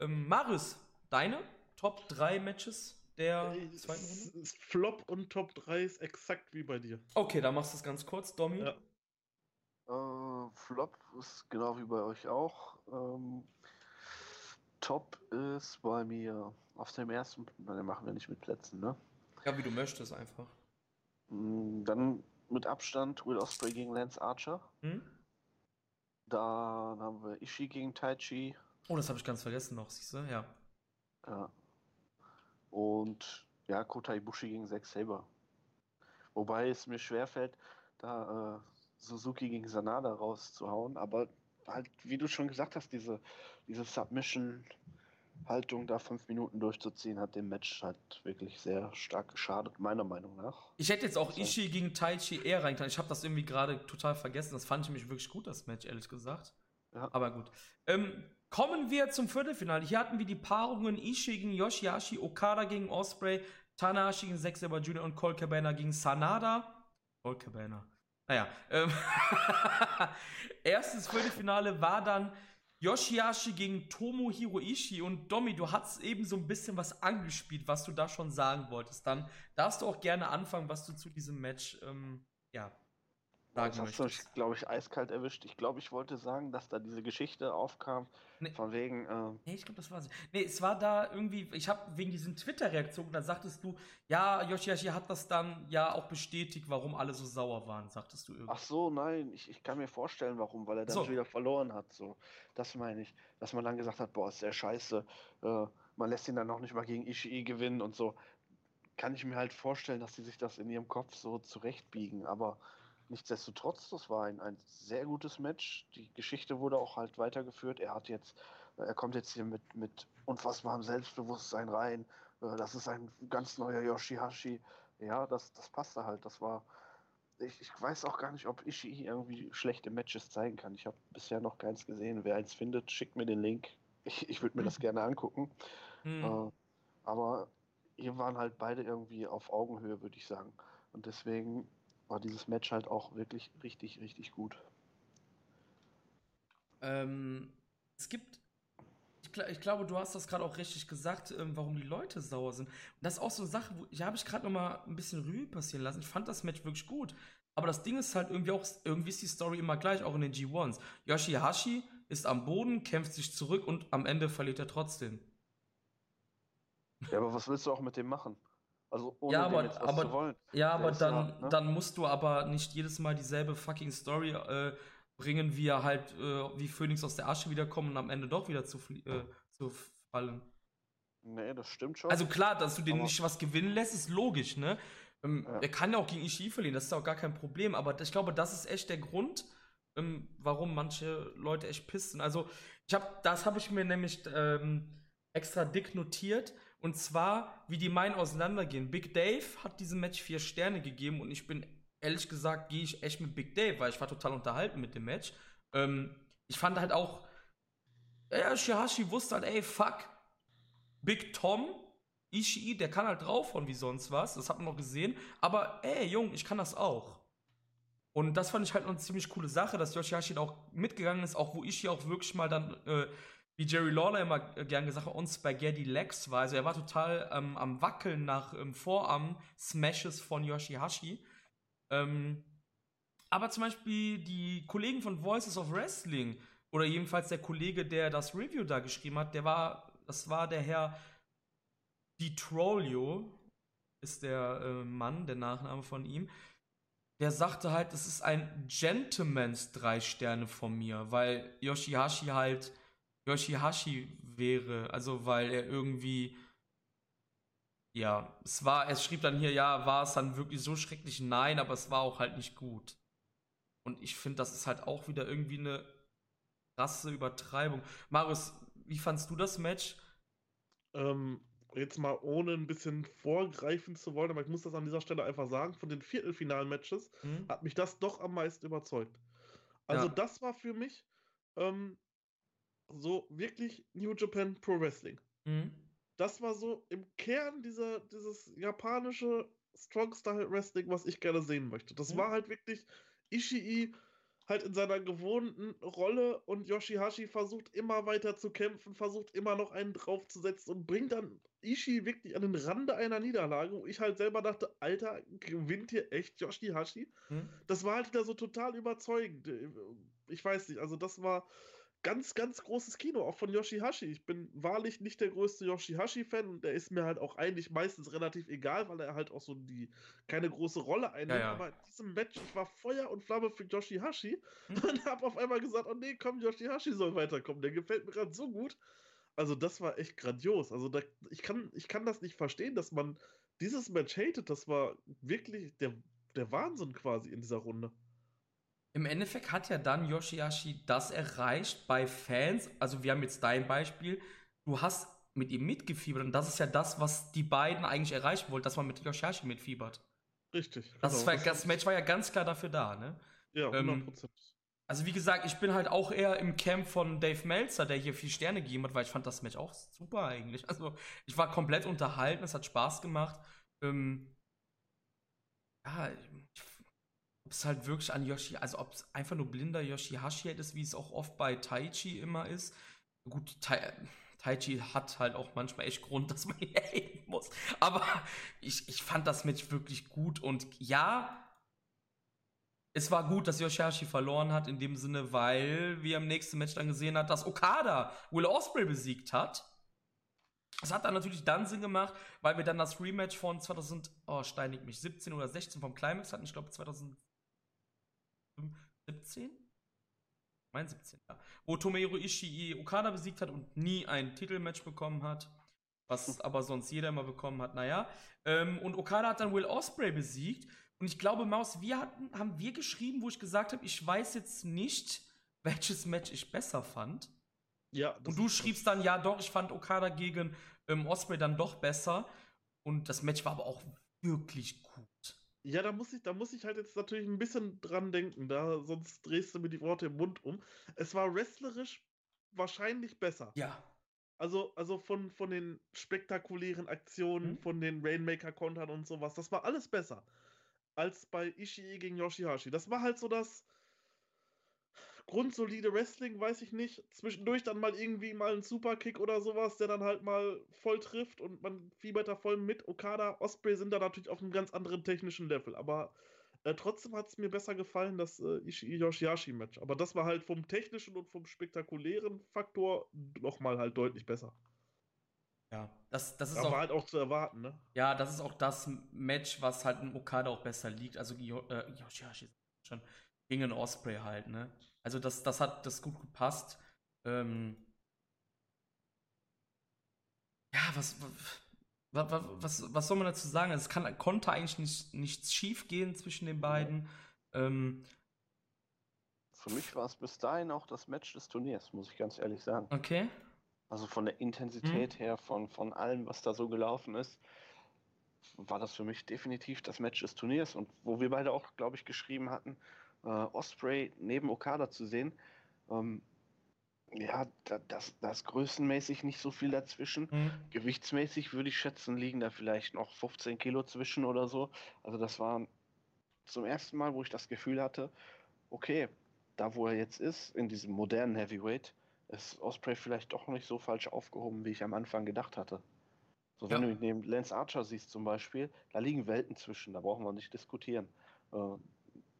Ähm, Marius, deine Top 3 Matches der äh, zweiten Runde? Flop und Top 3 ist exakt wie bei dir. Okay, dann machst du es ganz kurz, Domi. Ja. Uh, Flop ist genau wie bei euch auch. Ähm, Top ist bei mir auf dem ersten, dann machen wir nicht mit Plätzen, ne? Ja, wie du möchtest einfach. Mm, dann mit Abstand Will Osprey gegen Lance Archer. Hm? Dann haben wir Ishii gegen Taichi. Oh, das habe ich ganz vergessen noch, siehst du? Ja. Ja. Und ja, Kota Ibushi gegen Zack Saber. Wobei es mir schwerfällt, da äh, Suzuki gegen Sanada rauszuhauen, aber halt, wie du schon gesagt hast, diese, diese Submission Haltung da fünf Minuten durchzuziehen, hat dem Match halt wirklich sehr stark geschadet, meiner Meinung nach. Ich hätte jetzt auch also, Ishii gegen Taichi eher reingetan. Ich habe das irgendwie gerade total vergessen. Das fand ich nämlich wirklich gut, das Match, ehrlich gesagt. Ja. Aber gut. Ähm, kommen wir zum Viertelfinale. Hier hatten wir die Paarungen Ishii gegen Yoshihashi, Okada gegen Osprey, Tanahashi gegen Zack Saber Jr. und Cole Cabana gegen Sanada. Cole Cabana. Naja. Ähm erstes Viertelfinale war dann Yoshihashi gegen Tomohiro Ishii und Domi, du hast eben so ein bisschen was angespielt, was du da schon sagen wolltest. Dann darfst du auch gerne anfangen, was du zu diesem Match, ähm, ja, sagen das möchtest. hast glaube ich, eiskalt erwischt. Ich glaube, ich wollte sagen, dass da diese Geschichte aufkam, nee. von wegen. Äh nee, ich glaube, das war es. Nee, es war da irgendwie, ich habe wegen diesen Twitter-Reaktionen, da sagtest du, ja, Yoshihashi hat das dann ja auch bestätigt, warum alle so sauer waren, sagtest du irgendwie. Ach so, nein, ich, ich kann mir vorstellen, warum, weil er dann so. wieder verloren hat. So, das meine ich. Dass man dann gesagt hat, boah, ist der scheiße. Äh, man lässt ihn dann noch nicht mal gegen Ishii gewinnen und so. Kann ich mir halt vorstellen, dass sie sich das in ihrem Kopf so zurechtbiegen, aber Nichtsdestotrotz, das war ein, ein sehr gutes Match. Die Geschichte wurde auch halt weitergeführt. Er hat jetzt, er kommt jetzt hier mit, mit unfassbarem Selbstbewusstsein rein. Äh, das ist ein ganz neuer Yoshihashi. Ja, das, das passte halt. Das war. Ich, ich weiß auch gar nicht, ob Ishii irgendwie schlechte Matches zeigen kann. Ich habe bisher noch keins gesehen. Wer eins findet, schickt mir den Link. Ich, ich würde mir das gerne angucken. Mhm. Äh, aber hier waren halt beide irgendwie auf Augenhöhe, würde ich sagen. Und deswegen war dieses Match halt auch wirklich richtig, richtig gut. Ähm, es gibt, ich, ich, glaube, du hast das gerade auch richtig gesagt, ähm, warum die Leute sauer sind. Und das ist auch so eine Sache, wo, die habe ich gerade noch mal ein bisschen Revue passieren lassen. Ich fand das Match wirklich gut. Aber das Ding ist halt irgendwie auch, irgendwie ist die Story immer gleich, auch in den G1s. Yoshihashi ist am Boden, kämpft sich zurück und am Ende verliert er trotzdem. Ja, aber was willst du auch mit dem machen? Also ohne ja, aber, aber, zu wollen. Ja, aber dann, ja, ne? dann musst du aber nicht jedes Mal dieselbe fucking Story äh, bringen, wie er halt äh, wie Phoenix aus der Asche wiederkommen und am Ende doch wieder zu, äh, zu fallen. Nee, das stimmt schon. Also klar, dass du den aber nicht was gewinnen lässt, ist logisch, ne? Ähm, ja. Er kann ja auch gegen Ishii verlieren, das ist auch gar kein Problem, aber ich glaube, das ist echt der Grund, ähm, warum manche Leute echt pissen. Also, ich habe, das habe ich mir nämlich ähm, extra dick notiert und zwar, wie die meinen auseinandergehen. Big Dave hat diesem Match vier Sterne gegeben und ich bin, ehrlich gesagt, gehe ich echt mit Big Dave, weil ich war total unterhalten mit dem Match. Ähm, ich fand halt auch, ja, Shihashi wusste halt, ey, fuck, Big Tom, Ishii, der kann halt draufhauen wie sonst was, das hat man noch gesehen, aber ey, Jung, ich kann das auch. Und das fand ich halt noch eine ziemlich coole Sache, dass Yoshihashi auch mitgegangen ist, auch wo Ishii auch wirklich mal dann äh, wie Jerry Lawler immer gern gesagt hat, on Spaghetti Legs war. Also er war total ähm, am Wackeln nach ähm, Vorarm-Smashes von Yoshihashi. Ähm, aber zum Beispiel die Kollegen von Voices of Wrestling oder jedenfalls der Kollege, der das Review da geschrieben hat, der war, das war der Herr DiTrolio, ist der äh, Mann, der Nachname von ihm. Der sagte halt, das ist ein Gentleman's drei Sterne von mir, weil Yoshihashi halt Yoshihashi wäre. Also, weil er irgendwie. Ja, es war, er schrieb dann hier, ja, war es dann wirklich so schrecklich? Nein, aber es war auch halt nicht gut. Und ich finde, das ist halt auch wieder irgendwie eine krasse Übertreibung. Marius, wie fandst du das Match? Ähm, jetzt mal ohne ein bisschen vorgreifen zu wollen, aber ich muss das an dieser Stelle einfach sagen, von den Viertelfinal-Matches hm? hat mich das doch am meisten überzeugt. Also ja. das war für mich ähm, so wirklich New Japan Pro Wrestling. Mhm. Das war so im Kern dieser, dieses japanische Strong Style Wrestling, was ich gerne sehen möchte. Das mhm. war halt wirklich Ishii halt in seiner gewohnten Rolle und Yoshihashi versucht immer weiter zu kämpfen, versucht immer noch einen draufzusetzen und bringt dann Ishii wirklich an den Rande einer Niederlage, wo ich halt selber dachte, Alter, gewinnt hier echt Yoshihashi? Hm. Das war halt wieder so total überzeugend. Ich weiß nicht, also das war ganz, ganz großes Kino, auch von Yoshihashi. Ich bin wahrlich nicht der größte Yoshihashi-Fan und der ist mir halt auch eigentlich meistens relativ egal, weil er halt auch so die keine große Rolle einnimmt. Ja, ja. Aber in diesem Match, ich war Feuer und Flamme für Yoshihashi hm. und hab auf einmal gesagt, oh nee, komm, Yoshihashi soll weiterkommen. Der gefällt mir gerade so gut. Also das war echt grandios. Also da, ich, kann, ich kann das nicht verstehen, dass man dieses Match hatet. Das war wirklich der, der Wahnsinn quasi in dieser Runde. Im Endeffekt hat ja dann Yoshihashi das erreicht bei Fans. Also wir haben jetzt dein Beispiel. Du hast mit ihm mitgefiebert und das ist ja das, was die beiden eigentlich erreichen wollten, dass man mit Yoshihashi mitfiebert. Richtig. Das, genau. war, das Match war ja ganz klar dafür da, ne? Ja, 100%. Ähm, also wie gesagt, ich bin halt auch eher im Camp von Dave Meltzer, der hier vier Sterne gegeben hat, weil ich fand das Match auch super eigentlich. Also ich war komplett unterhalten, es hat Spaß gemacht. Ähm, ja, ich es halt wirklich an Yoshi, also ob es einfach nur blinder Yoshihashi ist, wie es auch oft bei Taichi immer ist. Gut, Tai, Taichi hat halt auch manchmal echt Grund, dass man ihn haten muss. Aber ich, ich fand das Match wirklich gut und ja, es war gut, dass Yoshihashi verloren hat, in dem Sinne, weil wir im nächsten Match dann gesehen hat, dass Okada Will Osprey besiegt hat. Das hat dann natürlich dann Sinn gemacht, weil wir dann das Rematch von 2000, oh, steinig mich, 17 oder 16 vom Climax hatten, ich glaube 2017? Mein 17, ja. Wo Tomohiro Ishii Okada besiegt hat und nie ein Titelmatch bekommen hat. Was aber sonst jeder immer bekommen hat, naja. Ähm, und Okada hat dann Will Osprey besiegt. Und ich glaube, Maus, wir hatten, haben wir geschrieben, wo ich gesagt habe, ich weiß jetzt nicht, welches Match ich besser fand. Ja. Und du schriebst dann, ja, doch, ich fand Okada gegen ähm, Osprey dann doch besser. Und das Match war aber auch wirklich gut. Ja, da muss ich, da muss ich halt jetzt natürlich ein bisschen dran denken, da sonst drehst du mir die Worte im Mund um. Es war wrestlerisch wahrscheinlich besser. Ja. Also, also von, von den spektakulären Aktionen, mhm. von den Rainmaker-Kontern und sowas, das war alles besser als bei Ishii gegen Yoshihashi. Das war halt so das grundsolide Wrestling, weiß ich nicht. Zwischendurch dann mal irgendwie mal ein Superkick oder sowas, der dann halt mal voll trifft und man fiebert da voll mit. Okada, Osprey sind da natürlich auf einem ganz anderen technischen Level, aber äh, trotzdem hat es mir besser gefallen, das äh, Ishii-Yoshihashi-Match. Aber das war halt vom technischen und vom spektakulären Faktor nochmal halt deutlich besser. Ja, das, das ist Aber auch, halt auch zu erwarten, ne? Ja, das ist auch das Match, was halt im Okada auch besser liegt. Also äh, Yoshihashi schon gegen einen Osprey halt, ne? Also das, das hat das gut gepasst. Ähm ja, was, was, was, was soll man dazu sagen? Es kann, konnte eigentlich nicht, nichts schief gehen zwischen den beiden. Ähm Für mich war es bis dahin auch das Match des Turniers, muss ich ganz ehrlich sagen. Okay. Also von der Intensität mhm. her, von, von allem, was da so gelaufen ist, war das für mich definitiv das Match des Turniers. Und wo wir beide auch, glaube ich, geschrieben hatten, äh, Osprey neben Okada zu sehen, ähm, ja, da, das, das größenmäßig nicht so viel dazwischen. Mhm. Gewichtsmäßig würde ich schätzen, liegen da vielleicht noch 15 Kilo zwischen oder so. Also das war zum ersten Mal, wo ich das Gefühl hatte, okay, da wo er jetzt ist, in diesem modernen Heavyweight, ist Osprey vielleicht doch nicht so falsch aufgehoben, wie ich am Anfang gedacht hatte. So, wenn ja. du neben Lance Archer siehst zum Beispiel, da liegen Welten zwischen, da brauchen wir nicht diskutieren, äh,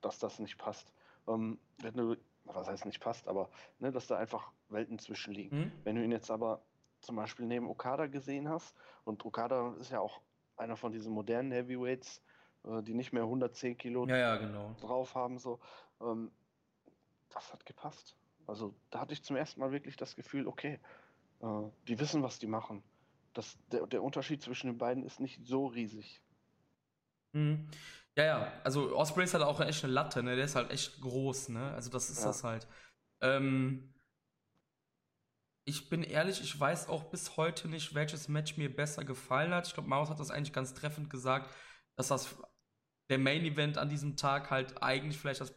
dass das nicht passt. Ähm, wenn du, was heißt nicht passt, aber ne, dass da einfach Welten zwischen liegen. Mhm. Wenn du ihn jetzt aber zum Beispiel neben Okada gesehen hast, und Okada ist ja auch einer von diesen modernen Heavyweights, äh, die nicht mehr 110 Kilo ja, ja, genau. drauf haben, so, ähm, das hat gepasst. Also da hatte ich zum ersten Mal wirklich das Gefühl, okay, äh, die wissen, was die machen. Das, der, der Unterschied zwischen den beiden ist nicht so riesig. Mhm. Ja, ja, also Osprey ist halt auch echt eine Latte, ne? Der ist halt echt groß, ne? Also das ist ja. das halt. Ähm, ich bin ehrlich, ich weiß auch bis heute nicht, welches Match mir besser gefallen hat. Ich glaube, Maus hat das eigentlich ganz treffend gesagt, dass das der Main Event an diesem Tag halt eigentlich vielleicht das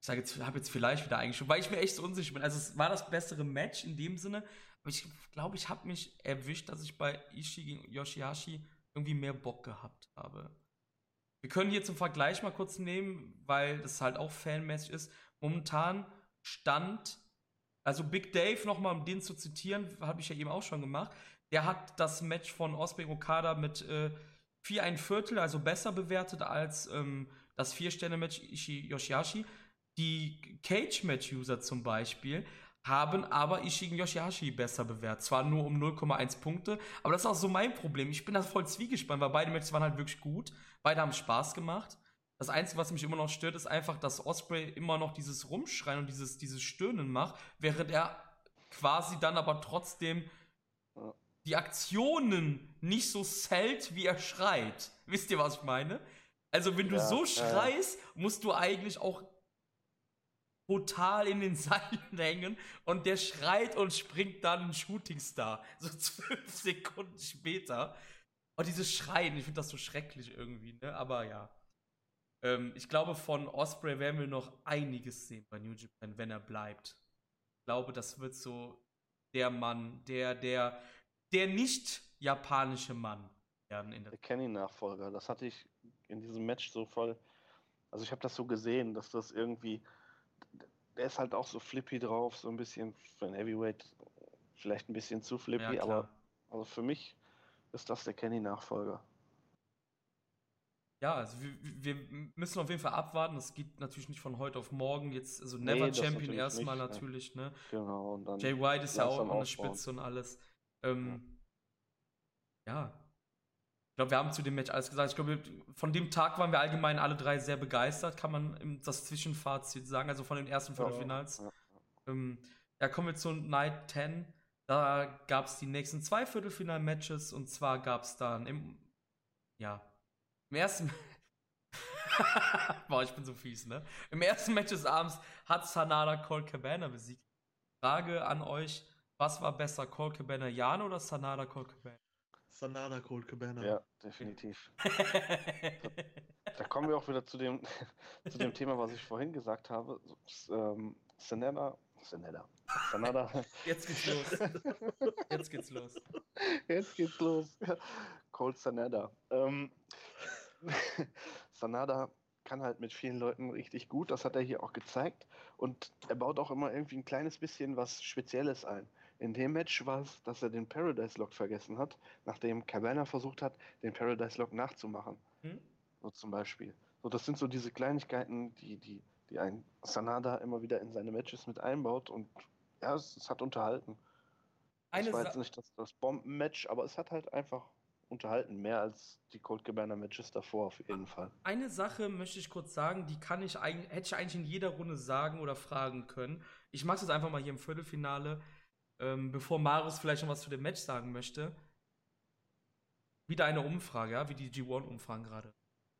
ich sage jetzt, habe jetzt vielleicht wieder eingeschoben, weil ich mir echt so unsicher bin. Also es war das bessere Match in dem Sinne, aber ich glaube, ich habe mich erwischt, dass ich bei Ishii gegen Yoshihashi irgendwie mehr Bock gehabt habe. Wir können hier zum Vergleich mal kurz nehmen, weil das halt auch fanmäßig ist. Momentan stand, also Big Dave nochmal, um den zu zitieren, habe ich ja eben auch schon gemacht. Der hat das Match von Osprey Okada mit äh, 4 ein Viertel, also besser bewertet als ähm, das Vier-Sterne-Match Yoshihashi. Die Cage-Match-User zum Beispiel haben aber Ishii Yoshihashi besser bewertet. Zwar nur um 0,1 Punkte, aber das ist auch so mein Problem. Ich bin da voll zwiegespannt, weil beide Matches waren halt wirklich gut. Beide haben Spaß gemacht. Das Einzige, was mich immer noch stört, ist einfach, dass Osprey immer noch dieses Rumschreien und dieses, dieses Stöhnen macht, während er quasi dann aber trotzdem die Aktionen nicht so zählt, wie er schreit. Wisst ihr, was ich meine? Also, wenn du ja, so schreist, musst du eigentlich auch brutal in den Seilen hängen und der schreit und springt dann ein Shootingstar. So zwölf Sekunden später. Und dieses Schreien, ich finde das so schrecklich irgendwie, ne? Aber ja. Ähm, ich glaube, von Osprey werden wir noch einiges sehen bei New Japan, wenn er bleibt. Ich glaube, das wird so der Mann, der, der, der nicht japanische Mann werden in der. Der Kenny-Nachfolger, das hatte ich in diesem Match so voll Also ich habe das so gesehen, dass das irgendwie, der ist halt auch so flippy drauf, so ein bisschen für ein Heavyweight vielleicht ein bisschen zu flippy, Ja, aber also für mich ist das der Kenny-Nachfolger. Ja, also wir, wir müssen auf jeden Fall abwarten. Das geht natürlich nicht von heute auf morgen. Jetzt, also Never das Champion natürlich erstmal nicht, ne. natürlich, ne? Genau, und dann Jay White ist ja auch an der. Spitze und alles. Ähm, ja. Ich glaube, wir haben zu dem Match alles gesagt. Ich glaube, von dem Tag waren wir allgemein alle drei sehr begeistert, kann man das Zwischenfazit sagen, also von den ersten Viertelfinals. Ja, Ähm, ja, kommen wir zu Night 10. Da gab es die nächsten zwei Viertelfinal-Matches und zwar gab es dann im, ja, im ersten, boah, ich bin so fies, ne? Im ersten Match des Abends hat Sanada Colt Cabana besiegt. Frage an euch, was war besser, Colt Cabana Jan oder Sanada Colt Cabana? Sanada Cold Cabana. ja, definitiv. Da kommen wir auch wieder zu dem, zu dem Thema, was ich vorhin gesagt habe. Ähm, Sanada, Sanada, Sanada, Jetzt geht's los. Jetzt geht's los. Jetzt geht's los. Cold Sanada. Ähm, Sanada kann halt mit vielen Leuten richtig gut, das hat er hier auch gezeigt. Und er baut auch immer irgendwie ein kleines bisschen was Spezielles ein. In dem Match war es, dass er den Paradise Lock vergessen hat, nachdem Cabana versucht hat, den Paradise Lock nachzumachen. Hm? So zum Beispiel. So, das sind so diese Kleinigkeiten, die, die, die ein Sanada immer wieder in seine Matches mit einbaut und ja, es, es hat unterhalten. Eine es war jetzt nicht das, das Bombenmatch, aber es hat halt einfach unterhalten. Mehr als die Cold Cabana Matches davor auf jeden Fall. Eine Sache möchte ich kurz sagen, die kann ich eigentlich, hätte ich eigentlich in jeder Runde sagen oder fragen können. Ich mache es jetzt einfach mal hier im Viertelfinale, ähm, bevor Marius vielleicht noch was zu dem Match sagen möchte. Wieder eine Umfrage, ja, wie die G1-Umfragen gerade.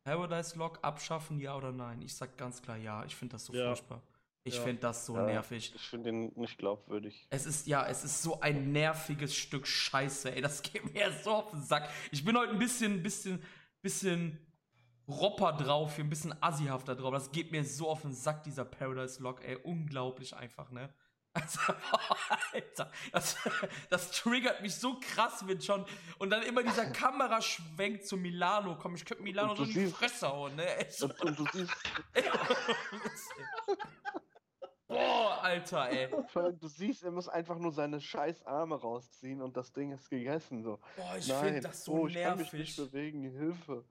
Paradise Lock abschaffen, ja oder nein? Ich sag ganz klar ja. Ich finde das so Ja. furchtbar. Ich Ja. finde das so Ja, nervig. Ich finde ihn nicht glaubwürdig. Es ist, ja, es ist so ein nerviges Stück Scheiße, ey. Das geht mir so auf den Sack. Ich bin heute ein bisschen, bisschen, bisschen ropper drauf, hier ein bisschen assihafter drauf. Das geht mir so auf den Sack, dieser Paradise Lock, ey. Unglaublich einfach, ne? Also, Alter, das, das triggert mich so krass mit schon. Und dann immer dieser Kameraschwenk zu Milano. Komm, ich könnte Milano so in die Fresse hauen, ne? Echt. Und, und du siehst, Boah, Alter, ey. du siehst, er muss einfach nur seine scheiß Arme rausziehen und das Ding ist gegessen. So. Boah, ich Nein, finde das so oh, ich kann mich nicht nervig. bewegen, Hilfe.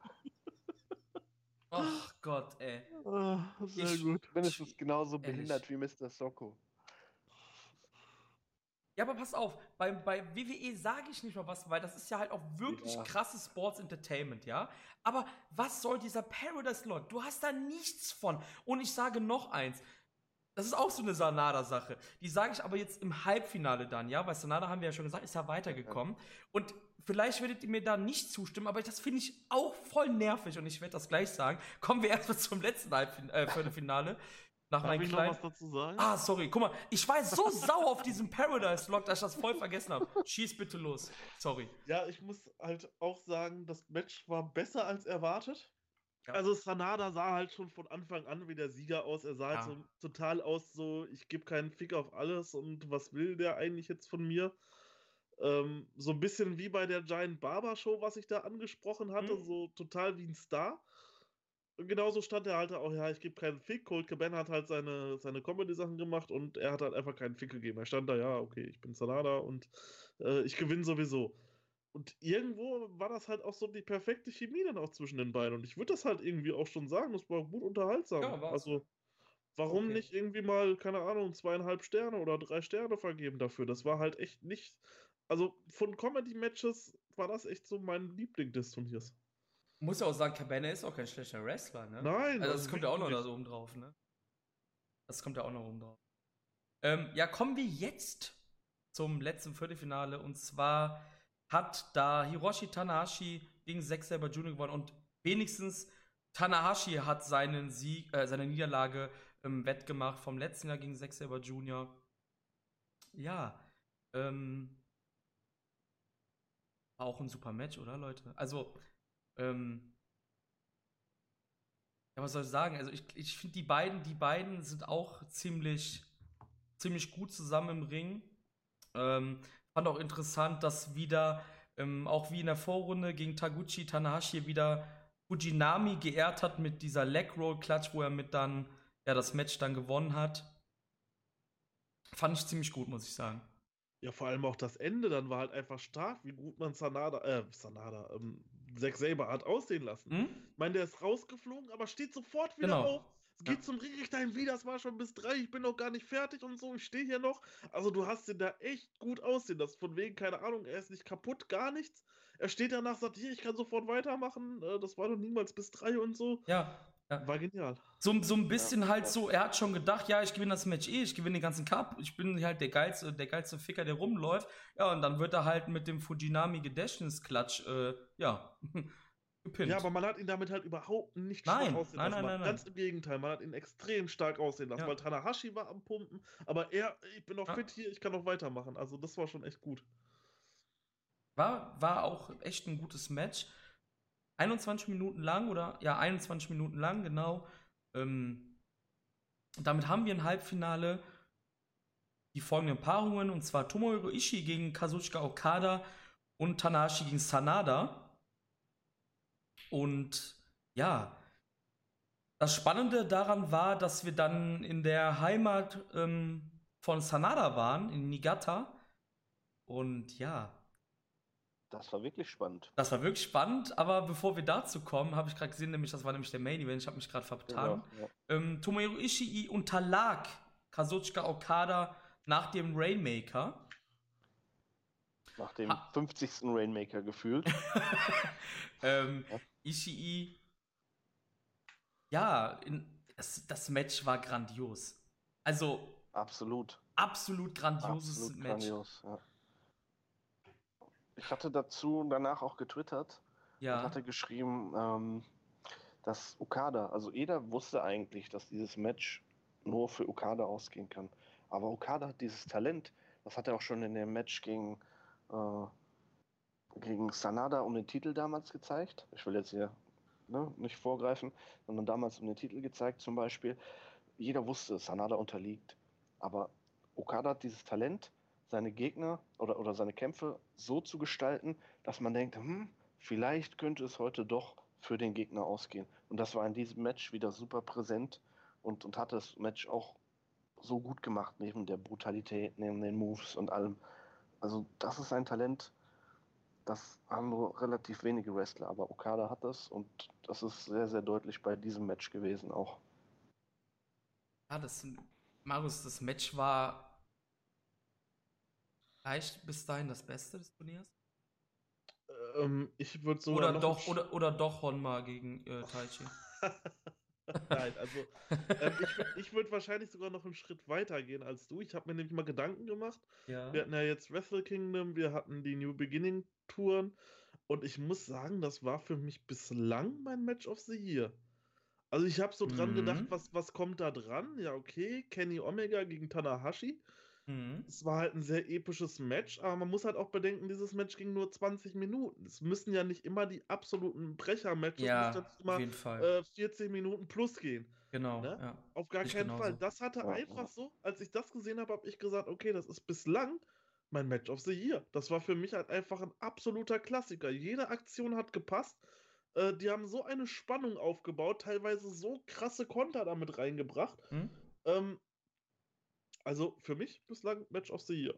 Ach Gott, ey. Ah, sehr Ich- gut. Mindestens genauso Ehrlich. behindert wie Mr. Soko. Ja, aber pass auf, bei, bei WWE sage ich nicht mal was, weil das ist ja halt auch wirklich Ja. krasses Sports Entertainment, ja. Aber was soll dieser Paradise Lock? Du hast da nichts von. Und ich sage noch eins. Das ist auch so eine Sanada-Sache. Die sage ich aber jetzt im Halbfinale dann, ja, weil Sanada haben wir ja schon gesagt, ist ja weitergekommen. Und vielleicht werdet ihr mir da nicht zustimmen, aber das finde ich auch voll nervig und ich werde das gleich sagen. Kommen wir erstmal zum letzten Halbfin äh, Viertelfinale. Nach Darf meinem ich noch kleinen. was dazu sagen? Ah, sorry, guck mal, ich war so sauer auf diesen Paradise Lock, dass ich das voll vergessen habe. Schieß bitte los. Sorry. Ja, ich muss halt auch sagen, das Match war besser als erwartet. Ja. Also Sanada sah halt schon von Anfang an wie der Sieger aus. Er sah Ja. halt so total aus, so ich gebe keinen Fick auf alles und was will der eigentlich jetzt von mir? Ähm, so ein bisschen wie bei der Giant Barber Show, was ich da angesprochen hatte, Mhm. so total wie ein Star. Und genauso stand er halt auch, ja, ich gebe keinen Fick. Colt Cabana hat halt seine, seine Comedy-Sachen gemacht und er hat halt einfach keinen Fick gegeben. Er stand da, ja, okay, ich bin Sanada und äh, ich gewinne sowieso. Und irgendwo war das halt auch so die perfekte Chemie dann auch zwischen den beiden. Und ich würde das halt irgendwie auch schon sagen, das war gut unterhaltsam. Ja, war's. also, warum Okay. nicht irgendwie mal, keine Ahnung, zweieinhalb Sterne oder drei Sterne vergeben dafür? Das war halt echt nicht. Also, von Comedy-Matches war das echt so mein Liebling des Turniers. Muss ja auch sagen, Cabana ist auch kein schlechter Wrestler, ne? Nein, Also das kommt ja auch noch da oben drauf, ne? Das kommt ja auch noch oben drauf. Ähm, ja, kommen wir jetzt zum letzten Viertelfinale. Und zwar hat da Hiroshi Tanahashi gegen Zack Saber Jr. gewonnen. Und wenigstens Tanahashi hat seinen Sieg, äh, seine Niederlage ähm, wettgemacht vom letzten Jahr gegen Zack Saber Jr. Ja, ähm, war auch ein super Match, oder Leute? Also, ähm, ja, was soll ich sagen? Also ich, ich finde die beiden, die beiden sind auch ziemlich, ziemlich gut zusammen im Ring. Ähm, fand auch interessant, dass wieder, ähm, auch wie in der Vorrunde gegen Taguchi Tanahashi wieder Fujinami geehrt hat mit dieser Leg Roll Clutch, wo er mit dann ja das Match dann gewonnen hat. Fand ich ziemlich gut, muss ich sagen. Ja, vor allem auch das Ende dann war halt einfach stark, wie gut man Sanada, äh, Sanada, ähm, Zack Saber hat aussehen lassen. Hm? Ich meine, der ist rausgeflogen, aber steht sofort wieder genau. auf. Es geht ja. zum Ringrichter wie das war schon bis drei, ich bin noch gar nicht fertig und so, ich stehe hier noch. Also du hast den da echt gut aussehen. Das von wegen, keine Ahnung, er ist nicht kaputt, gar nichts. Er steht danach, sagt, hier, ich kann sofort weitermachen. Äh, das war doch niemals bis drei und so. Ja, ja. War genial. So, so ein bisschen ja. halt so, er hat schon gedacht, ja, ich gewinne das Match eh, ich gewinne den ganzen Cup, ich bin halt der geilste, der geilste Ficker, der rumläuft. Ja, und dann wird er halt mit dem Fujinami Gedächtnisklatsch, äh, ja, gepinnt. Ja, aber man hat ihn damit halt überhaupt nicht nein, schwach aussehen nein, lassen. Nein, nein, Ganz im Gegenteil, man hat ihn extrem stark aussehen lassen, ja. weil Tanahashi war am Pumpen, aber er, ich bin noch ja. fit hier, ich kann noch weitermachen. Also das war schon echt gut. War, war auch echt ein gutes Match. 21 Minuten lang oder ja, 21 Minuten lang, genau. Ähm, damit haben wir ein Halbfinale die folgenden Paarungen und zwar Tomohiro Ishii gegen Kazuchika Okada und Tanahashi gegen Sanada. Und ja, das Spannende daran war, dass wir dann in der Heimat ähm, von Sanada waren, in Niigata. Und ja, das war wirklich spannend. Das war wirklich spannend, aber bevor wir dazu kommen, habe ich gerade gesehen, nämlich das war nämlich der Main Event, ich habe mich gerade vertan. Ja, ja. ähm, Tomohiro Ishii unterlag Kazuchika Okada nach dem Rainmaker. Nach dem ha 50. Rainmaker gefühlt. ähm, ja. Ishii, ja, in, das, das, Match war grandios. Also. Absolut. Absolut grandioses absolut Match. Grandios, ja ich hatte dazu danach auch getwittert ja. und hatte geschrieben, ähm, dass Okada, also jeder wusste eigentlich, dass dieses Match nur für Okada ausgehen kann. Aber Okada hat dieses Talent, das hat er auch schon in dem Match gegen, äh, gegen Sanada um den Titel damals gezeigt. Ich will jetzt hier ne, nicht vorgreifen, sondern damals um den Titel gezeigt zum Beispiel. Jeder wusste, Sanada unterliegt. Aber Okada hat dieses Talent, seine Gegner oder, oder seine Kämpfe so zu gestalten, dass man denkt, hm, vielleicht könnte es heute doch für den Gegner ausgehen. Und das war in diesem Match wieder super präsent und, und hat das Match auch so gut gemacht, neben der Brutalität, neben den Moves und allem. Also das ist ein Talent, das haben nur relativ wenige Wrestler, aber Okada hat das und das ist sehr, sehr deutlich bei diesem Match gewesen auch. Ja, das, Marius, das Match war vielleicht bis dahin das Beste des Turniers? Ähm, ich würde so. Oder doch, oder, oder doch Honma gegen äh, Taichi. Nein, also ähm, ich, ich würde wahrscheinlich sogar noch einen Schritt weiter gehen als du. Ich habe mir nämlich mal Gedanken gemacht. Ja. Wir hatten ja jetzt Wrestle Kingdom, wir hatten die New Beginning Touren und ich muss sagen, das war für mich bislang mein Match of the Year. Also ich habe so dran mhm. gedacht, was, was kommt da dran? Ja, okay, Kenny Omega gegen Tanahashi. Mhm. Es war halt ein sehr episches Match, aber man muss halt auch bedenken, dieses Match ging nur 20 Minuten. Es müssen ja nicht immer die absoluten Brecher-Matches, ja. Äh, 14 Minuten plus gehen. Genau. Ne? Ja. Auf gar ich keinen genauso. Fall. Das hatte ja, einfach so, als ich das gesehen habe, habe ich gesagt, okay, das ist bislang mein Match of the Year. Das war für mich halt einfach ein absoluter Klassiker. Jede Aktion hat gepasst. Äh, die haben so eine Spannung aufgebaut, teilweise so krasse Konter damit reingebracht. Hm? Ähm, also für mich bislang Match of the Year.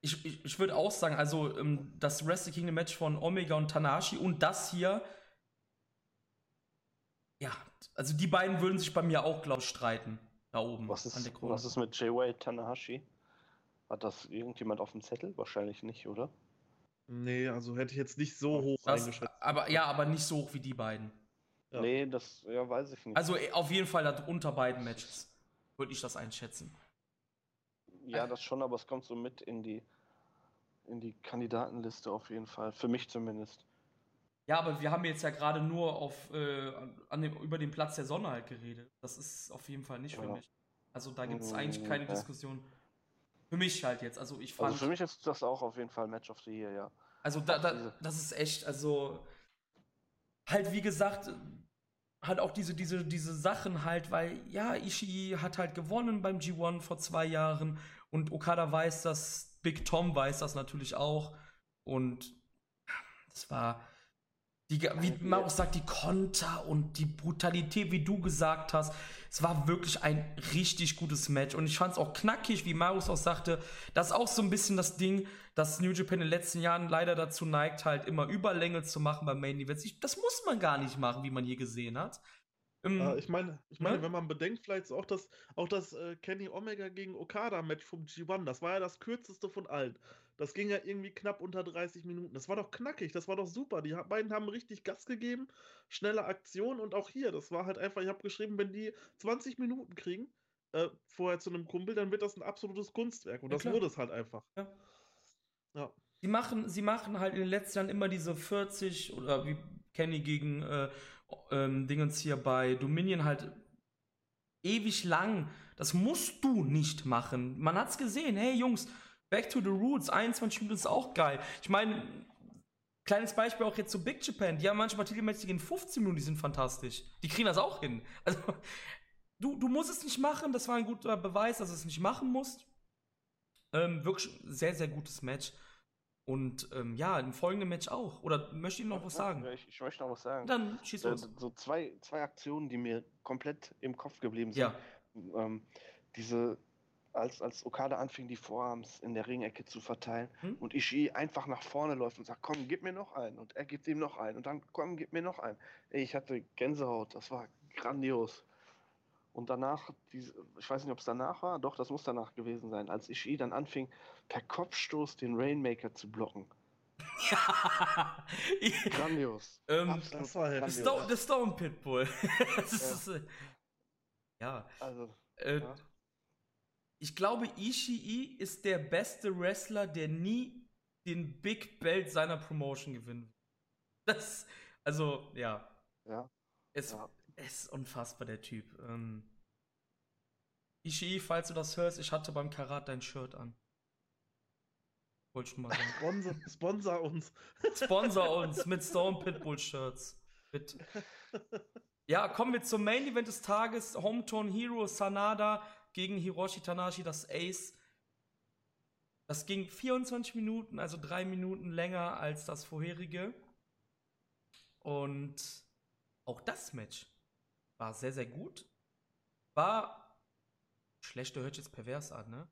Ich, ich, ich würde auch sagen, also ähm, das Wrestle Kingdom Match von Omega und Tanashi und das hier, ja, also die beiden würden sich bei mir auch, glaube ich, streiten. Da oben. Was ist, was ist mit Jay White Tanahashi? Hat das irgendjemand auf dem Zettel? Wahrscheinlich nicht, oder? Nee, also hätte ich jetzt nicht so hoch das, eingeschätzt. Aber ja, aber nicht so hoch wie die beiden. Ja. Nee, das ja, weiß ich nicht. Also äh, auf jeden Fall unter beiden Matches würde ich das einschätzen. Ja, das schon, aber es kommt so mit in die, in die Kandidatenliste auf jeden Fall. Für mich zumindest. Ja, aber wir haben jetzt ja gerade nur auf, äh, an dem, über den Platz der Sonne halt geredet. Das ist auf jeden Fall nicht für ja. mich. Also da gibt es eigentlich keine okay. Diskussion. Für mich halt jetzt. Also ich also fand. Also für mich ist das auch auf jeden Fall Match of the Year, ja. Also da, da, das ist echt, also halt wie gesagt, halt auch diese, diese, diese Sachen halt, weil ja, Ishii hat halt gewonnen beim G1 vor zwei Jahren und Okada weiß das, Big Tom weiß das natürlich auch und das war Die, wie man auch sagt, die Konter und die Brutalität, wie du gesagt hast. Es war wirklich ein richtig gutes Match. Und ich fand es auch knackig, wie Marius auch sagte. Das ist auch so ein bisschen das Ding, dass New Japan in den letzten Jahren leider dazu neigt, halt immer Überlänge zu machen bei Main Events. Ich, das muss man gar nicht machen, wie man hier gesehen hat. Ähm, äh, ich meine, ich meine, ne? wenn man bedenkt, vielleicht auch das, auch das äh, Kenny Omega gegen Okada-Match vom G1, das war ja das kürzeste von allen. Das ging ja irgendwie knapp unter 30 Minuten. Das war doch knackig, das war doch super. Die beiden haben richtig Gas gegeben, schnelle Aktion und auch hier, das war halt einfach, ich habe geschrieben, wenn die 20 Minuten kriegen, äh, vorher zu einem Kumpel, dann wird das ein absolutes Kunstwerk. Und ja, das klar. wurde es halt einfach. Ja. ja. Sie machen, sie machen halt in den letzten Jahren immer diese 40 oder wie Kenny gegen äh, ähm, Dingens hier bei Dominion halt ewig lang. Das musst du nicht machen. Man hat's gesehen. Hey Jungs, back to the roots. 21 Minuten ist auch geil. Ich meine, kleines Beispiel auch jetzt zu Big Japan. Die haben manchmal Titelmatches gegen 15 Minuten, die sind fantastisch. Die kriegen das auch hin. Also, du, du musst es nicht machen. Das war ein guter Beweis, dass du es nicht machen musst. Ähm, wirklich sehr, sehr gutes Match. Und ähm, ja, im folgenden Match auch. Oder möchte ich noch was sagen? Ich, ich, möchte noch was sagen. Dann schieß los. So zwei, zwei Aktionen, die mir komplett im Kopf geblieben sind. Ja. Ähm, diese, als, als Okada anfing, die Vorarms in der Ringecke zu verteilen hm? und Ishii einfach nach vorne läuft und sagt, komm, gib mir noch einen. Und er gibt ihm noch einen. Und dann, komm, gib mir noch einen. Ey, ich hatte Gänsehaut. Das war grandios. Und danach, ich weiß nicht, ob es danach war, doch, das muss danach gewesen sein, als Ishii dann anfing, per Kopfstoß den Rainmaker zu blocken. Ja. Grandios. Ähm, das war grandios. Stone, der Stone Pitbull. das ist, ja. Äh, ja. Also, äh, ja. Ich glaube, Ishii ist der beste Wrestler, der nie den Big Belt seiner Promotion gewinnt. Das, also, ja. Ja. Es, ja. Es ist unfassbar, der Typ. Ähm, Ishii, falls du das hörst, ich hatte beim Karat dein Shirt an. Wollte schon mal sagen. Sponsor, sponsor uns. Sponsor uns mit Stone Pitbull Shirts. Bitte. Ja, kommen wir zum Main Event des Tages. Hometown Hero Sanada gegen Hiroshi Tanashi, das Ace. Das ging 24 Minuten, also drei Minuten länger als das vorherige. Und auch das Match war sehr, sehr gut. War schlechter, hört jetzt pervers an, ne?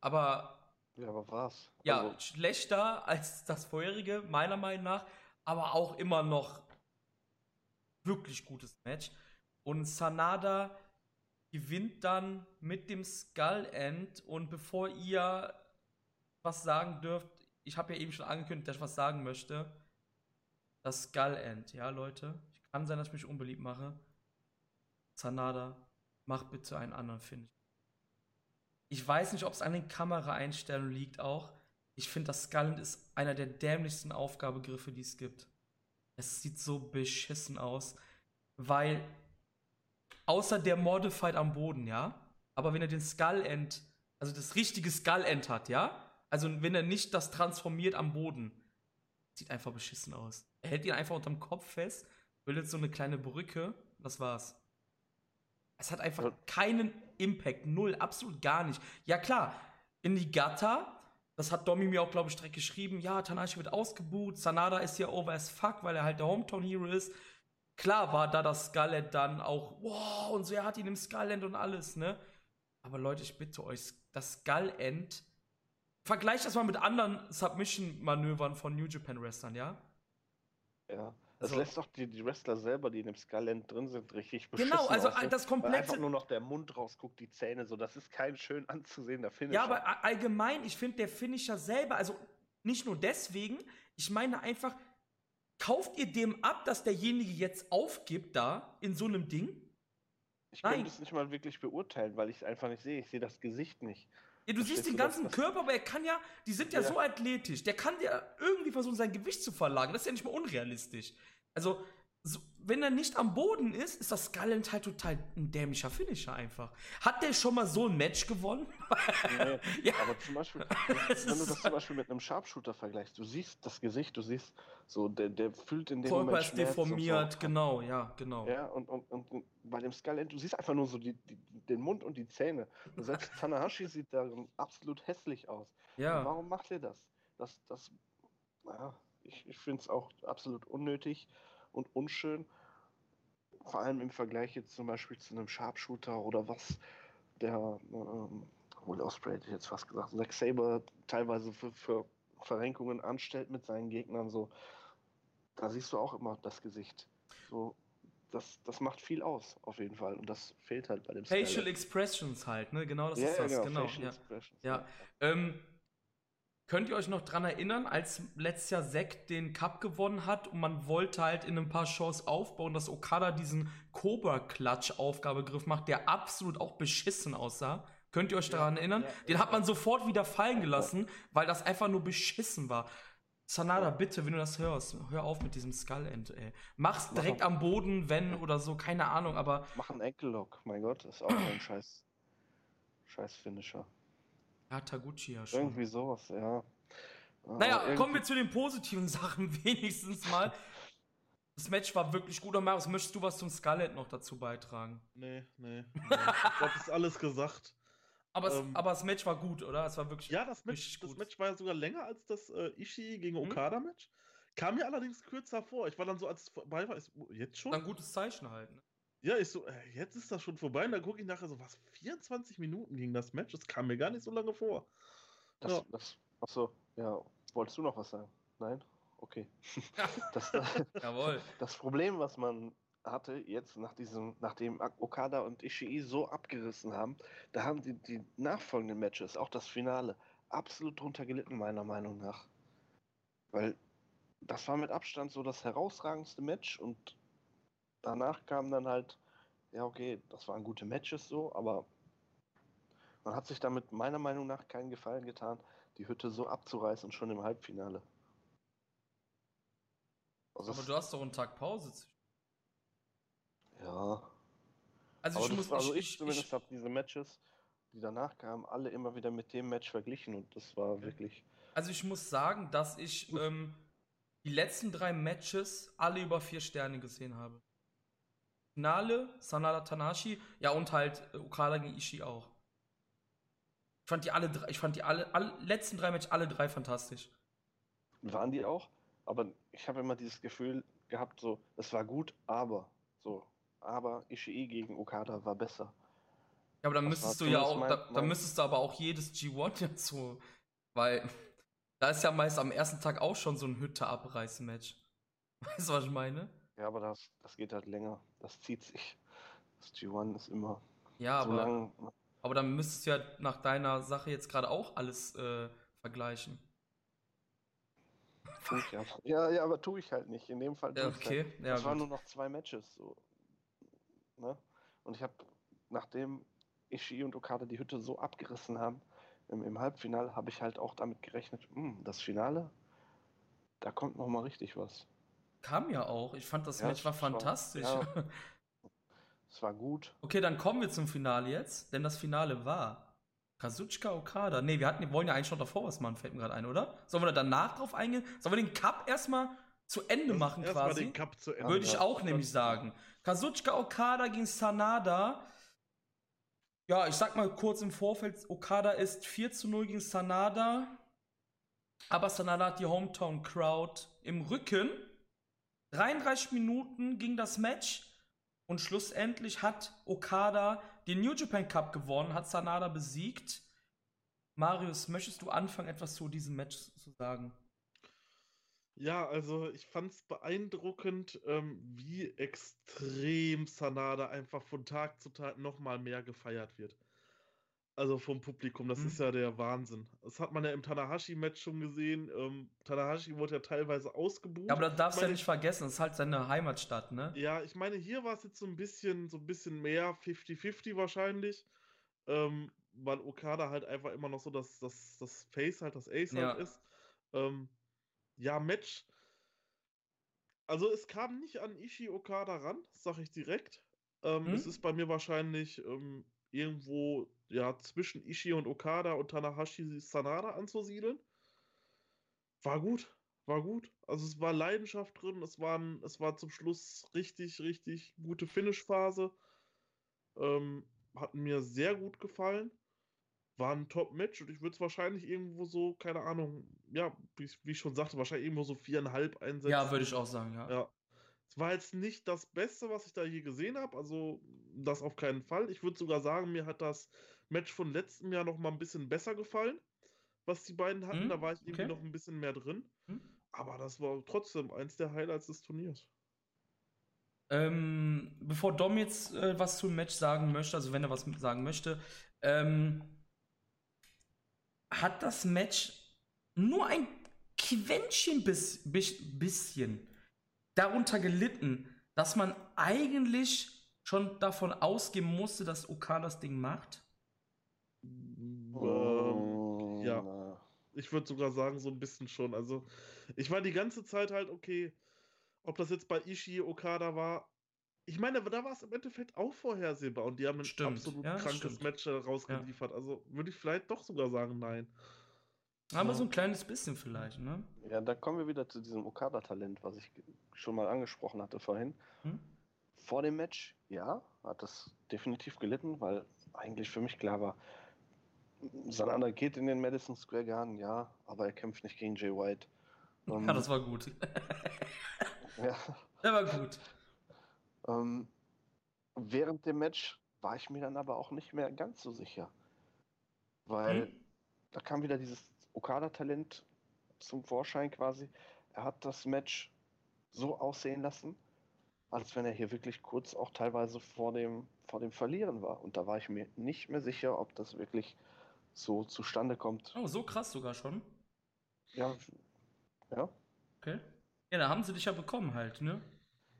Aber. Ja, aber was? Ja, also. schlechter als das vorherige, meiner Meinung nach. Aber auch immer noch wirklich gutes Match. Und Sanada gewinnt dann mit dem Skull End. Und bevor ihr was sagen dürft, ich habe ja eben schon angekündigt, dass ich was sagen möchte. Das Skull End, ja, Leute. Kann sein, dass ich mich unbeliebt mache. Sanada, mach bitte einen anderen Finish. Ich weiß nicht, ob es an den Kameraeinstellungen liegt auch. Ich finde, das Skulland ist einer der dämlichsten Aufgabegriffe, die es gibt. Es sieht so beschissen aus, weil außer der Modified am Boden, ja, aber wenn er den Skull End, also das richtige Skull End hat, ja, also wenn er nicht das transformiert am Boden, sieht einfach beschissen aus. Er hält ihn einfach unterm Kopf fest, bildet so eine kleine Brücke, das war's. Es hat einfach ja. keinen Impact, null, absolut gar nicht. Ja klar, in die Gata, das hat Domi mir auch, glaube ich, direkt geschrieben, ja, Tanashi wird ausgebucht, Sanada ist ja over as fuck, weil er halt der Hometown Hero ist. Klar war da das Scarlet dann auch, wow, und so, er hat ihn im Skullend und alles, ne? Aber Leute, ich bitte euch, das Skullend, vergleicht das mal mit anderen Submission-Manövern von New Japan Wrestlern, ja? Ja. Das also, lässt doch die, die, Wrestler selber, die in dem Skyland drin sind, richtig beschissen Genau, also aus, ne? das komplette... Einfach nur noch der Mund rausguckt, die Zähne, so, das ist kein schön anzusehender Finisher. Ja, aber allgemein, ich finde der Finisher selber, also nicht nur deswegen, ich meine einfach, kauft ihr dem ab, dass derjenige jetzt aufgibt da, in so einem Ding? Ich kann das nicht mal wirklich beurteilen, weil ich es einfach nicht sehe. Ich sehe das Gesicht nicht. Ja, du siehst den ganzen das, Körper, aber er kann ja, die sind ja, ja, so athletisch, der kann ja irgendwie versuchen, sein Gewicht zu verlagern. Das ist ja nicht mal unrealistisch. Also, so, wenn er nicht am Boden ist, ist das Skullant halt total ein dämlicher Finisher einfach. Hat der schon mal so ein Match gewonnen? Nee, ja. aber zum Beispiel, wenn du das zum Beispiel mit einem Sharpshooter vergleichst, du siehst das Gesicht, du siehst so, der, der fühlt in dem Körper Moment ist deformiert, so. genau, ja, genau. Ja, und, und, und bei dem Skullant, du siehst einfach nur so die, die, den Mund und die Zähne. Und selbst Tanahashi sieht darin absolut hässlich aus. Ja. Und warum macht er das? Das, das, naja, ich, ich finde es auch absolut unnötig. Und unschön. Vor allem im Vergleich jetzt zum Beispiel zu einem Sharpshooter oder was der, ähm, wohl Osprey hätte ich jetzt fast gesagt, Zack Saber teilweise für, für Verrenkungen anstellt mit seinen Gegnern, so, da siehst du auch immer das Gesicht. So, das, das macht viel aus, auf jeden Fall. Und das fehlt halt bei dem Facial Skyline. Expressions halt, ne? Genau das ja, ist das, ja, genau. genau. ja. ja. Ähm, könnt ihr euch noch dran erinnern, als letztes Jahr Zack den Cup gewonnen hat und man wollte halt in ein paar Shows aufbauen, dass Okada diesen Cobra-Clutch-Aufgabegriff macht, der absolut auch beschissen aussah? Könnt ihr euch daran erinnern? Den hat man sofort wieder fallen gelassen, weil das einfach nur beschissen war. Sanada, bitte, wenn du das hörst, hör auf mit diesem Skull-End, ey. Mach's Mach direkt am Boden, wenn oder so, keine Ahnung, aber. Mach einen Enkellock, mein Gott, ist auch ein scheiß. Scheiß Finisher. Ja, Taguchi ja schon. Irgendwie sowas, ja. Naja, kommen wir zu den positiven Sachen wenigstens mal. Das Match war wirklich gut. Und Marius, möchtest du was zum Scarlett noch dazu beitragen? Nee, nee. nee. ich glaube, ist alles gesagt. Aber, ähm, es, aber das Match war gut, oder? Es war wirklich. Ja, das Match, das Match war ja sogar länger als das äh, Ishii gegen mhm. Okada-Match. Kam mir allerdings kürzer vor. Ich war dann so, als es vorbei war, ist, jetzt schon? Ein gutes Zeichen halt, ne? Ja, ich so, äh, jetzt ist das schon vorbei. Und dann gucke ich nachher so, was, 24 Minuten ging das Match? Das kam mir gar nicht so lange vor. Das, ja. das, achso, ja. Wolltest du noch was sagen? Nein? Okay. das, Jawohl. Das Problem, was man hatte jetzt nach diesem, nachdem Okada und Ishii so abgerissen haben, da haben die, die nachfolgenden Matches, auch das Finale, absolut drunter gelitten, meiner Meinung nach. Weil das war mit Abstand so das herausragendste Match und danach kam dann halt, ja, okay, das waren gute Matches so, aber man hat sich damit meiner Meinung nach keinen Gefallen getan, die Hütte so abzureißen schon im Halbfinale. Also aber du hast doch einen Tag Pause ja. Also ich, muss, also ich, ich zumindest habe diese Matches, die danach kamen, alle immer wieder mit dem Match verglichen und das war wirklich. Also ich muss sagen, dass ich ähm, die letzten drei Matches alle über vier Sterne gesehen habe. Finale, Sanada Tanashi, ja und halt äh, Okada gegen Ishii auch. Ich fand die alle drei, ich fand die alle, alle letzten drei Matches alle drei fantastisch. Waren die auch? Aber ich habe immer dieses Gefühl gehabt, so, es war gut, aber so, aber Ishii gegen Okada war besser. Ja, aber dann das müsstest du ja auch, mein, da, dann müsstest du aber auch jedes G1 jetzt so, weil da ist ja meist am ersten Tag auch schon so ein Hütte abreißen Match. Weißt du, was ich meine? Ja, aber das, das geht halt länger. Das zieht sich. Das G1 ist immer ja, so aber, lang. Aber dann müsstest du ja nach deiner Sache jetzt gerade auch alles äh, vergleichen. Ja. ja, ja, aber tue ich halt nicht. In dem Fall. Ja, okay. Halt. Ja, das waren nur noch zwei Matches. So. Ne? Und ich habe, nachdem Ishii und Okada die Hütte so abgerissen haben, im, im Halbfinale, habe ich halt auch damit gerechnet, mh, hm, das Finale, da kommt noch mal richtig was. Kam ja auch. Ich fand das ja, Match war fantastisch. War, ja, es war gut. Okay, dann kommen wir zum Finale jetzt, denn das Finale war Kazuchika Okada. Ne, wir hatten, wir wollen ja eigentlich schon davor was machen, fällt mir gerade ein, oder? Sollen wir da danach drauf eingehen? Sollen wir den Cup erstmal zu Ende machen erst quasi? Den Cup zu Ende. Würde ich auch nämlich sagen. Kazuchika Okada gegen Sanada. Ja, ich sag mal kurz im Vorfeld, Okada ist 4 zu 0 gegen Sanada. Aber Sanada hat die Hometown Crowd im Rücken. 33 Minuten ging das Match. Und schlussendlich hat Okada den New Japan Cup gewonnen, hat Sanada besiegt. Marius, möchtest du anfangen, etwas zu diesem Match zu sagen? Ja, also ich fand es beeindruckend, ähm, wie extrem Sanada einfach von Tag zu Tag nochmal mehr gefeiert wird. Also vom Publikum, das mhm. ist ja der Wahnsinn. Das hat man ja im Tanahashi-Match schon gesehen. Ähm, Tanahashi wurde ja teilweise ausgebucht. Ja, aber das darfst du ja nicht vergessen, das ist halt seine Heimatstadt, ne? Ja, ich meine, hier war es jetzt so ein bisschen, so ein bisschen mehr 50-50 wahrscheinlich. Ähm, weil Okada halt einfach immer noch so das, das, das Face halt, das Ace ja. halt ist. Ähm, ja, Match. Also es kam nicht an Ishii Okada ran, sag ich direkt. Hm? Es ist bei mir wahrscheinlich ähm, irgendwo ja, zwischen Ishii und Okada und Tanahashi Sanada anzusiedeln. War gut, war gut. Also es war Leidenschaft drin, es, waren, es war zum Schluss richtig, richtig gute Finish-Phase. Ähm, hat mir sehr gut gefallen. War ein Top-Match und ich würde es wahrscheinlich irgendwo so, keine Ahnung, ja, wie, wie, ich schon sagte, wahrscheinlich irgendwo so viereinhalb einsetzen. Ja, würde ich auch sagen, ja. Ja. Es war jetzt nicht das Beste, was ich da je gesehen habe, also das auf keinen Fall. Ich würde sogar sagen, mir hat das Match von letztem Jahr noch mal ein bisschen besser gefallen, was die beiden hatten. Hm, Da war ich irgendwie okay. noch ein bisschen mehr drin. Hm. Aber das war trotzdem eins der Highlights des Turniers. Ähm, bevor Dom jetzt äh, was zum Match sagen möchte, also wenn er was sagen möchte, ähm, hat das Match nur ein Quäntchen bis, bis, bisschen darunter gelitten, dass man eigentlich schon davon ausgehen musste, dass Okada das Ding macht? Ja. na, Ich würde sogar sagen, so ein bisschen schon. Also, ich war die ganze Zeit halt, okay, ob das jetzt bei Ishii Okada war. Ich meine, da war es im Endeffekt auch vorhersehbar und die haben ein Stimmt, absolut ja, krankes stimmt. Match rausgeliefert. Also würde ich vielleicht doch sogar sagen, nein. Aber Ja. so ein kleines bisschen vielleicht, ne? Ja, da kommen wir wieder zu diesem Okada-Talent, was ich schon mal angesprochen hatte vorhin. Hm? Vor dem Match, ja, hat das definitiv gelitten, weil eigentlich für mich klar war, Sanada geht in den Madison Square Garden, ja, aber er kämpft nicht gegen Jay White. Ähm, Ja, das war gut. ja, Der war gut. ähm, während dem Match war ich mir dann aber auch nicht mehr ganz so sicher. Weil Hm? da kam wieder dieses Okada-Talent zum Vorschein quasi. Er hat das Match so aussehen lassen, als wenn er hier wirklich kurz auch teilweise vor dem, vor dem Verlieren war. Und da war ich mir nicht mehr sicher, ob das wirklich so zustande kommt. Oh, so krass sogar schon. Ja, ja, Okay. Ja, da haben sie dich ja bekommen halt, ne?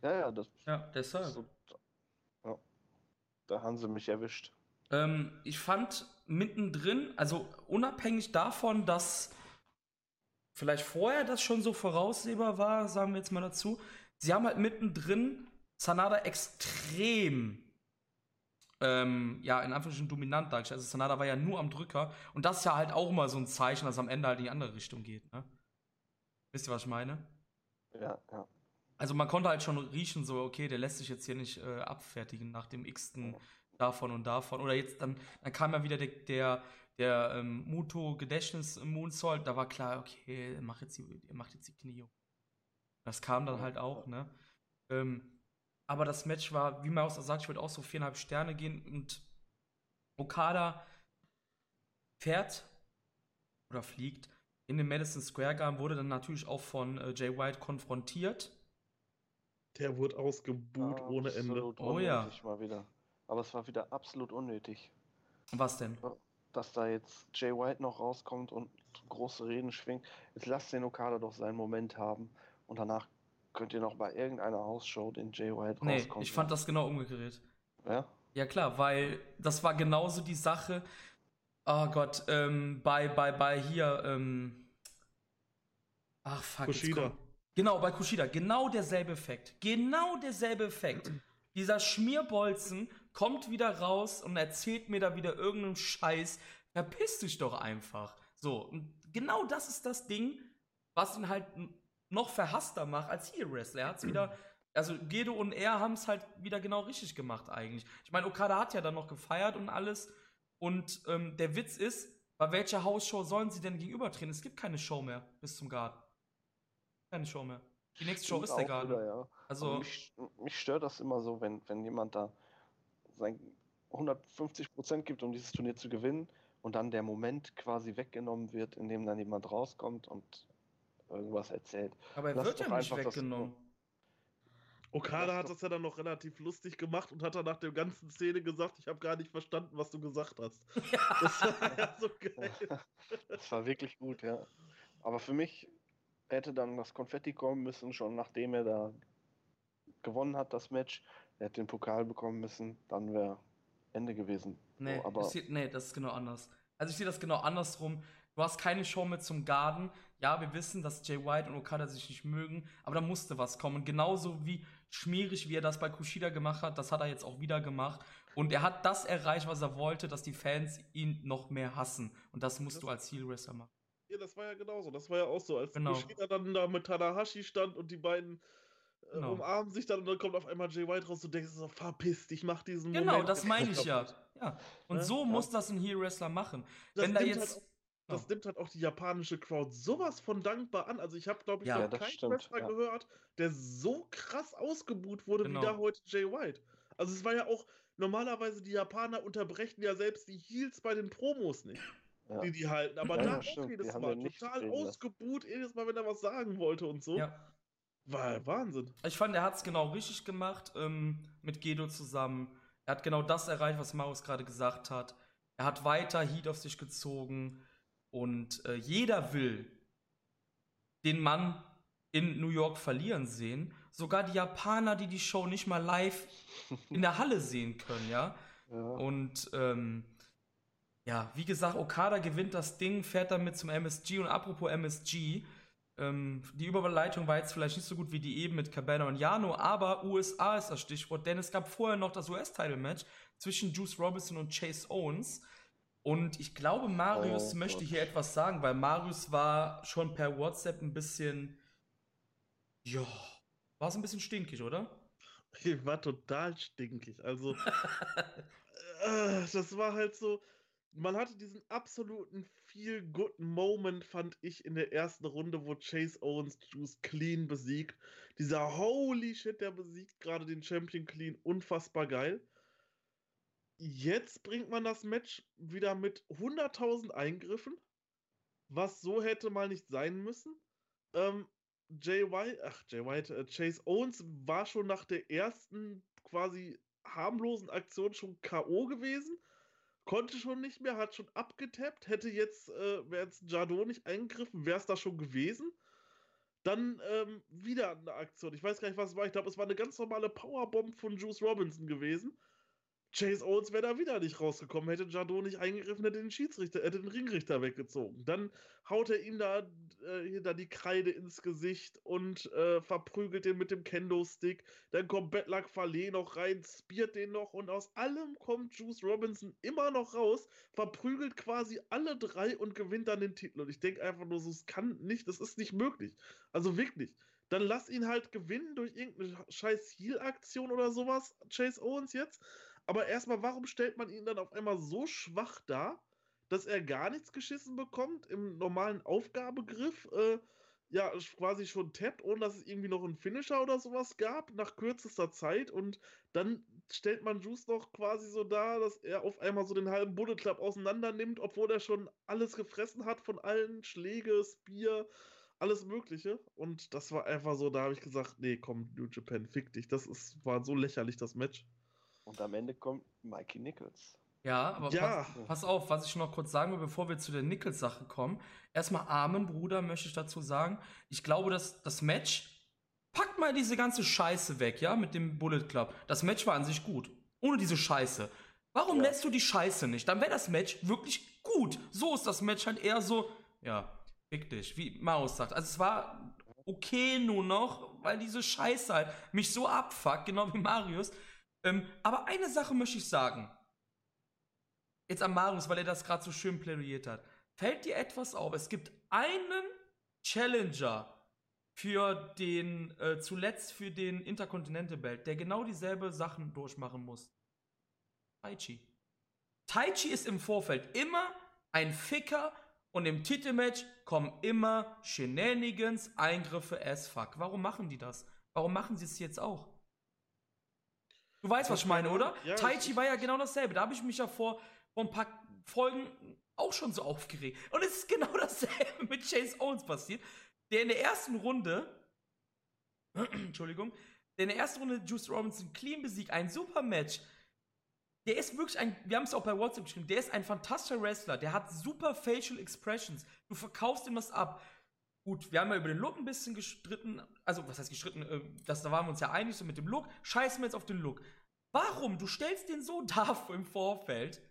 ja, ja, das, Ja, deshalb. so, ja, da haben sie mich erwischt. Ähm, ich fand mittendrin, also unabhängig davon, dass vielleicht vorher das schon so voraussehbar war, sagen wir jetzt mal dazu, sie haben halt mittendrin Sanada extrem, ähm, ja, in Anführungsstrichen dominant dargestellt. Also Sanada war ja nur am Drücker und das ist ja halt auch mal so ein Zeichen, dass am Ende halt in die andere Richtung geht, ne? Wisst ihr, was ich meine? Ja, ja. Also man konnte halt schon riechen, so, okay, der lässt sich jetzt hier nicht äh, abfertigen nach dem x-ten davon und davon. Oder jetzt dann, dann kam ja wieder der, der, der ähm, Muto Gedächtnis Moonsault, da war klar, okay, er macht jetzt die, er macht jetzt die Knie. Das kam dann halt auch, ne? Ähm, aber das Match war, wie man auch sagt, ich würde auch so viereinhalb Sterne gehen und Okada fährt oder fliegt in den Madison Square Garden, wurde dann natürlich auch von äh, Jay White konfrontiert. Der wurde ausgebuht ohne Ende. Oh ja. mal wieder. Aber es war wieder absolut unnötig. Was denn? dass da jetzt Jay White noch rauskommt und große Reden schwingt. Jetzt lasst den Okada doch seinen Moment haben und danach könnt ihr noch bei irgendeiner Hausshow den Jay White Nee, rauskommen. ich fand das genau umgedreht. Ja? Ja klar, weil das war genauso die Sache. Oh Gott, ähm, bei, bei, bei hier, ähm, ach fuck, Kushida. Genau, bei Kushida, genau derselbe Effekt. Genau derselbe Effekt. Dieser Schmierbolzen kommt wieder raus und erzählt mir da wieder irgendeinen Scheiß. Verpiss dich doch einfach. So, und genau das ist das Ding, was ihn halt noch verhasster macht als Heel Wrestler. Er hat's wieder, also Gedo und er haben es halt wieder genau richtig gemacht eigentlich. Ich meine, Okada hat ja dann noch gefeiert und alles. Und ähm, der Witz ist, bei welcher Hausshow sollen sie denn gegenübertreten? Es gibt keine Show mehr bis zum Garten. Keine Show mehr. Die nächste Show ist der Garten. wieder, ja. Aber Also, mich, mich stört das immer so, wenn, wenn jemand da sein 150% gibt, um dieses Turnier zu gewinnen und dann der Moment quasi weggenommen wird, in dem dann jemand rauskommt und irgendwas erzählt. aber er lass wird doch ja nicht einfach das- weggenommen. Okada Das hat das ja dann noch relativ lustig gemacht und hat dann nach der ganzen Szene gesagt, ich habe gar nicht verstanden, was du gesagt hast. Das war ja so geil. Das war wirklich gut, ja. Aber für mich hätte dann das Konfetti kommen müssen, schon nachdem er da gewonnen hat, das Match. Er hätte den Pokal bekommen müssen, dann wäre Ende gewesen. Nee, So, aber ich seh, nee, das ist genau anders. Also ich sehe das genau andersrum. Du hast keine Show mehr zum Garden. Ja, wir wissen, dass Jay White und Okada sich nicht mögen, aber da musste was kommen. Und genauso wie schmierig, wie er das bei Kushida gemacht hat, das hat er jetzt auch wieder gemacht. Und er hat das erreicht, was er wollte, dass die Fans ihn noch mehr hassen. Und das musst Das- du als Heel Wrestler machen. Ja, das war ja genauso. Das war ja auch so, als Genau. Kushida dann da mit Tanahashi stand und die beiden äh, Genau. umarmen sich dann und dann kommt auf einmal Jay White raus und du denkst so, verpiss dich, mach diesen Genau, Moment. das meine ich ja. ja. Und Ne? so Ja. muss das ein Heel Wrestler machen. Das Wenn da nimmt jetzt. Halt, das nimmt halt auch die japanische Crowd sowas von dankbar an. Also ich habe, glaube ich, Ja, noch keinen stimmt, Wrestler ja. gehört, der so krass ausgebuht wurde Genau. wie da heute Jay White. Also es war ja auch, normalerweise die Japaner unterbrechen ja selbst die Heels bei den Promos nicht, Ja. die die halten. Aber da auch stimmt. jedes Mal total ausgebuht, jedes Mal, wenn er was sagen wollte und so. Ja. War Wahnsinn. Ich fand, er hat es genau richtig gemacht ähm, mit Gedo zusammen. Er hat genau das erreicht, was Marius gerade gesagt hat. Er hat weiter Heat auf sich gezogen und äh, jeder will den Mann in New York verlieren sehen. Sogar die Japaner, die die Show nicht mal live in der Halle sehen können, ja. Ja. Und ähm, ja, wie gesagt, Okada gewinnt das Ding, fährt damit zum MSG. Und apropos MSG, ähm, die Überleitung war jetzt vielleicht nicht so gut wie die eben mit Cabana und Jano, aber USA ist das Stichwort, denn es gab vorher noch das US-Title-Match zwischen Juice Robinson und Chase Owens. Und ich glaube, Marius Oh möchte Gott. hier etwas sagen, weil Marius war schon per WhatsApp ein bisschen, ja, war so ein bisschen stinkig, oder? Ich war total stinkig. Also, äh, das war halt so. Man hatte diesen absoluten Feel-Good-Moment, fand ich, in der ersten Runde, wo Chase Owens Juice clean besiegt. Dieser Holy Shit, der besiegt gerade den Champion clean. Unfassbar geil. Jetzt bringt man das Match wieder mit 100.000 Eingriffen, was so hätte mal nicht sein müssen. Ähm, Jay White, ach, Jay White, äh, Chase Owens war schon nach der ersten quasi harmlosen Aktion schon K.O. gewesen. Konnte schon nicht mehr, hat schon abgetappt. Hätte jetzt, äh, wäre jetzt Jadot nicht eingegriffen, wäre es da schon gewesen. Dann ähm, wieder eine Aktion. Ich weiß gar nicht, was es war. Ich glaube, es war eine ganz normale Powerbomb von Juice Robinson gewesen. Chase Owens wäre da wieder nicht rausgekommen, hätte Jadot nicht eingegriffen, hätte den Schiedsrichter, hätte den Ringrichter weggezogen. Dann haut er ihm da, äh, hier da die Kreide ins Gesicht und äh, verprügelt den mit dem Kendo-Stick. Dann kommt Bedlack Fale noch rein, spiert den noch und aus allem kommt Juice Robinson immer noch raus, verprügelt quasi alle drei und gewinnt dann den Titel. Und ich denke einfach nur so, es kann nicht, das ist nicht möglich. Also wirklich. Dann lass ihn halt gewinnen durch irgendeine scheiß Heal-Aktion oder sowas, Chase Owens jetzt. Aber erstmal, warum stellt man ihn dann auf einmal so schwach dar, dass er gar nichts geschissen bekommt im normalen Aufgabegriff? Äh, ja, quasi schon tappt, ohne dass es irgendwie noch einen Finisher oder sowas gab, nach kürzester Zeit. Und dann stellt man Juice noch quasi so dar, dass er auf einmal so den halben Bullet Club auseinander nimmt, obwohl er schon alles gefressen hat von allen Schläge, Spear, alles Mögliche. Und das war einfach so, da habe ich gesagt, nee, komm, New Japan, fick dich. Das ist, war so lächerlich, das Match. Und am Ende kommt Mikey Nichols. Ja, aber Ja. Pass, pass auf, was ich noch kurz sagen will, bevor wir zu der Nichols-Sache kommen. Erstmal Amen, Bruder, möchte ich dazu sagen. Ich glaube, dass das Match, packt mal diese ganze Scheiße weg, ja, mit dem Bullet Club. Das Match war an sich gut. Ohne diese Scheiße. Warum Ja. lässt du die Scheiße nicht? Dann wäre das Match wirklich gut. So ist das Match halt eher so, ja, fick dich, wie Maus sagt. Also es war okay nur noch, weil diese Scheiße halt mich so abfuckt, genau wie Marius. Ähm, aber eine Sache möchte ich sagen. Jetzt an Marius, weil er das gerade so schön plädiert hat. Fällt dir etwas auf? Es gibt einen Challenger für den, äh, zuletzt für den Intercontinental Belt, der genau dieselbe Sachen durchmachen muss. Taichi. Taichi ist im Vorfeld immer ein Ficker und im Titelmatch kommen immer Shenanigans, Eingriffe as fuck. Warum machen die das? Warum machen sie es jetzt auch? Du weißt, was ich meine, oder? Ja, Taichi ich- war ja genau dasselbe. Da habe ich mich ja vor, vor ein paar Folgen auch schon so aufgeregt. Und es ist genau dasselbe mit Chase Owens passiert, der in der ersten Runde, Entschuldigung, der in der ersten Runde Juice Robinson clean besiegt, ein super Match. Der ist wirklich ein, wir haben es auch bei WhatsApp geschrieben, der ist ein fantastischer Wrestler, der hat super Facial Expressions. Du verkaufst ihm was ab. Gut, wir haben ja über den Look ein bisschen gestritten, also was heißt gestritten, äh, das, da waren wir uns ja einig so mit dem Look. Scheißen wir jetzt auf den Look. Warum? Du stellst den so dar im Vorfeld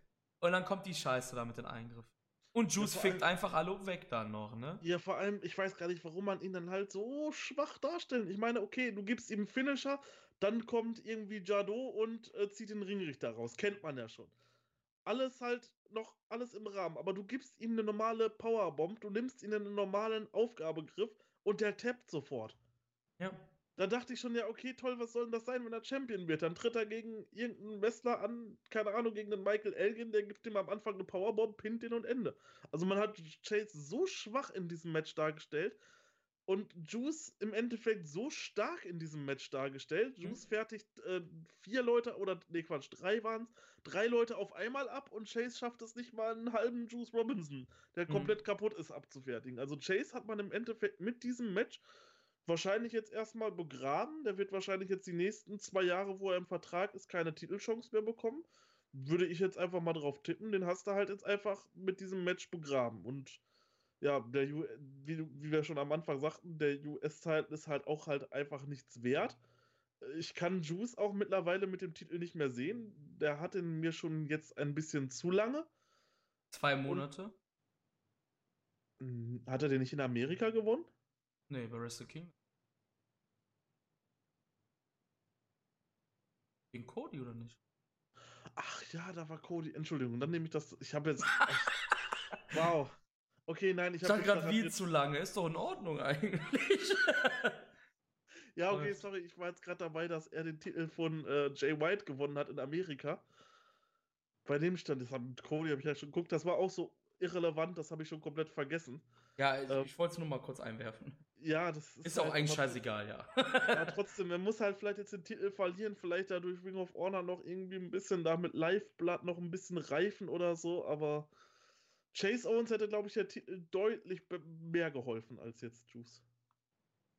und dann kommt die Scheiße da mit den Eingriffen. Und Juice vor fickt allem- einfach alle weg dann noch, ne? Ja, vor allem, ich weiß gar nicht, warum man ihn dann halt so schwach darstellt. Ich meine, okay, du gibst ihm Finisher, dann kommt irgendwie Jadot und äh, zieht den Ringrichter raus. Kennt man ja schon. Alles halt noch, alles im Rahmen. Aber du gibst ihm eine normale Powerbomb, du nimmst ihn in einen normalen Aufgabegriff und der tappt sofort. Ja. da dachte ich schon, ja, okay, toll, was soll denn das sein, wenn er Champion wird? Dann tritt er gegen irgendeinen Wrestler an, keine Ahnung, gegen den Michael Elgin, der gibt ihm am Anfang eine Powerbomb, pinnt den und Ende. Also man hat Chase so schwach in diesem Match dargestellt und Juice im Endeffekt so stark in diesem Match dargestellt. Mhm. Juice fertigt äh, vier Leute, oder nee, Quatsch, drei waren es, drei Leute auf einmal ab und Chase schafft es nicht mal einen halben Juice Robinson, der mhm. komplett kaputt ist, abzufertigen. Also Chase hat man im Endeffekt mit diesem Match wahrscheinlich jetzt erstmal begraben. Der wird wahrscheinlich jetzt die nächsten zwei Jahre, wo er im Vertrag ist, keine Titelchance mehr bekommen. Würde ich jetzt einfach mal drauf tippen. Den hast du halt jetzt einfach mit diesem Match begraben. Und ja, der U wie, wie wir schon am Anfang sagten, der US-Teil ist halt auch halt einfach nichts wert. Ich kann Juice auch mittlerweile mit dem Titel nicht mehr sehen. Der hat ihn mir schon jetzt ein bisschen zu lange. Zwei Monate. Und, hm, hat er den nicht in Amerika gewonnen? Nee, bei Wrestle King. Gegen Cody oder nicht? Ach ja, da war Cody. Entschuldigung, dann nehme ich das. Ich habe jetzt. wow. Okay, nein, ich habe. Ich gerade wie zu lange. Ist doch in Ordnung eigentlich. ja, okay, sorry. Ich war jetzt gerade dabei, dass er den Titel von äh, Jay White gewonnen hat in Amerika. Bei dem stand das mit Cody, habe ich ja schon geguckt. Das war auch so irrelevant, das habe ich schon komplett vergessen. Ja, ich, ähm, ich wollte es nur mal kurz einwerfen. Ja, das ist. Ist auch halt eigentlich scheißegal, ja. ja, trotzdem, er muss halt vielleicht jetzt den Titel verlieren, vielleicht dadurch Ring of Honor noch irgendwie ein bisschen da mit Liveblood noch ein bisschen reifen oder so, aber Chase Owens hätte, glaube ich, der Titel deutlich mehr geholfen als jetzt Juice.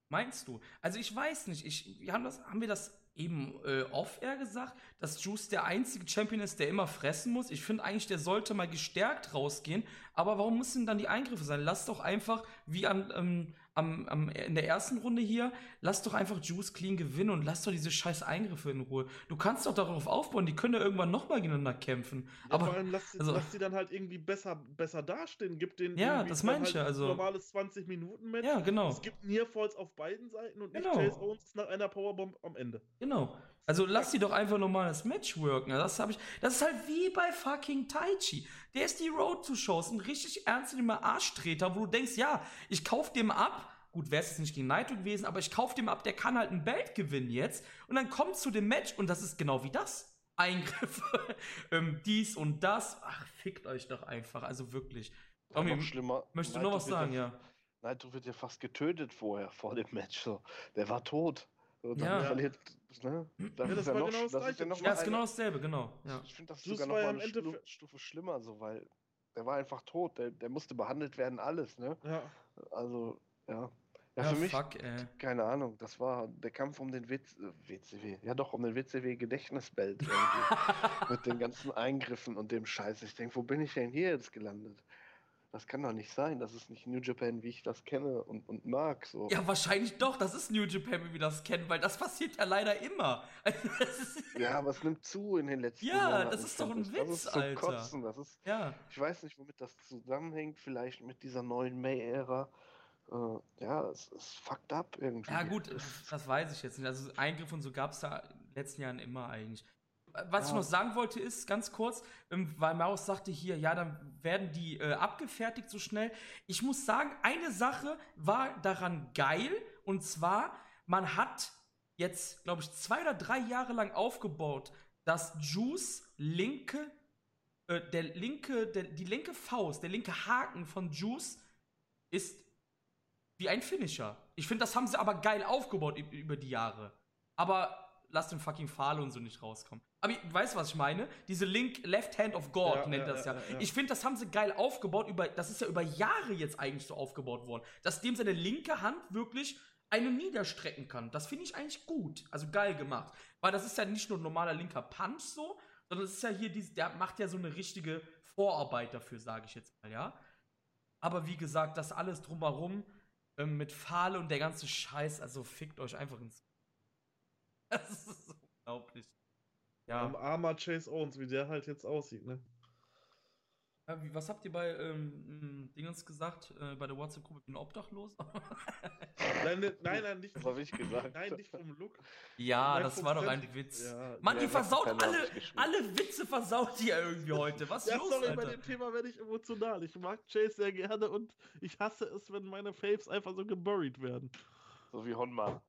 Meinst du? Also ich weiß nicht, ich, wir haben, das, haben wir das eben äh, off-air gesagt, dass Juice der einzige Champion ist, der immer fressen muss. Ich finde eigentlich, der sollte mal gestärkt rausgehen. Aber warum müssen dann die Eingriffe sein? Lass doch einfach, wie an, ähm, am, am, in der ersten Runde hier, lass doch einfach Juice clean gewinnen und lass doch diese scheiß Eingriffe in Ruhe. Du kannst doch darauf aufbauen, die können ja irgendwann nochmal gegeneinander kämpfen. Ja, aber vor allem lass, also, lass die dann halt irgendwie besser, besser dastehen. Gib den ja, das meine ich halt ja. Also, normales 20 Minuten Match. Ja, genau. Es gibt Nearfalls auf beiden Seiten und nicht genau. Chase Owens nach einer Powerbomb am Ende. Genau. Also lass sie doch einfach normales Match worken. Das habe ich. Das ist halt wie bei fucking Taichi. Der ist die Road to Shows, ein richtig ernstnehmer Arschtreter, wo du denkst, ja, ich kauf dem ab. Gut, wäre es jetzt nicht gegen Naito gewesen, aber ich kauf dem ab, der kann halt ein Belt gewinnen jetzt. Und dann kommt zu dem Match und das ist genau wie das. Eingriffe, ähm, dies und das. Ach, fickt euch doch einfach. Also wirklich. Tommy, schlimmer. Möchtest du noch was sagen, ja? Naito wird ja fast getötet vorher, vor dem Match. So. Der war tot. So, ja. verliert, ne? Das, ja, das ist ja noch, genau das, das ist ja, noch ja, ist genau dasselbe, genau. Ja. Ich finde das sogar noch mal eine Stufe, Stufe, schlimmer, so, weil der war einfach tot, der, der musste behandelt werden, alles, ne? Ja. Also, ja. Ja, für mich, fuck, keine Ahnung, das war der Kampf um den WC, WCW, ja doch, um den WCW Gedächtnisbelt mit den ganzen Eingriffen und dem Scheiß. Ich denke, wo bin ich denn hier jetzt gelandet? Das kann doch nicht sein. Das ist nicht New Japan, wie ich das kenne und, und mag. So. Ja, wahrscheinlich doch. Das ist New Japan, wie wir das kennen, weil das passiert ja leider immer. ja, aber es nimmt zu in den letzten Jahren. Ja, das ist doch ein Witz, das ist Alter. Kotzen. Das ist, ja. Ich weiß nicht, womit das zusammenhängt. Vielleicht mit dieser neuen May-Ära. Uh, ja, es ist fucked up irgendwie. Ja, gut, das weiß ich jetzt nicht. Also Eingriff und so gab es da in den letzten Jahren immer eigentlich. Was ja. ich noch sagen wollte ist, ganz kurz, ähm, weil Maus sagte hier, ja, dann werden die äh, abgefertigt so schnell. Ich muss sagen, eine Sache war daran geil, und zwar, man hat jetzt, glaube ich, zwei oder drei Jahre lang aufgebaut, dass Juice linke, äh, der linke, der, die linke Faust, der linke Haken von Juice ist wie ein Finisher. Ich finde, das haben sie aber geil aufgebaut über die Jahre. Aber lass den fucking Fahle und so nicht rauskommen. Aber du weißt, was ich meine? Diese Link, Left Hand of God ja, nennt ja, das ja. ja ich finde, das haben sie geil aufgebaut. Über, das ist ja über Jahre jetzt eigentlich so aufgebaut worden. Dass dem seine linke Hand wirklich eine niederstrecken kann. Das finde ich eigentlich gut. Also geil gemacht. Weil das ist ja nicht nur ein normaler linker Punch so, sondern es ist ja hier, diese, der macht ja so eine richtige Vorarbeit dafür, sage ich jetzt mal, ja. Aber wie gesagt, das alles drumherum ähm, mit Fahle und der ganze Scheiß, also fickt euch einfach ins Das ist unglaublich. Ja. Am armer Chase Owens, wie der halt jetzt aussieht, ne? Ja, wie, was habt ihr bei ähm, Dingens gesagt, äh, bei der WhatsApp-Gruppe, ich bin obdachlos? nein, ne, nein, nein, nicht. Das habe ich gesagt. Nein, nicht vom Look. Ja, nein, das war doch ein Witz. Ja, Mann, ja, die versaut alle, alle Witze versaut die ja irgendwie heute. Was ist ja, los, sorry, Alter? bei dem Thema werde ich emotional. Ich mag Chase sehr gerne und ich hasse es, wenn meine Faves einfach so geburied werden. So wie Honma.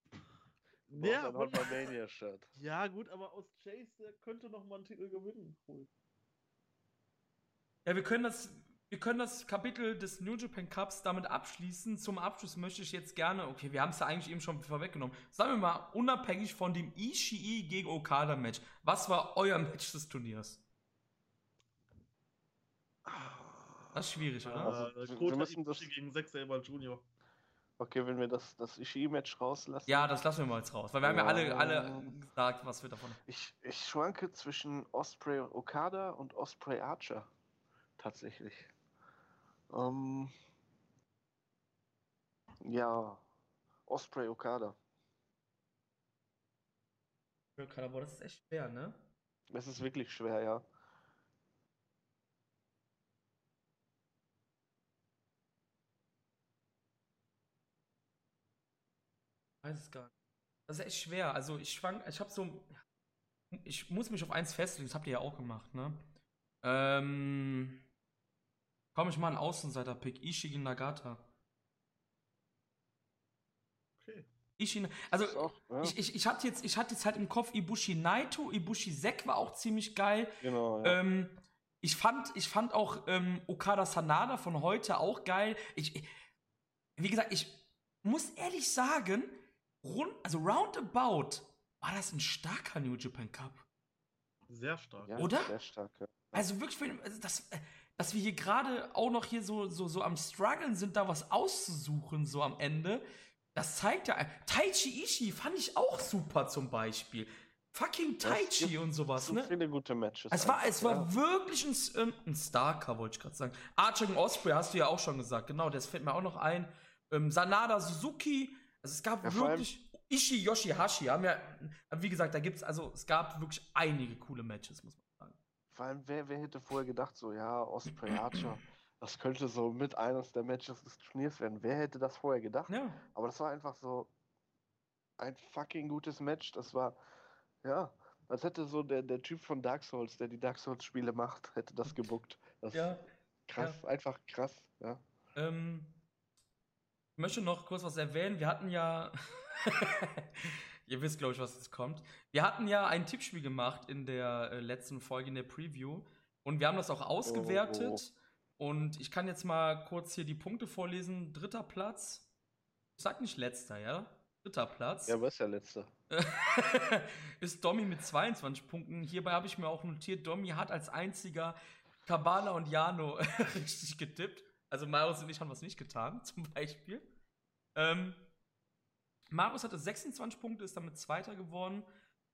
Ja, ein Mania-Shirt. Ja, gut, aber aus Chase, der könnte noch mal einen Titel gewinnen. Cool. Ja, wir können das, wir können das Kapitel des New Japan Cups damit abschließen. Zum Abschluss möchte ich jetzt gerne, okay, wir haben es ja eigentlich eben schon vorweggenommen. Sagen wir mal, unabhängig von dem Ishii gegen Okada Match, was war euer Match des Turniers? Das ist schwierig, oder? Also, also wir müssen das gegen Zack Saber Junior. Okay, wenn wir das, das Ishii-Match rauslassen. Ja, das lassen wir mal jetzt raus, weil wir ja, haben ja alle, alle gesagt, was wir davon haben. Ich, ich schwanke zwischen Osprey Okada und Osprey Archer. Tatsächlich. Ähm, ja, Osprey Okada. Okada, boah, das ist echt schwer, ne? Es ist wirklich schwer, ja. Weiß es gar nicht. Das ist echt schwer. Also ich schwank, ich habe so, ich muss mich auf eins festlegen. Das habt ihr ja auch gemacht, ne? Ähm, komm ich mal einen Außenseiter-Pick. Ishii Nagata. Okay. Ishii, also auch, ja. ich, ich, ich, hatte jetzt, ich hatte jetzt halt im Kopf Ibushi Naito, Ibushi Sek war auch ziemlich geil. Genau. Ja. Ähm, ich fand, ich fand auch ähm, Okada Sanada von heute auch geil. Ich, wie gesagt, ich muss ehrlich sagen, rund, also roundabout war das ein starker New Japan Cup. Sehr stark. Ja, Oder? Sehr stark, ja. Also wirklich, also das, äh, dass wir hier gerade auch noch hier so, so, so am struggeln sind, da was auszusuchen, so am Ende. Das zeigt ja. Taichi Ishii fand ich auch super zum Beispiel. Fucking Taichi und sowas, so ne? viele gute Matches. Es war, es war ja. wirklich ein, ähm, ein Starker, wollte ich gerade sagen. Archer gegen Osprey hast du ja auch schon gesagt, genau, das fällt mir auch noch ein. Ähm, Sanada Suzuki also es gab ja, wirklich Ishi Yoshihashi, haben ja, wie gesagt, da gibt es, also es gab wirklich einige coole Matches, muss man sagen. Vor allem, wer, wer hätte vorher gedacht, so, ja, Osprey Archer, das könnte so mit eines der Matches des Turniers werden. Wer hätte das vorher gedacht? Ja. Aber das war einfach so ein fucking gutes Match. Das war, ja, als hätte so der, der Typ von Dark Souls, der die Dark Souls-Spiele macht, hätte das gebuckt. Das ja. krass, ja. einfach krass, ja. Ähm, möchte noch kurz was erwähnen. Wir hatten ja. Ihr wisst, glaube ich, was jetzt kommt. Wir hatten ja ein Tippspiel gemacht in der äh, letzten Folge, in der Preview. Und wir haben das auch ausgewertet. Oh. Und ich kann jetzt mal kurz hier die Punkte vorlesen. Dritter Platz. Ich sag nicht letzter, ja? Dritter Platz. Ja, was ist ja letzter? ist Domi mit 22 Punkten. Hierbei habe ich mir auch notiert, Domi hat als einziger Kabala und Jano richtig getippt. Also Marius und ich haben was nicht getan, zum Beispiel. Ähm, Marius hatte 26 Punkte, ist damit Zweiter geworden,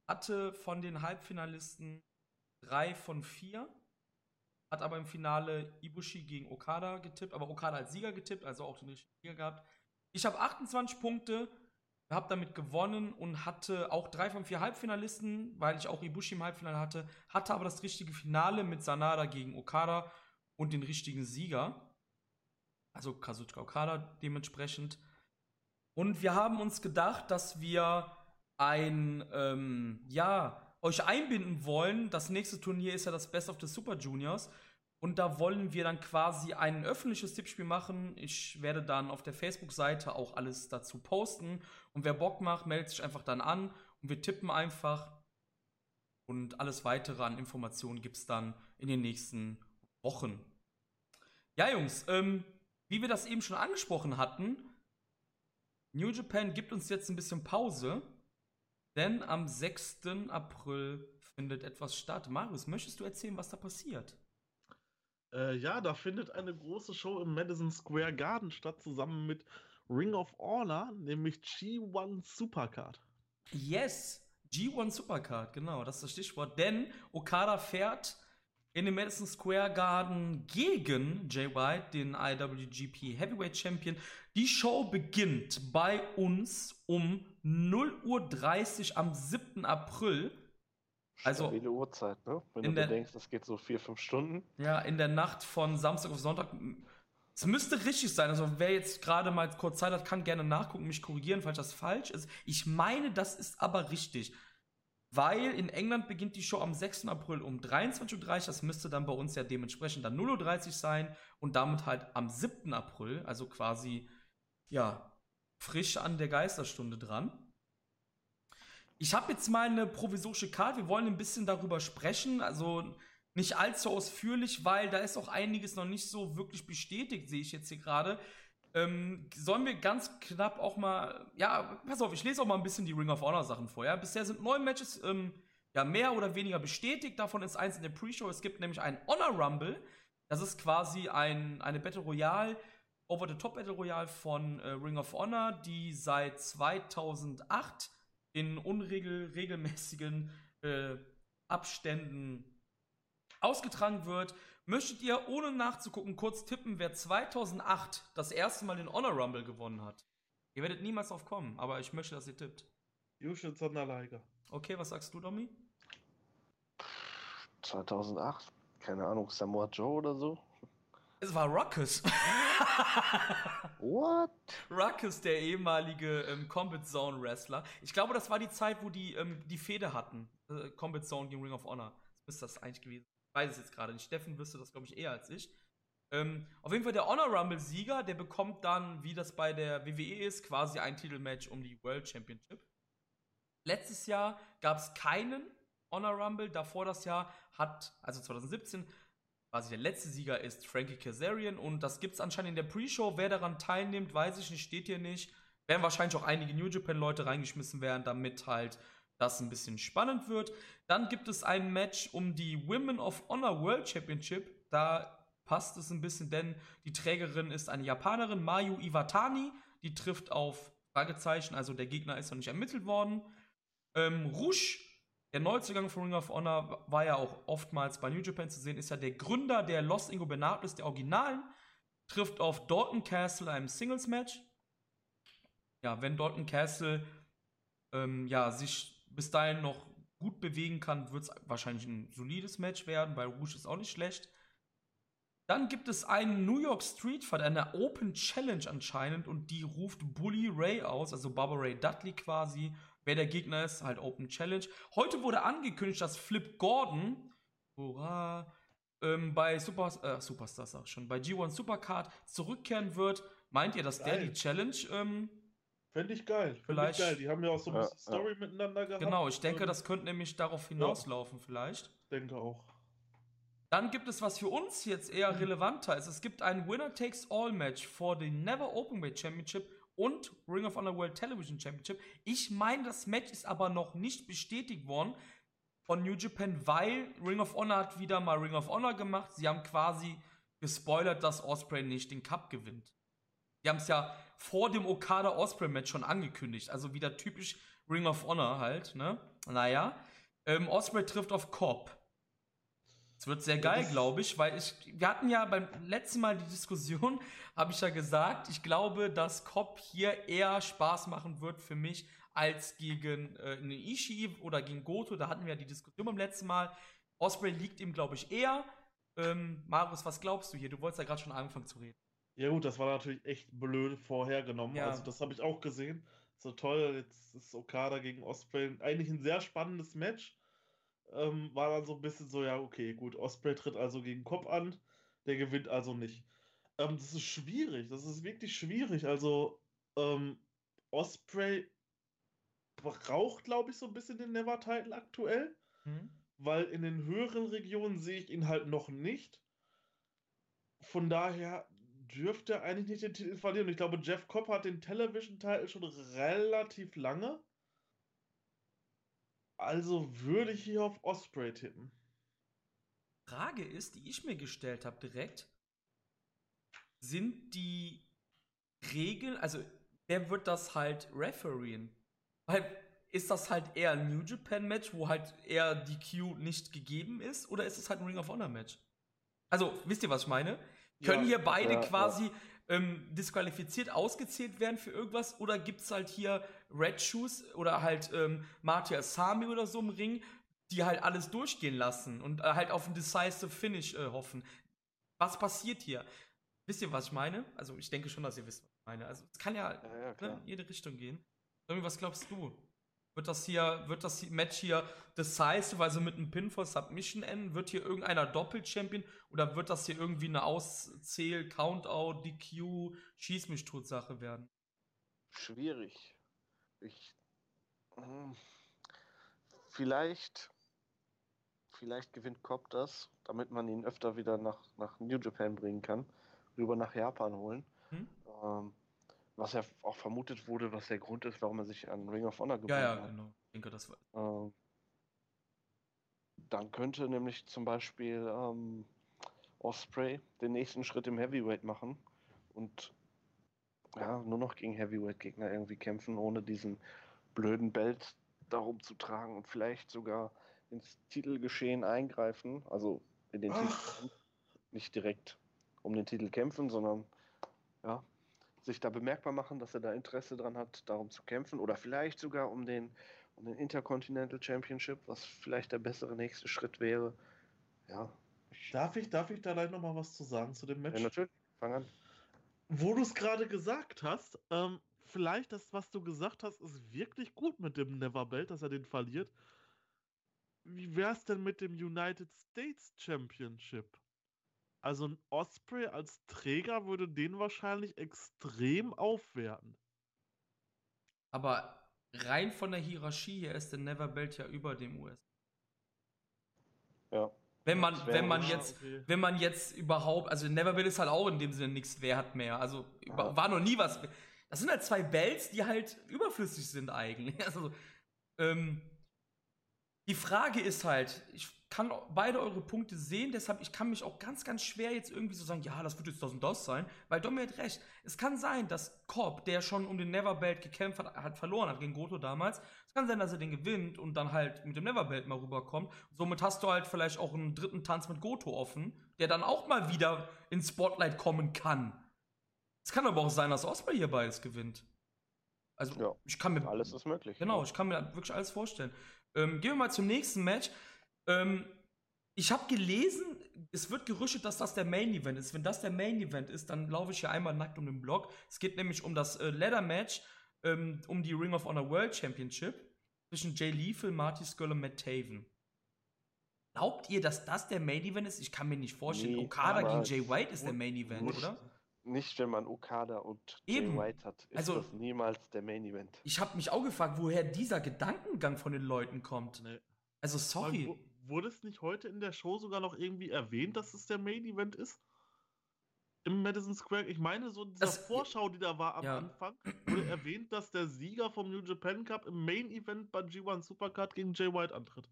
hatte von den Halbfinalisten drei von vier, hat aber im Finale Ibushi gegen Okada getippt, aber Okada als Sieger getippt, also auch den richtigen Sieger gehabt. Ich habe 28 Punkte, habe damit gewonnen und hatte auch drei von vier Halbfinalisten, weil ich auch Ibushi im Halbfinale hatte, hatte aber das richtige Finale mit Sanada gegen Okada und den richtigen Sieger also Kazuchika Okada dementsprechend. Und wir haben uns gedacht, dass wir ein, ähm, ja, euch einbinden wollen. Das nächste Turnier ist ja das Best of the Super Juniors. Und da wollen wir dann quasi ein öffentliches Tippspiel machen. Ich werde dann auf der Facebook-Seite auch alles dazu posten. Und wer Bock macht, meldet sich einfach dann an. Und wir tippen einfach. Und alles weitere an Informationen gibt es dann in den nächsten Wochen. Ja, Jungs, ähm, wie wir das eben schon angesprochen hatten, New Japan gibt uns jetzt ein bisschen Pause, denn am 6. April findet etwas statt. Marius, möchtest du erzählen, was da passiert? Äh, ja, da findet eine große Show im Madison Square Garden statt, zusammen mit Ring of Honor, nämlich G1 Supercard. Yes, G1 Supercard, genau, das ist das Stichwort. Denn Okada fährt in dem Madison Square Garden gegen Jay White, den IWGP Heavyweight Champion. Die Show beginnt bei uns um 0.30 Uhr am 7. April. Also Stabile Uhrzeit, ne? Wenn du der, denkst, das geht so vier, fünf Stunden. Ja, in der Nacht von Samstag auf Sonntag. Es müsste richtig sein. Also wer jetzt gerade mal kurz Zeit hat, kann gerne nachgucken, mich korrigieren, falls das falsch ist. Ich meine, das ist aber richtig weil in England beginnt die Show am 6. April um 23.30 Uhr. Das müsste dann bei uns ja dementsprechend dann 0.30 Uhr sein und damit halt am 7. April, also quasi, ja, frisch an der Geisterstunde dran. ich habe jetzt mal eine provisorische Karte. Wir wollen ein bisschen darüber sprechen. Also nicht allzu ausführlich, weil da ist auch einiges noch nicht so wirklich bestätigt, sehe ich jetzt hier gerade. Ähm, sollen wir ganz knapp auch mal, ja, pass auf, ich lese auch mal ein bisschen die Ring of Honor Sachen vor. Ja? Bisher sind neun Matches ähm, ja mehr oder weniger bestätigt. Davon ist eins in der Pre-Show. Es gibt nämlich einen Honor Rumble. Das ist quasi ein, eine Battle Royale, Over the Top Battle Royale von äh, Ring of Honor, die seit 2008 in unregelmäßigen äh, Abständen ausgetragen wird. Möchtet ihr, ohne nachzugucken, kurz tippen, wer 2008 das erste Mal den Honor Rumble gewonnen hat? Ihr werdet niemals drauf kommen, aber ich möchte, dass ihr tippt. Jushin Sonderleiger. Okay, was sagst du, Domi? 2008? Keine Ahnung, Samoa Joe oder so? Es war Ruckus. What? Ruckus, der ehemalige ähm, Combat Zone Wrestler. Ich glaube, das war die Zeit, wo die ähm, die Fehde hatten. Äh, Combat Zone gegen Ring of Honor. Das müsste das eigentlich gewesen weiß es jetzt gerade nicht. Steffen wüsste das, glaube ich, eher als ich. Ähm, auf jeden Fall der Honor Rumble-Sieger, der bekommt dann, wie das bei der WWE ist, quasi ein Titelmatch um die World Championship. Letztes Jahr gab es keinen Honor Rumble. Davor das Jahr hat, also 2017, quasi der letzte Sieger ist Frankie Kazarian und das gibt es anscheinend in der Pre-Show. Wer daran teilnimmt, weiß ich nicht, steht hier nicht. Werden wahrscheinlich auch einige New Japan-Leute reingeschmissen werden, damit halt das ein bisschen spannend wird. Dann gibt es ein Match um die Women of Honor World Championship. Da passt es ein bisschen, denn die Trägerin ist eine Japanerin, Mayu Iwatani. Die trifft auf Fragezeichen, also der Gegner ist noch nicht ermittelt worden. Ähm, Rouge, der Neuzugang von Ring of Honor, war ja auch oftmals bei New Japan zu sehen, ist ja der Gründer der Los Ingobernables, der Originalen. Trifft auf Dalton Castle einem Singles-Match. Ja, wenn Dalton Castle ähm, ja, sich bis dahin noch gut bewegen kann, wird es wahrscheinlich ein solides Match werden, weil Rouge ist auch nicht schlecht. Dann gibt es einen New York Street Fight, eine Open Challenge anscheinend, und die ruft Bully Ray aus, also Barbara Ray Dudley quasi. Wer der Gegner ist, halt Open Challenge. Heute wurde angekündigt, dass Flip Gordon, hurra, ähm, bei Super, äh, Superstars auch schon, bei G1 Supercard zurückkehren wird. Meint ihr, dass Geil. der die Challenge ähm, Fände ich geil. Vielleicht. Ich geil. Die haben ja auch so ein bisschen ja, Story ja. miteinander gehabt. Genau, ich denke, das könnte nämlich darauf hinauslaufen, ja. vielleicht. Denke auch. Dann gibt es, was für uns jetzt eher mhm. relevanter ist. Es gibt ein Winner-Takes-All-Match for the Never Openweight Championship und Ring of Honor World Television Championship. Ich meine, das Match ist aber noch nicht bestätigt worden von New Japan, weil Ring of Honor hat wieder mal Ring of Honor gemacht. Sie haben quasi gespoilert, dass Osprey nicht den Cup gewinnt. Die haben es ja vor dem Okada Osprey Match schon angekündigt. Also wieder typisch Ring of Honor halt, ne? Naja. Ähm, Osprey trifft auf Cobb. Es wird sehr geil, glaube ich, weil ich, wir hatten ja beim letzten Mal die Diskussion, habe ich ja gesagt, ich glaube, dass Cobb hier eher Spaß machen wird für mich als gegen äh, eine Ishii oder gegen Goto. Da hatten wir ja die Diskussion beim letzten Mal. Osprey liegt ihm, glaube ich, eher. Ähm, Marius, was glaubst du hier? Du wolltest ja gerade schon anfangen zu reden. Ja gut, das war natürlich echt blöd vorhergenommen. Ja. Also das habe ich auch gesehen. So toll, jetzt ist Okada gegen Osprey eigentlich ein sehr spannendes Match. Ähm, war dann so ein bisschen so, ja, okay, gut, Osprey tritt also gegen Kopf an, der gewinnt also nicht. Ähm, das ist schwierig, das ist wirklich schwierig. Also, ähm, Osprey braucht, glaube ich, so ein bisschen den Never-Title aktuell, mhm. weil in den höheren Regionen sehe ich ihn halt noch nicht. Von daher dürfte eigentlich nicht den Titel verlieren. Ich glaube, Jeff Cobb hat den Television-Titel schon relativ lange. Also würde ich hier auf Osprey tippen. Frage ist, die ich mir gestellt habe direkt, sind die Regeln, also wer wird das halt refereen? Weil ist das halt eher ein New Japan Match, wo halt eher die Q nicht gegeben ist, oder ist es halt ein Ring of Honor Match? Also, wisst ihr, was ich meine? Können ja, hier beide ja, quasi ja. Ähm, disqualifiziert ausgezählt werden für irgendwas? Oder gibt es halt hier Red Shoes oder halt ähm, Martia Sami oder so im Ring, die halt alles durchgehen lassen und äh, halt auf ein decisive Finish äh, hoffen? Was passiert hier? Wisst ihr, was ich meine? Also, ich denke schon, dass ihr wisst, was ich meine. Also, es kann ja, ne, in jede Richtung gehen. Irgendwie, was glaubst du? Wird das hier, wird das Match hier decisive, also mit einem Pin for Submission enden? Wird hier irgendeiner Doppel-Champion oder wird das hier irgendwie eine Auszähl, Countout, DQ, Schieß mich tot Sache werden? Schwierig. Ich. Hm, vielleicht, vielleicht gewinnt Cobb das, damit man ihn öfter wieder nach, nach New Japan bringen kann, rüber nach Japan holen. Hm? Ähm, was ja auch vermutet wurde, was der Grund ist, warum er sich an Ring of Honor gebunden hat. Ja, ja, genau. Ich denke, das war. Ähm, dann könnte nämlich zum Beispiel ähm, Osprey den nächsten Schritt im Heavyweight machen und ja, nur noch gegen Heavyweight-Gegner irgendwie kämpfen, ohne diesen blöden Belt darum zu tragen und vielleicht sogar ins Titelgeschehen eingreifen, also in den Titel, nicht direkt um den Titel kämpfen, sondern ja, sich da bemerkbar machen, dass er da Interesse dran hat, darum zu kämpfen oder vielleicht sogar um den, um den Intercontinental Championship, was vielleicht der bessere nächste Schritt wäre. Ja. Darf ich, darf ich da gleich nochmal was zu sagen zu dem Match? Ja, natürlich. Fang an. Wo du es gerade gesagt hast, ähm, vielleicht das, was du gesagt hast, ist wirklich gut mit dem Never Belt, dass er den verliert. Wie wär's denn mit dem United States Championship? Also ein Osprey als Träger würde den wahrscheinlich extrem aufwerten. Aber rein von der Hierarchie her ist der Never Belt ja über dem US. Ja. Wenn man, wenn man jetzt, okay. wenn man jetzt überhaupt, also Never Belt ist halt auch in dem Sinne nichts wert mehr. Also ja. war noch nie was. Das sind halt zwei Belts, die halt überflüssig sind eigentlich. Also, ähm, die Frage ist halt, ich kann beide eure Punkte sehen, deshalb ich kann mich auch ganz, ganz schwer jetzt irgendwie so sagen, ja, das wird jetzt das und das sein, weil Domi hat recht. Es kann sein, dass Cobb, der schon um den Neverbelt gekämpft hat, hat verloren hat gegen Goto damals, es kann sein, dass er den gewinnt und dann halt mit dem Neverbelt mal rüberkommt. Somit hast du halt vielleicht auch einen dritten Tanz mit Goto offen, der dann auch mal wieder ins Spotlight kommen kann. Es kann aber auch sein, dass Osprey hier beides gewinnt. Also, ja, ich kann mir. Alles ist möglich. Genau, ich kann mir wirklich alles vorstellen. Ähm, gehen wir mal zum nächsten Match. Ähm, ich habe gelesen, es wird gerüchtet, dass das der Main Event ist. Wenn das der Main Event ist, dann laufe ich hier einmal nackt um den Block. Es geht nämlich um das äh, Ladder Match, ähm, um die Ring of Honor World Championship zwischen Jay Lethal, Marty Skull und Matt Taven. Glaubt ihr, dass das der Main Event ist? Ich kann mir nicht vorstellen. Nee, Okada gegen Jay White ist der Main Event, oder? Nicht, wenn man Okada und Eben. Jay White hat, ist also, das niemals der Main Event. Ich habe mich auch gefragt, woher dieser Gedankengang von den Leuten kommt. Nee. Also sorry. Wurde es nicht heute in der Show sogar noch irgendwie erwähnt, dass es der Main Event ist? Im Madison Square, ich meine, so dieser das, Vorschau, die da war am ja. Anfang, wurde erwähnt, dass der Sieger vom New Japan Cup im Main Event bei G1 Supercard gegen Jay White antritt.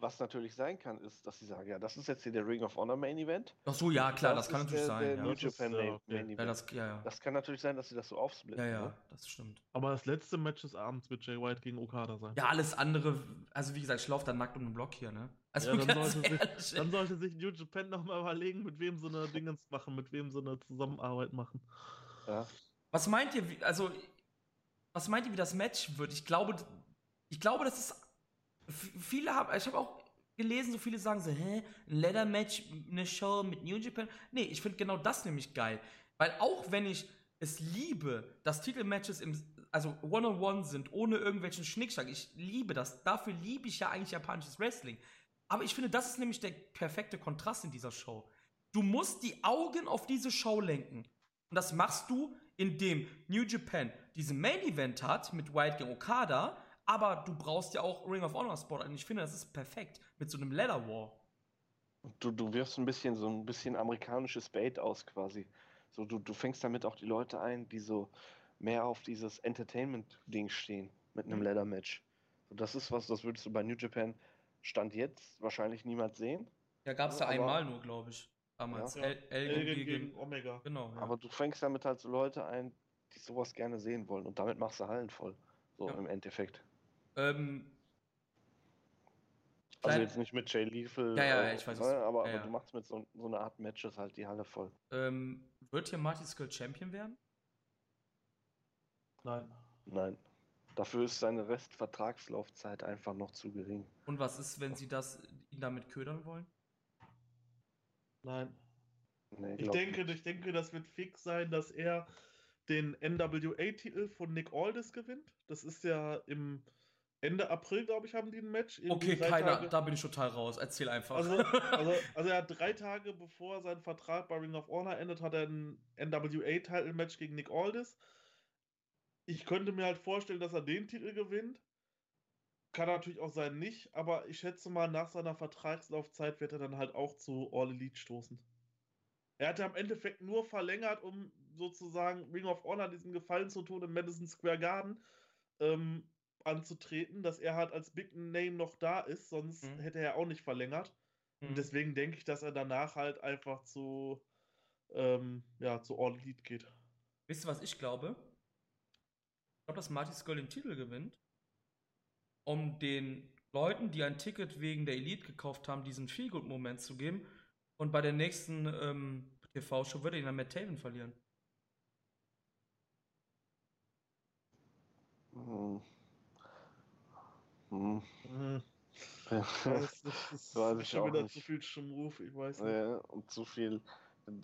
Was natürlich sein kann, ist, dass sie sagen, ja, das ist jetzt hier der Ring of Honor Main Event. Ach so, ja, klar, das, das kann natürlich der, sein. Der ja. New Japan Main, okay. Main Event. Ja, das, ja, ja. das kann natürlich sein, dass sie das so aufsplitten. Ja, ja, ne? das stimmt. Aber das letzte Match des Abends wird Jay White gegen Okada sein. Ja, alles andere, also wie gesagt, ich laufe dann nackt um den Block hier, ne? Also ja, dann, sollte sich, dann sollte sich New Japan nochmal überlegen, mit wem so eine Dingens machen, mit wem so eine Zusammenarbeit machen. Ja. Was meint ihr, also, was meint ihr, wie das Match wird? Ich glaube, ich glaube, das ist viele haben, ich habe auch gelesen, so viele sagen so, hä, ein Leather Match, eine Show mit New Japan. Nee, ich finde genau das nämlich geil. Weil auch wenn ich es liebe, dass Titelmatches im, also One-on-One sind, ohne irgendwelchen Schnickschnack, ich liebe das. Dafür liebe ich ja eigentlich japanisches Wrestling. Aber ich finde, das ist nämlich der perfekte Kontrast in dieser Show. Du musst die Augen auf diese Show lenken. Und das machst du, indem New Japan diesen Main Event hat mit White gegen Okada aber du brauchst ja auch Ring of Honor Spot. Und ich finde, das ist perfekt mit so einem Leather War. Du, du wirfst ein bisschen so ein bisschen amerikanisches Bait aus quasi. So, du, du fängst damit auch die Leute ein, die so mehr auf dieses Entertainment-Ding stehen mit einem mhm. Leather-Match. So, das ist was, das würdest du bei New Japan Stand jetzt wahrscheinlich niemals sehen. Ja, gab es ja einmal nur, glaube ich. Damals. Ja. El Elgin gegen, gegen, Omega. Genau. Ja. Aber du fängst damit halt so Leute ein, die sowas gerne sehen wollen. Und damit machst du Hallen voll. So ja. im Endeffekt. Ähm, also jetzt nicht mit Jay Lethal, ja, ja, ich weiß ne, aber, ja, aber du machst mit so, so einer Art Matches halt die Halle voll. Ähm, wird hier Marty Skull Champion werden? Nein. Nein. Dafür ist seine Restvertragslaufzeit einfach noch zu gering. Und was ist, wenn sie das ihn damit ködern wollen? Nein. Nee, ich, denke, ich denke, das wird fix sein, dass er den NWA-Titel von Nick Aldis gewinnt. Das ist ja im Ende April, glaube ich, haben die ein Match. Okay, keiner, Tage. da bin ich total raus. Erzähl einfach. Also, also, also, er hat drei Tage bevor sein Vertrag bei Ring of Honor endet, hat er ein NWA-Title-Match gegen Nick Aldis. Ich könnte mir halt vorstellen, dass er den Titel gewinnt. kann natürlich auch sein, nicht, aber ich schätze mal, nach seiner Vertragslaufzeit wird er dann halt auch zu All Elite stoßen. Er hatte im Endeffekt nur verlängert, um sozusagen Ring of Honor diesen Gefallen zu tun, im Madison Square Garden ähm, anzutreten, dass er halt als Big Name noch da ist, sonst mhm. hätte er auch nicht verlängert. Mhm. Und deswegen denke ich, dass er danach halt einfach zu, ähm, ja, zu All Elite geht. Wisst ihr, was ich glaube? Ich glaube, dass Marty Skull den Titel gewinnt, um den Leuten, die ein Ticket wegen der Elite gekauft haben, diesen Feelgood-Moment zu geben. Und bei der nächsten ähm, TV-Show würde ihn dann Matt Taven verlieren. Hm. Hm. Hm. Ja. Das, das, das ich schon wieder nicht. zu viel Schumruf, ich weiß nicht. Ja, und zu viel.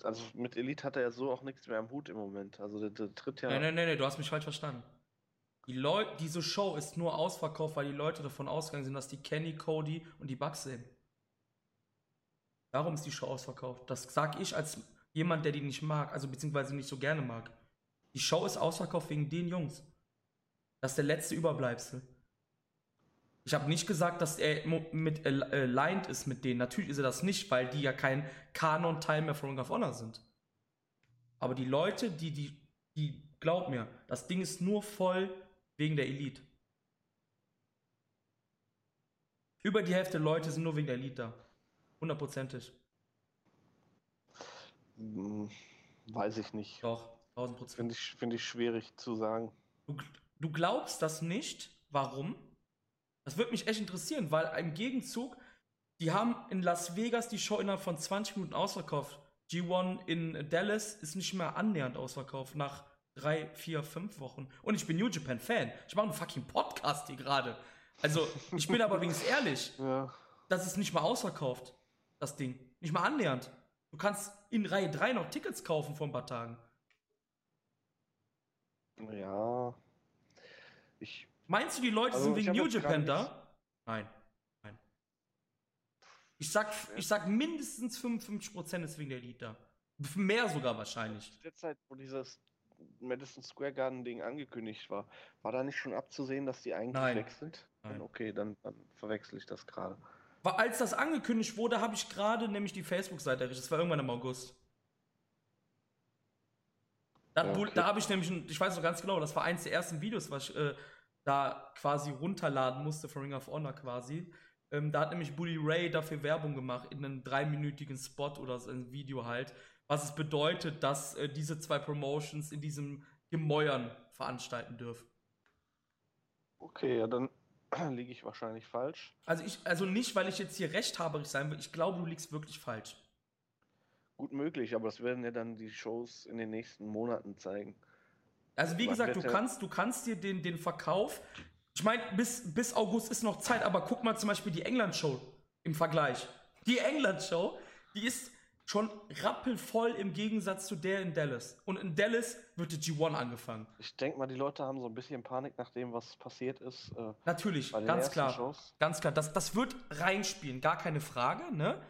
Also mit Elite hat er ja so auch nichts mehr am Hut im Moment. Also der, der tritt ja. Nein, nein, nein, nein, du hast mich falsch verstanden. Die Leute, diese Show ist nur ausverkauft, weil die Leute davon ausgegangen sind, dass die Kenny, Cody und die Bugs sehen. Darum ist die Show ausverkauft. Das sag ich als jemand, der die nicht mag, also beziehungsweise nicht so gerne mag. Die Show ist ausverkauft wegen den Jungs. Das ist der letzte Überbleibsel. Ich habe nicht gesagt, dass er mit aligned ist mit denen. Natürlich ist er das nicht, weil die ja kein Kanon-Teil mehr von Ring of Honor sind. Aber die Leute, die, die, die, glaub mir, das Ding ist nur voll wegen der Elite. Über die Hälfte der Leute sind nur wegen der Elite da. Hundertprozentig. Hm, weiß ich nicht. Doch, tausend Prozent. Finde ich, find ich schwierig zu sagen. Du, du glaubst das nicht? Warum? Das würde mich echt interessieren, weil im Gegenzug, die haben in Las Vegas die Show innerhalb von 20 Minuten ausverkauft. G1 in Dallas ist nicht mehr annähernd ausverkauft nach drei, vier, fünf Wochen. Und ich bin New Japan Fan. Ich mache einen fucking Podcast hier gerade. Also, ich bin aber wenigstens ehrlich. Ja. Das ist nicht mal ausverkauft, das Ding. Nicht mal annähernd. Du kannst in Reihe 3 noch Tickets kaufen vor ein paar Tagen. Ja. Ich Meinst du, die Leute also, sind wegen New Japan da? Nein. Nein. Ich sag, ich sag mindestens 55% ist wegen der Elite da. Mehr sogar wahrscheinlich. Zu der Zeit, wo dieses Madison Square Garden Ding angekündigt war, war da nicht schon abzusehen, dass die eigentlich Nein. weg sind? Nein. Okay, dann, dann verwechsel ich das gerade. Als das angekündigt wurde, habe ich gerade nämlich die Facebook-Seite errichtet. Das war irgendwann im August. Da, okay. da habe ich nämlich, ich weiß noch ganz genau, das war eins der ersten Videos, was ich äh, da quasi runterladen musste von Ring of Honor quasi. Ähm, da hat nämlich Bully Ray dafür Werbung gemacht in einem dreiminütigen Spot oder so ein Video halt, was es bedeutet, dass äh, diese zwei Promotions in diesem Gemäuern veranstalten dürfen. Okay, ja, dann liege ich wahrscheinlich falsch. Also ich, also nicht, weil ich jetzt hier rechthaberig sein will, ich glaube, du liegst wirklich falsch. Gut möglich, aber das werden ja dann die Shows in den nächsten Monaten zeigen. Also wie gesagt, du kannst, du kannst dir den, den Verkauf, ich meine, bis, bis August ist noch Zeit, aber guck mal zum Beispiel die England-Show im Vergleich. Die England-Show, die ist schon rappelvoll im Gegensatz zu der in Dallas. Und in Dallas wird die G1 angefangen. Ich denke mal, die Leute haben so ein bisschen Panik nach dem, was passiert ist. Äh, Natürlich, ganz klar. Shows. Ganz klar. Das, das wird reinspielen, gar keine Frage, ne?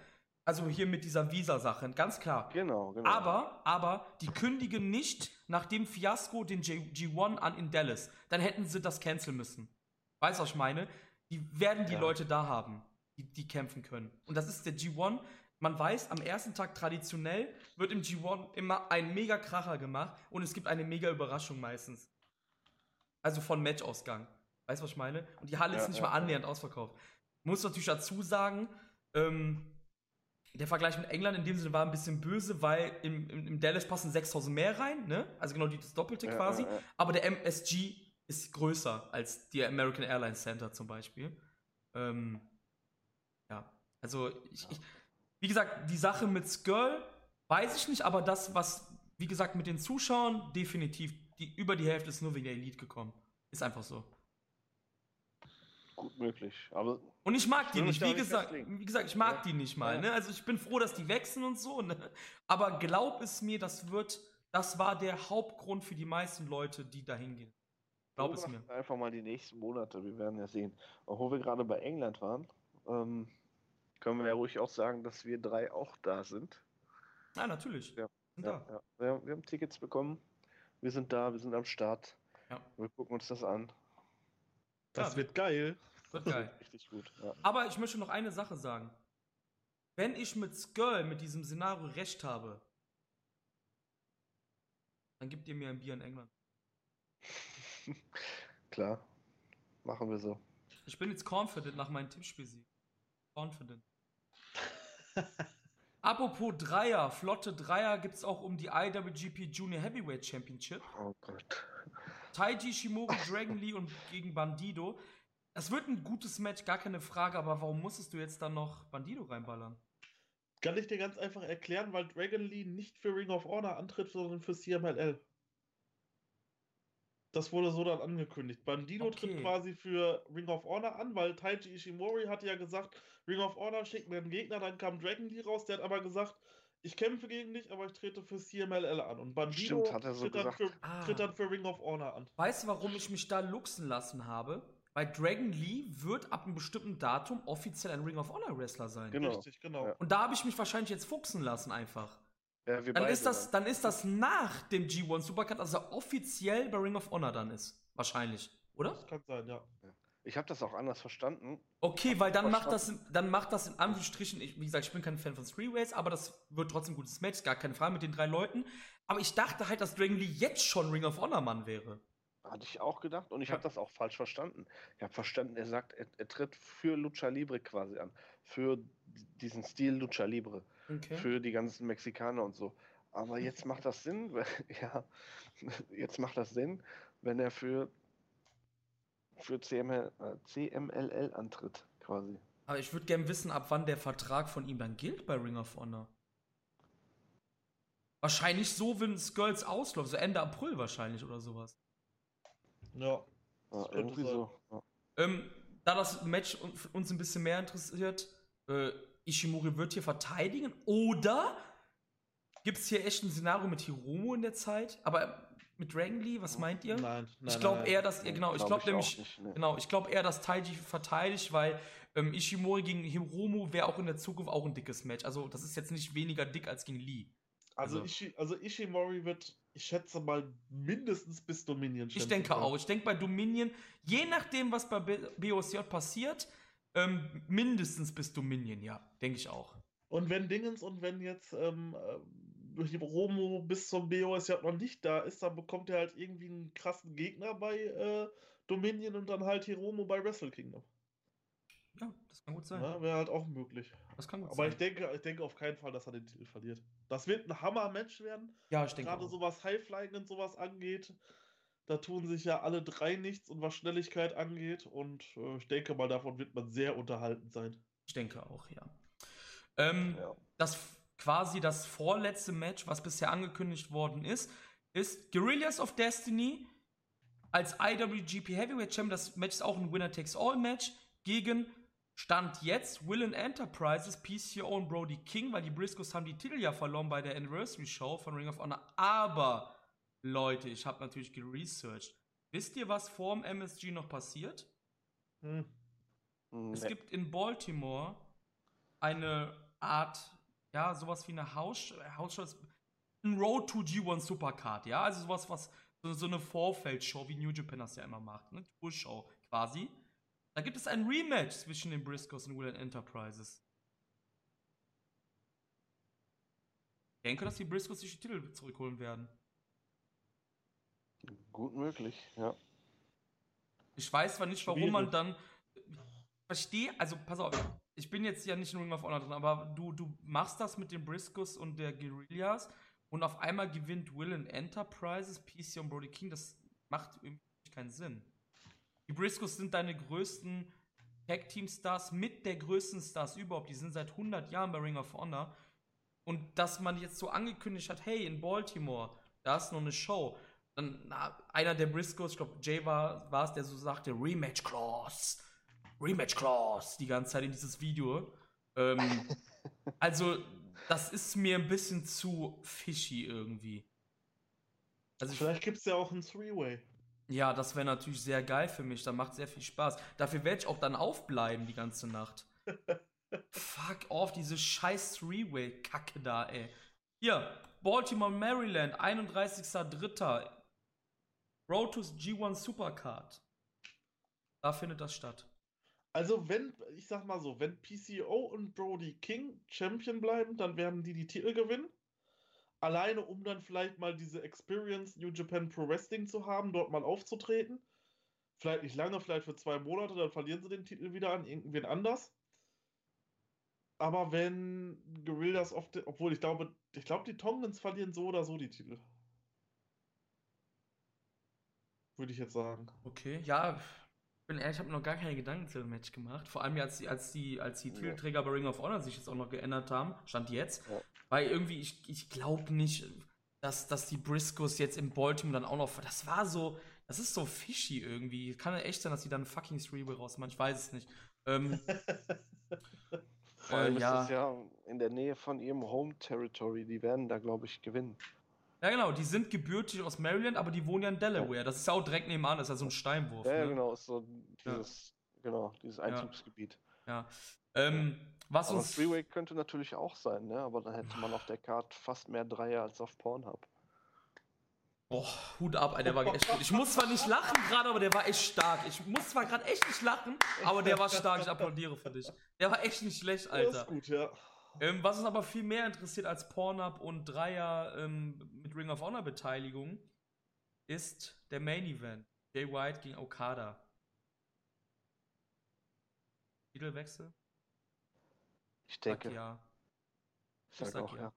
Also hier mit dieser Visa-Sache, ganz klar. Genau, genau. Aber, aber, die kündigen nicht nach dem Fiasko den G 1 an in Dallas. Dann hätten sie das canceln müssen. Weißt du, was ich meine? Die werden die ja. Leute da haben, die, die kämpfen können. Und das ist der G1. Man weiß, am ersten Tag traditionell wird im G1 immer ein mega Kracher gemacht und es gibt eine mega Überraschung meistens. Also von Matchausgang. Weißt du, was ich meine? Und die Halle ja, ist nicht ja, mal annähernd ausverkauft. Muss natürlich dazu sagen, ähm, der Vergleich mit England in dem Sinne war ein bisschen böse, weil im, im, Dallas passen 6000 mehr rein, ne? Also genau das Doppelte ja, quasi. Ja, ja. Aber der MSG ist größer als die American Airlines Center zum Beispiel. Ähm, ja, also ich, ich, wie gesagt, die Sache mit Skirl weiß ich nicht, aber das, was, wie gesagt, mit den Zuschauern definitiv, die, über die Hälfte ist nur wegen der Elite gekommen. Ist einfach so. Gut möglich. Aber und ich mag die nicht. Wie gesagt, wie gesagt, ich mag ja. die nicht mal. Ja. Ne? Also ich bin froh, dass die wechseln und so. Ne? Aber glaub es mir, das wird, das war der Hauptgrund für die meisten Leute, die da hingehen. Glaub es mir. Einfach mal die nächsten Monate. Wir werden ja sehen. Obwohl wir gerade bei England waren, ähm, können wir ja ruhig auch sagen, dass wir drei auch da sind. Ja, natürlich. Ja, ja, ja. Wir, wir, haben Tickets bekommen. Wir sind da, wir sind am Start. Wir gucken uns das an. Das wird geil. Wird geil. Richtig gut. Ja. Aber ich möchte noch eine Sache sagen. Wenn ich mit Skull mit diesem Szenario recht habe, dann gebt ihr mir ein Bier in England. Klar. Machen wir so. Ich bin jetzt confident nach meinem Tippspielsieg. Confident. Apropos Dreier, flotte Dreier gibt es auch um die IWGP Junior Heavyweight Championship. Oh Gott. Taiji Shimori, Dragon Lee und gegen Bandido. Das wird ein gutes Match, gar keine Frage, aber warum musstest du jetzt dann noch Bandido reinballern? Kann ich dir ganz einfach erklären, weil Dragon Lee nicht für Ring of Honor antritt, sondern für CMLL. Das wurde so dann angekündigt. Bandido Okay. tritt quasi für Ring of Honor an, weil Taiji Ishimori hatte ja gesagt, Ring of Honor schickt mir einen Gegner, dann kam Dragon Lee raus, der hat aber gesagt, ich kämpfe gegen dich, aber ich trete für CMLL an. Und Bandido Stimmt, hat er so tritt, dann für, Ah. tritt dann für Ring of Honor an. Weißt du, warum ich mich da luxen lassen habe? Weil Dragon Lee wird ab einem bestimmten Datum offiziell ein Ring of Honor Wrestler sein. Genau. Richtig, genau. Ja. Und da habe ich mich wahrscheinlich jetzt fuchsen lassen einfach. Ja, wir Dann beide ist, das, dann ist das nach dem G1 Supercard, also er offiziell bei Ring of Honor dann ist. Wahrscheinlich, oder? Das kann sein, ja. Ich habe das auch anders verstanden. Okay, weil dann macht, das, dann macht das in Anführungsstrichen, ich, wie gesagt, ich bin kein Fan von Three-Ways, aber das wird trotzdem ein gutes Match, gar keine Frage mit den drei Leuten. Aber ich dachte halt, dass Dragon Lee jetzt schon Ring of Honor Mann wäre. Hatte ich auch gedacht und ich Ja. habe das auch falsch verstanden. Ich habe verstanden, er sagt, er, er tritt für Lucha Libre quasi an. Für diesen Stil Lucha Libre. Okay. Für die ganzen Mexikaner und so. Aber jetzt macht das Sinn, ja, jetzt macht das Sinn, wenn er für, für CML, äh, CMLL antritt, quasi. Aber ich würde gerne wissen, ab wann der Vertrag von ihm dann gilt bei Ring of Honor. Wahrscheinlich so, wenn Skulls ausläuft, so Ende April wahrscheinlich oder sowas. Ja. Ja, irgendwie sein. so. Ja. Ähm, da das Match un- uns ein bisschen mehr interessiert, äh, Ishimori wird hier verteidigen oder gibt es hier echt ein Szenario mit Hiromo in der Zeit? Aber mit Dragon Lee, was meint ihr? Nein, nein. ich glaube eher, dass, ja, genau, ich Glaub glaube nämlich, nicht, ne. genau, ich glaube eher, dass Taiji verteidigt, weil ähm, Ishimori gegen Hiromo wäre auch in der Zukunft auch ein dickes Match. Also das ist jetzt nicht weniger dick als gegen Lee. Also, Also- Ishi, also Ishimori wird, ich schätze mal, mindestens bis Dominion Ich denke können. auch. Ich denke bei Dominion, je nachdem, was bei B- BOSJ passiert, ähm, mindestens bis Dominion, ja, denke ich auch. Und wenn Dingens und wenn jetzt ähm, äh, Romo bis zum BOSJ noch nicht da ist, dann bekommt er halt irgendwie einen krassen Gegner bei äh, Dominion und dann halt Hiromo bei Wrestle Kingdom. Ja, das kann gut sein. Ja, Wäre halt auch möglich. Das kann gut Aber sein. ich denke, ich denke auf keinen Fall, dass er den Titel verliert. Das wird ein Hammer-Match werden. ja, ich denke Gerade auch. so was Highflying und sowas angeht. Da tun sich ja alle drei nichts und was Schnelligkeit angeht. Und äh, ich denke mal, davon wird man sehr unterhalten sein. Ich denke auch, ja. Ähm, Ja. Das quasi das vorletzte Match, was bisher angekündigt worden ist, ist Guerrillas of Destiny als IWGP Heavyweight Champion. Das Match ist auch ein Winner-Takes-All-Match gegen Stand jetzt Will Enterprises, PCO und Brody King, weil die Briscoes haben die Titel ja verloren bei der Anniversary Show von Ring of Honor. Aber, Leute, ich habe natürlich geresearched. Wisst ihr, was vorm MSG noch passiert? Hm, Es nee. gibt in Baltimore eine Art, ja, sowas wie eine Haus Hausshow, ist ein Road to G1 Supercard, ja, also sowas, was so, so eine Vorfeldshow, wie New Japan das ja immer macht, eine Tour-Show quasi. Da gibt es ein Rematch zwischen den Briscoes und Will Enterprises. Ich denke, dass die Briscoes sich die Titel zurückholen werden. Gut möglich, ja. Ich weiß zwar nicht, warum man Schwierig. dann. Verstehe, also pass auf, ich bin jetzt ja nicht in Ring of Honor drin, aber du, du machst das mit den Briscoes und der Guerillas und auf einmal gewinnt Will and Enterprises, PC und Brody King. Das macht irgendwie keinen Sinn. Die Briscoes sind deine größten Tag-Team-Stars mit der größten Stars überhaupt. Die sind seit 100 Jahren bei Ring of Honor. Und dass man jetzt so angekündigt hat, hey, in Baltimore, da ist noch eine Show. Dann na, einer der Briscoes, ich glaube, Jay war war es, der so sagte, Rematch Clause. Rematch Clause, die ganze Zeit in dieses Video. Ähm, also, das ist mir ein bisschen zu fishy irgendwie. Also, ich, Vielleicht gibt es ja auch ein Three-Way. ja, das wäre natürlich sehr geil für mich. Da macht sehr viel Spaß. Dafür werde ich auch dann aufbleiben die ganze Nacht. Fuck off, diese scheiß Three-Way-Kacke da, ey. Hier, Baltimore, Maryland, 31.03. Road to G1 Supercard. Da findet das statt. Also, wenn, ich sag mal so, wenn PCO und Brody King Champion bleiben, dann werden die die Titel gewinnen. Alleine, um dann vielleicht mal diese Experience New Japan Pro Wrestling zu haben, dort mal aufzutreten. Vielleicht nicht lange, vielleicht für zwei Monate, dann verlieren sie den Titel wieder an irgendwen anders. Aber wenn Gorillas oft, obwohl ich glaube, ich glaube, die Tongans verlieren so oder so die Titel. Würde ich jetzt sagen. Okay, ja, bin ehrlich, ich habe noch gar keine Gedanken zu dem Match gemacht. Vor allem, als die, als die, als die Titelträger bei Ring of Honor sich jetzt auch noch geändert haben, stand jetzt. Ja. Weil irgendwie, ich, ich glaube nicht, dass, dass die Briscoes jetzt im Baltimore dann auch noch. Das war so, das ist so fishy irgendwie. Kann ja echt sein, dass die dann fucking Streable rausmachen. Ich weiß es nicht. Ähm, Vor allem äh, ja. ist das ja in der Nähe von ihrem Home Territory. Die werden da, glaube ich, gewinnen. Ja, genau, die sind gebürtig aus Maryland, aber die wohnen ja in Delaware. Das ist ja auch direkt nebenan, das ist ja so ein Steinwurf. Ja, ne? genau, ist so dieses, genau, dieses Einzugsgebiet. Ja. Ähm, was aber uns. Freeway könnte natürlich auch sein, ne? Aber dann hätte man auf der Karte fast mehr Dreier als auf Pornhub. Boah, Hut ab, der war echt gut. Ich muss zwar nicht lachen gerade, aber der war echt stark. Ich muss zwar gerade echt nicht lachen, aber der war stark. Ich applaudiere für dich. Der war echt nicht schlecht, Alter. Das ist gut, ja. Ähm, was uns aber viel mehr interessiert als Pornhub und Dreier ähm, mit Ring of Honor Beteiligung, ist der Main Event. Jay White gegen Okada. Titelwechsel? Ich denke. Sag ja. Ich sag, sag auch, ja. ja.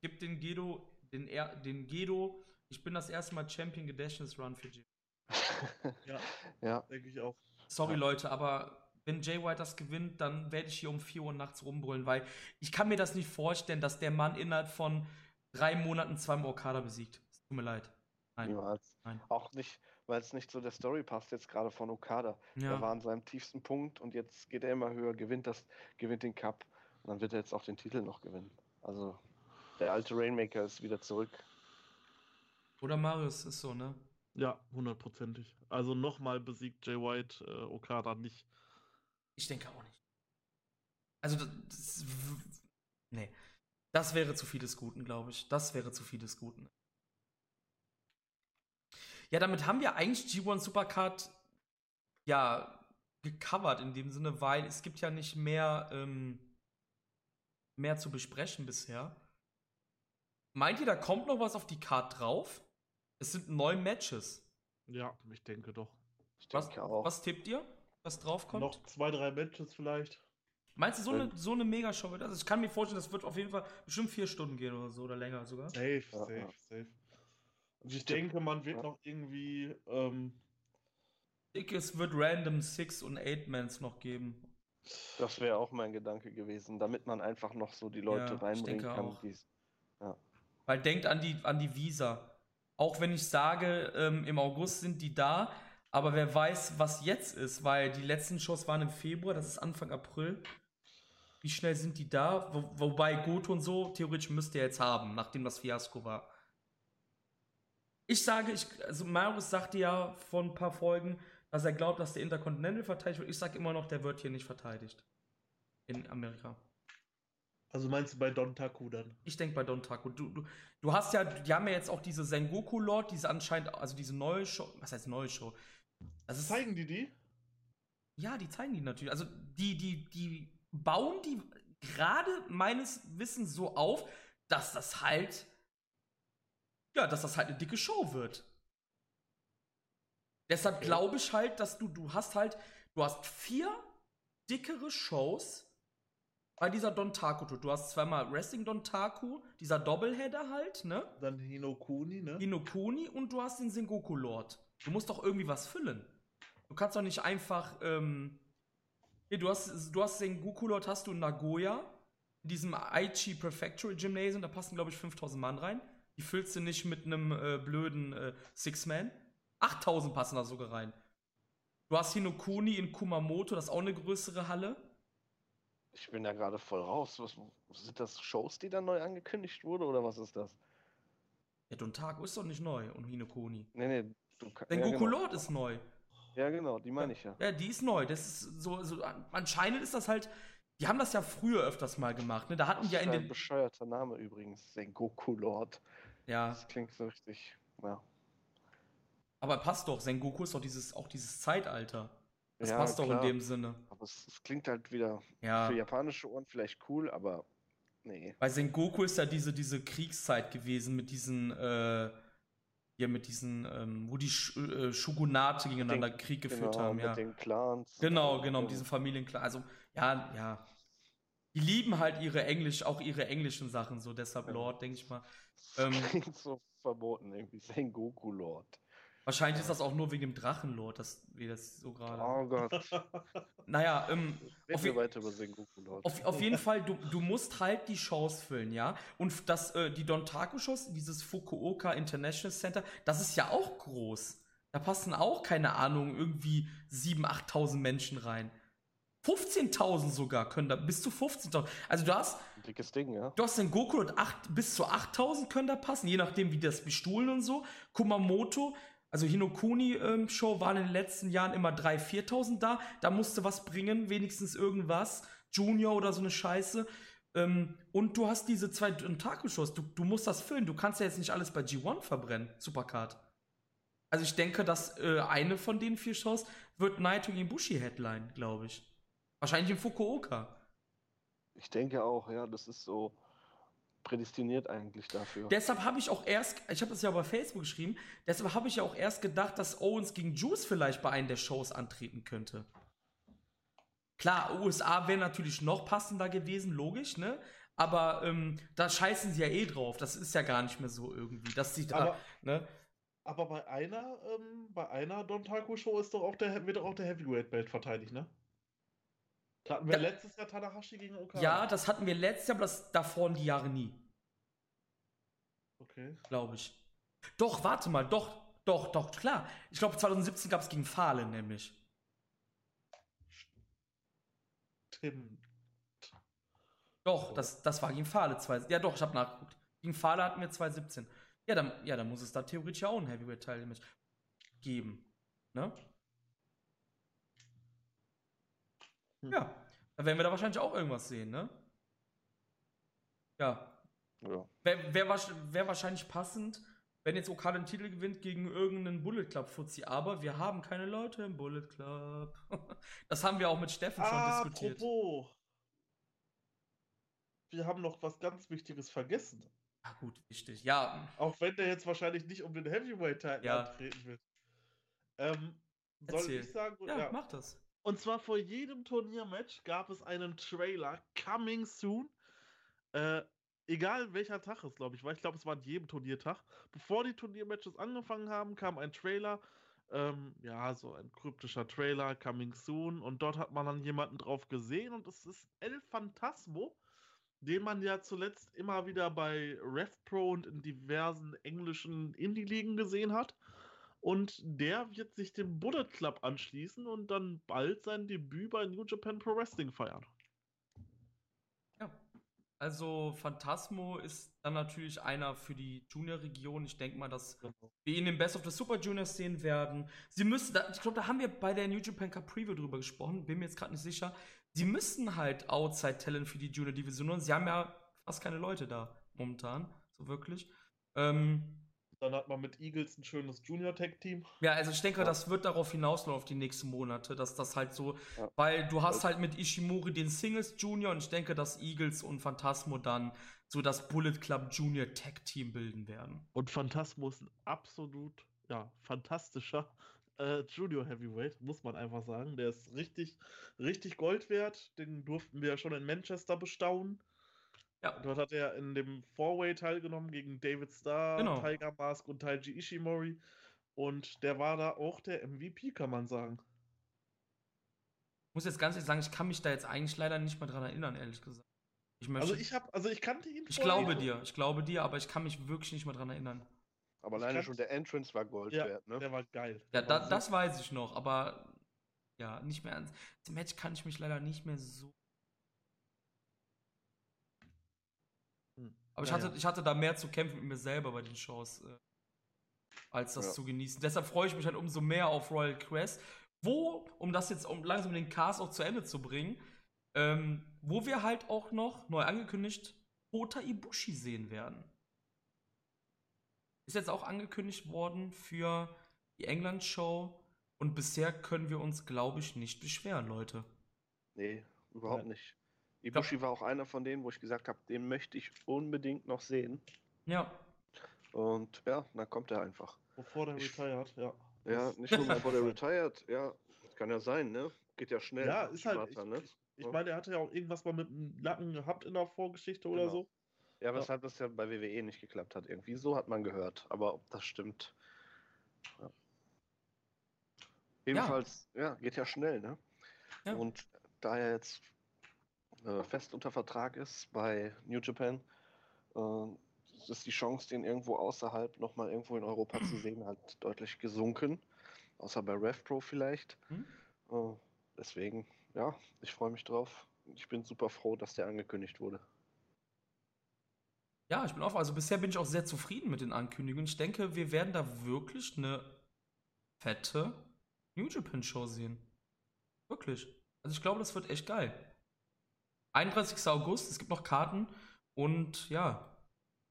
Gibt den Gedo, den, er, den Gedo, ich bin das erste Mal Champion Gedächtnis Run für Jay. ja, ja. denke ich auch. Sorry, ja. Leute, aber wenn Jay White das gewinnt, dann werde ich hier um 4 Uhr nachts rumbrüllen, weil ich kann mir das nicht vorstellen, dass der Mann innerhalb von drei Monaten zweimal Okada besiegt. Es tut mir leid. Nein. Niemals. Nein. Auch nicht, weil es nicht so der Story passt, jetzt gerade von Okada. Ja. Er war an seinem tiefsten Punkt und jetzt geht er immer höher, gewinnt das, gewinnt den Cup und dann wird er jetzt auch den Titel noch gewinnen. Also der alte Rainmaker ist wieder zurück. Oder Marius ist so, ne? Ja, hundertprozentig. Also nochmal besiegt Jay White äh, Okada nicht. Ich denke auch nicht. Also, das, das, nee. Das wäre zu viel des Guten, glaube ich. Das wäre zu viel des Guten. Ja, damit haben wir eigentlich G1 Supercard ja gecovert in dem Sinne, weil es gibt ja nicht mehr ähm, mehr zu besprechen bisher. Meint ihr, da kommt noch was auf die Card drauf? Es sind neun Matches. Ja, ich denke doch. Ich denke was, auch. was tippt ihr? Was draufkommt? Noch zwei, drei Matches vielleicht. Meinst du, so eine, so eine Megashow wird das? Also ich kann mir vorstellen, das wird auf jeden Fall bestimmt vier Stunden gehen oder so oder länger sogar. Safe, safe, ja. safe. Und ich denke, man wird ja. noch irgendwie. Ähm, es wird random Six- und Eight-Mans noch geben. Das wäre auch mein Gedanke gewesen, damit man einfach noch so die Leute ja, reinbringen kann. Ja. Weil denkt an die, an die Visa. Auch wenn ich sage, ähm, im August sind die da, aber wer weiß, was jetzt ist, weil die letzten Shows waren im Februar, das ist Anfang April. Wie schnell sind die da? Wo, wobei Goto und so theoretisch müsste er jetzt haben, nachdem das Fiasko war. Ich sage, ich, also Marius sagte ja vor ein paar Folgen, dass er glaubt, dass der Intercontinental verteidigt wird. Ich sage immer noch, der wird hier nicht verteidigt. In Amerika. Also meinst du bei Don Taku dann? Ich denke bei Don Taku. Du, du, du hast ja, die haben ja jetzt auch diese Sengoku Lord, diese anscheinend, also diese neue Show, was heißt neue Show? Also zeigen die die? Ja, die zeigen die natürlich. Also die, die, die bauen die gerade meines Wissens so auf, dass das halt, ja, dass das halt eine dicke Show wird. Deshalb okay. glaube ich halt, dass du, du hast halt, du hast vier dickere Shows bei dieser Dontaku. Du hast zweimal Wrestling Dontaku, dieser Doubleheader halt, ne? Dann Hinokuni, ne? Hinokuni und du hast den Sengoku Lord. Du musst doch irgendwie was füllen. Du kannst doch nicht einfach, ähm, hier, du hast, du hast den Goku-Lord hast du in Nagoya, in diesem Aichi Prefectural Gymnasium, da passen, glaube ich, 5000 Mann rein. Die füllst du nicht mit einem äh, blöden äh, Six-Man. 8000 passen da sogar rein. Du hast Hinokuni in Kumamoto, das ist auch eine größere Halle. Ich bin da gerade voll raus. Was, sind das Shows, die dann neu angekündigt wurde oder was ist das? Ja, Dontaku ist doch nicht neu und Hinokuni. Nee, nee. Du, Dein ja, Goku genau. Lord ist neu. Ja, genau, die meine ich ja. Ja, die ist neu. Das ist so, so, anscheinend ist das halt. Die haben das ja früher öfters mal gemacht, ne? Da hatten das ja in den. Ein bescheuerter Name übrigens, Sengoku Lord. Ja. Das klingt so richtig, ja. Aber passt doch, Sengoku ist doch dieses, auch dieses Zeitalter. Das Ja, passt doch in dem Sinne. Aber es, es klingt halt wieder Ja. für japanische Ohren vielleicht cool, aber nee. Bei Sengoku ist ja diese, diese Kriegszeit gewesen mit diesen, äh, hier mit diesen, ähm, wo die Sh äh, Shogunate gegeneinander Krieg geführt genau, haben, mit ja. den Clans. Genau, genau, Ja. diese Familienklar. Also, ja, ja. Die lieben halt ihre Englisch, auch ihre englischen Sachen, so deshalb Ja. Lord, denke ich mal. Das Ähm, klingt so verboten irgendwie. Sengoku Lord. Wahrscheinlich ist das auch nur wegen dem Drachenlord, dass wir das so gerade. Oh Gott. Naja, ähm, auf, je weiter über Sengoku Lord. auf, auf jeden Fall, du, du musst halt die Shows füllen, ja. Und das, äh, die Dontaku-Shows, dieses Fukuoka International Center, das ist ja auch groß. Da passen auch, keine Ahnung, irgendwie 7.000, 8.000 Menschen rein. 15.000 sogar können da, bis zu 15.000. Also du hast, Ein dickes Ding, ja. Du hast den Goku und acht, bis zu 8000 können da passen, je nachdem, wie das bestuhlen und so. Kumamoto, also Hinokuni-Show, waren in den letzten Jahren immer 3.000, 4.000 da. Da musste was bringen, wenigstens irgendwas. Junior oder so eine Scheiße. Ähm, und du hast diese zwei Taku-Shows. Du, du musst das füllen. Du kannst ja jetzt nicht alles bei G1 verbrennen, Supercard. Also ich denke, dass äh, eine von den vier Shows wird Naito gegen Bushi Headline, glaube ich. Wahrscheinlich in Fukuoka. Ich denke auch, ja, das ist so prädestiniert eigentlich dafür. Deshalb habe ich auch erst, ich habe das ja bei Facebook geschrieben, deshalb habe ich ja auch erst gedacht, dass Owens gegen Juice vielleicht bei einer der Shows antreten könnte. Klar, USA wäre natürlich noch passender gewesen, logisch, ne? Aber ähm, da scheißen sie ja eh drauf. Das ist ja gar nicht mehr so irgendwie, dass sie da, Aber, ne? aber bei einer, ähm, bei einer Dontaku-Show ist doch auch der, wird doch auch der Heavyweight-Belt verteidigt, ne? Hatten wir Da- letztes Jahr Tanahashi gegen Okada. Ja, das hatten wir letztes Jahr, aber das davor in die Jahre nie, Okay. glaube ich. Doch, warte mal, doch, doch, doch, klar. Ich glaube, 2017 gab es gegen Fahle nämlich. Tim. Doch, das, das war gegen Fahle. Zwei, ja, doch, ich habe nachgeguckt. Gegen Fahle hatten wir 2017. Ja, dann, ja, dann muss es da theoretisch ja auch ein Heavyweight-Teil geben. Ne? Hm. Ja, dann werden wir da wahrscheinlich auch irgendwas sehen, ne? Ja. Ja. Wäre wär, wär wahrscheinlich passend, wenn jetzt Okada den Titel gewinnt gegen irgendeinen Bullet Club-Fuzzi, aber wir haben keine Leute im Bullet Club. das haben wir auch mit Steffen schon diskutiert. Apropos. Wir haben noch was ganz Wichtiges vergessen. Ja, gut, wichtig. Ja, Auch wenn der jetzt wahrscheinlich nicht um den Heavyweight-Titel Ja. antreten wird. Ähm, soll Erzähl. ich sagen? ja, mach das. Und zwar vor jedem Turniermatch gab es einen Trailer coming soon. Äh, egal welcher Tag es, glaube ich, war. Ich glaube, es war an jedem Turniertag. Bevor die Turniermatches angefangen haben, kam ein Trailer. Ähm, ja, so ein kryptischer Trailer, coming soon. Und dort hat man dann jemanden drauf gesehen. Und es ist El Phantasmo, den man ja zuletzt immer wieder bei RevPro und in diversen englischen Indie-Ligen gesehen hat. Und der wird sich dem Bullet Club anschließen und dann bald sein Debüt bei New Japan Pro Wrestling feiern. Ja. Also Phantasmo ist dann natürlich einer für die Junior-Region. Ich denke mal, dass wir ihn im Best of the Super Juniors sehen werden. Sie müssen, ich glaube, da haben wir bei der New Japan Cup Preview drüber gesprochen, bin mir jetzt gerade nicht sicher. Sie müssen halt Outside-Talent für die Junior-Division und sie haben ja fast keine Leute da momentan, so wirklich. Ähm, Dann hat man mit Eagles ein schönes Junior-Tag-Team. ja, also ich denke, Ja. das wird darauf hinauslaufen auf die nächsten Monate, dass das halt so, Ja. weil du hast halt mit Ishimori den Singles Junior und ich denke, dass Eagles und Phantasmo dann so das Bullet Club Junior Tag Team bilden werden. Und Phantasmo ist ein absolut, ja, fantastischer äh, Junior Heavyweight, muss man einfach sagen. Der ist richtig, richtig Gold wert. Den durften wir ja schon in Manchester bestaunen. Ja, Dort hat er in dem Four-Way teilgenommen gegen David Starr, Genau. Tiger Mask und Taiji Ishimori. Und der war da auch der MVP, kann man sagen. ich muss jetzt ganz ehrlich sagen, ich kann mich da jetzt eigentlich leider nicht mehr dran erinnern, ehrlich gesagt. Ich, möchte, Also ich habe, also ich kannte ihn ich glaube nicht. dir, ich glaube dir, aber ich kann mich wirklich nicht mehr dran erinnern. Aber alleine schon der Entrance war Gold Ja, wert, ne? der war geil. Ja, da, das weiß ich noch, aber ja, nicht mehr ans. Das Match kann ich mich leider nicht mehr so. Aber ich, hatte, ich hatte da mehr zu kämpfen mit mir selber bei den Shows, äh, als das Ja. zu genießen. Deshalb freue ich mich halt umso mehr auf Royal Quest, wo, um das jetzt um langsam den Cast auch zu Ende zu bringen, ähm, wo wir halt auch noch, neu angekündigt, Kota Ibushi sehen werden. Ist jetzt auch angekündigt worden für die England-Show. Und bisher können wir uns, glaube ich, nicht beschweren, Leute. Nee, überhaupt ja. nicht. Ibushi war auch einer von denen, wo ich gesagt habe, den möchte ich unbedingt noch sehen. Ja. Und ja, dann kommt er einfach. Bevor der retired, ja. Ja, nicht nur bevor der retired, ja. Kann ja sein, ne? Geht ja schnell. Ja, ist halt. Ich, ne? ich, ich meine, er hatte ja auch irgendwas mal mit dem Nacken gehabt in der Vorgeschichte genau. oder so. Ja, weshalb ja. das ja bei WWE nicht geklappt hat. Irgendwie so hat man gehört. Aber ob das stimmt. Ja. Ebenfalls, ja. ja, geht ja schnell, ne? Ja. Und da er jetzt äh, fest unter Vertrag ist bei New Japan, äh, ist die Chance, den irgendwo außerhalb nochmal irgendwo in Europa zu sehen, halt deutlich gesunken. Außer bei RevPro vielleicht. Hm? Äh, deswegen, ja, ich freue mich drauf. Ich bin super froh, dass der angekündigt wurde. Ja, ich bin auch, also bisher bin ich auch sehr zufrieden mit den Ankündigungen. Ich denke, wir werden da wirklich eine fette New Japan Show sehen. Wirklich. Also ich glaube, das wird echt geil. 31. August, es gibt noch Karten und ja,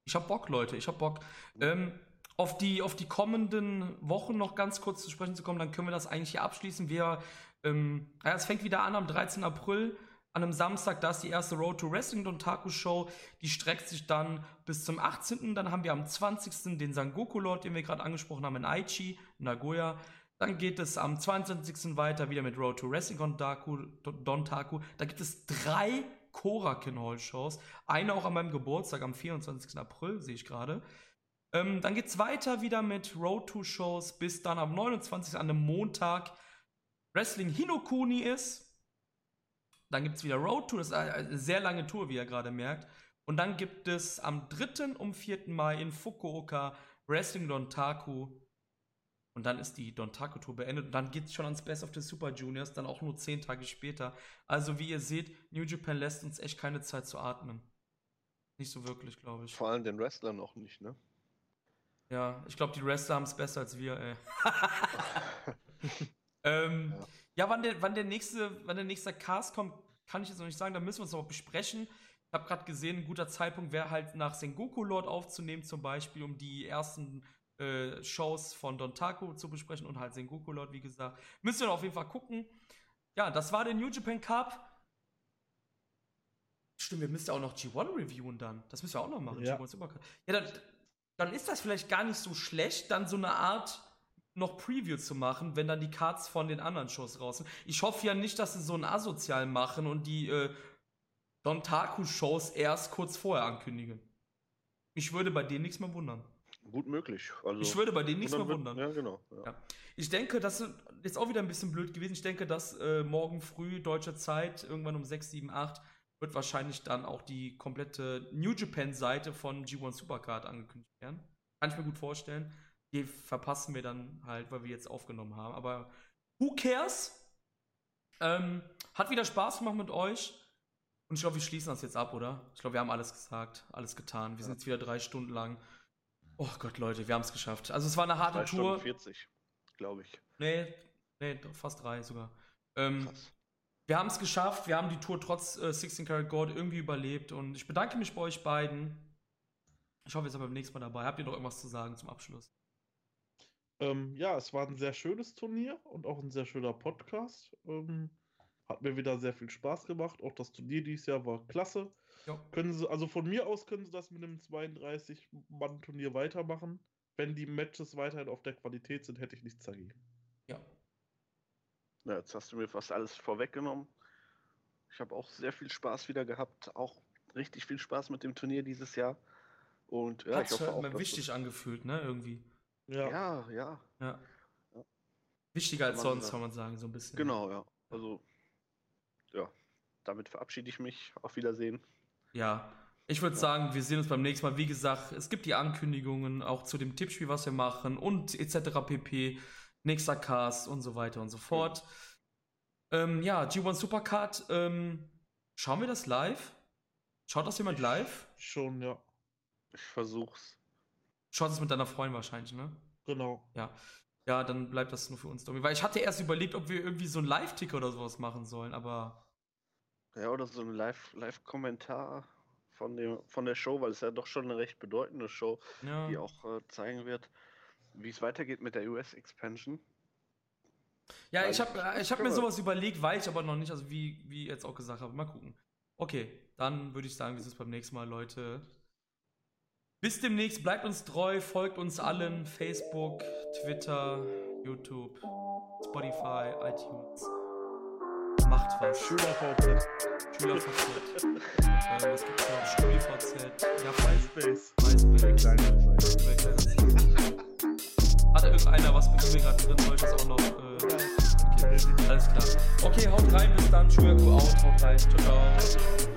ich hab Bock, Leute, ich hab Bock. Ähm, auf die, auf die kommenden Wochen noch ganz kurz zu sprechen zu kommen, dann können wir das eigentlich hier abschließen. Wir, ähm, ja, es fängt wieder an am 13. April, an einem Samstag, da ist die erste Road to Wrestling Dontaku Show. Die streckt sich dann bis zum 18. Dann haben wir am 20. den Sangoku Lord, den wir gerade angesprochen haben, in Aichi, Nagoya. Dann geht es am 22. weiter wieder mit Road to Wrestling Dontaku. Dontaku. Da gibt es drei Korakin Hall Shows. Eine auch an meinem Geburtstag am 24. April, sehe ich gerade. Ähm, dann geht es weiter wieder mit Road to Shows, bis dann am 29. an einem Montag Wrestling Hinokuni ist. Dann gibt es wieder Road to, das ist eine sehr lange Tour, wie ihr gerade merkt. Und dann gibt es am 3. und 4. Mai in Fukuoka Wrestling Dontaku und dann ist die Dontaku Tour beendet und dann geht es schon ans Best of the Super Juniors, dann auch nur zehn Tage später. Also wie ihr seht, New Japan lässt uns echt keine Zeit zu atmen. Nicht so wirklich, glaube ich. Vor allem den Wrestlern noch nicht, ne? Ja, ich glaube, die Wrestler haben es besser als wir, ey. ähm, ja. ja, wann, der, wann, der nächste, wann der nächste Cast kommt, kann ich jetzt noch nicht sagen. Da müssen wir uns aber besprechen. Ich habe gerade gesehen, ein guter Zeitpunkt wäre halt nach Sengoku Lord aufzunehmen, zum Beispiel, um die ersten äh, Shows von Don Taco zu besprechen und halt Sengoku Lord, wie gesagt. Müsst ihr auf jeden Fall gucken. Ja, das war der New Japan Cup. Stimmt, wir müssen ja auch noch G1 reviewen dann. Das müssen wir auch noch machen. Ja, ja dann, dann ist das vielleicht gar nicht so schlecht, dann so eine Art noch Preview zu machen, wenn dann die Cards von den anderen Shows raus sind. Ich hoffe ja nicht, dass sie so ein asozial machen und die äh, Don Taku Shows erst kurz vorher ankündigen. Ich würde bei denen nichts mehr wundern. Gut möglich. Also, ich würde bei denen nichts mehr wundern. Ja, genau. Ja. Ja. Ich denke, das ist auch wieder ein bisschen blöd gewesen. Ich denke, dass äh, morgen früh deutscher Zeit, irgendwann um 6, 7, 8, wird wahrscheinlich dann auch die komplette New Japan-Seite von G1 Supercard angekündigt werden. Kann ich mir gut vorstellen. Die verpassen wir dann halt, weil wir jetzt aufgenommen haben. Aber who cares? Ähm, hat wieder Spaß gemacht mit euch. Und ich glaube, wir schließen das jetzt ab, oder? Ich glaube, wir haben alles gesagt, alles getan. Wir sind jetzt wieder drei Stunden lang. Oh Gott, Leute, wir haben es geschafft. Also es war eine harte Tour. Stunden 40, glaube ich. Nee, nee, fast drei sogar. Ähm, wir haben es geschafft. Wir haben die Tour trotz äh, 16 Karat Gold irgendwie überlebt. Und ich bedanke mich bei euch beiden. Ich hoffe, ihr seid beim nächsten Mal dabei. Habt ihr noch irgendwas zu sagen zum Abschluss? Ähm, ja, es war ein sehr schönes Turnier und auch ein sehr schöner Podcast. Ähm, hat mir wieder sehr viel Spaß gemacht. Auch das Turnier dieses Jahr war klasse. Ja. Können sie, also von mir aus können sie das mit einem 32-Mann-Turnier weitermachen. Wenn die Matches weiterhin auf der Qualität sind, hätte ich nichts dagegen. Ja. ja jetzt hast du mir fast alles vorweggenommen. Ich habe auch sehr viel Spaß wieder gehabt. Auch richtig viel Spaß mit dem Turnier dieses Jahr. Und ja, Hat's ich hoffe auch, wichtig angefühlt, ne? Irgendwie. Ja, ja. ja. ja. Wichtiger als sonst, kann man sagen, so ein bisschen. Genau, ja. Also, ja, damit verabschiede ich mich. Auf Wiedersehen. Ja, ich würde sagen, wir sehen uns beim nächsten Mal. Wie gesagt, es gibt die Ankündigungen auch zu dem Tippspiel, was wir machen und etc. pp. Nächster Cast und so weiter und so fort. Ja, ähm, ja G1 Supercard, ähm, schauen wir das live? Schaut das jemand live? Schon, ja. Ich versuch's. Schaut es mit deiner Freundin wahrscheinlich, ne? Genau. Ja. Ja, dann bleibt das nur für uns, Domi. Weil ich hatte erst überlegt, ob wir irgendwie so ein Live-Ticker oder sowas machen sollen, aber ja, oder so ein Live-Kommentar Live von, von der Show, weil es ja doch schon eine recht bedeutende Show, ja. die auch äh, zeigen wird, wie es weitergeht mit der US-Expansion. Ja, ich habe ich hab mir sowas überlegt, weiß ich aber noch nicht, also wie, wie jetzt auch gesagt habe. Mal gucken. Okay, dann würde ich sagen, wir sehen uns beim nächsten Mal, Leute. Bis demnächst, bleibt uns treu, folgt uns allen, Facebook, Twitter, YouTube, Spotify, iTunes. Macht was. SchülerVZ. SchülerVZ. äh, was gibt's noch? StudiVZ. Ja, MySpace. MySpace. Hat irgendeiner was bei E-Mail gerade drin? Soll ich das auch noch? Äh, okay, alles klar. Okay, haut rein, bis dann. Schuyaku out, haut rein. Ciao, ciao.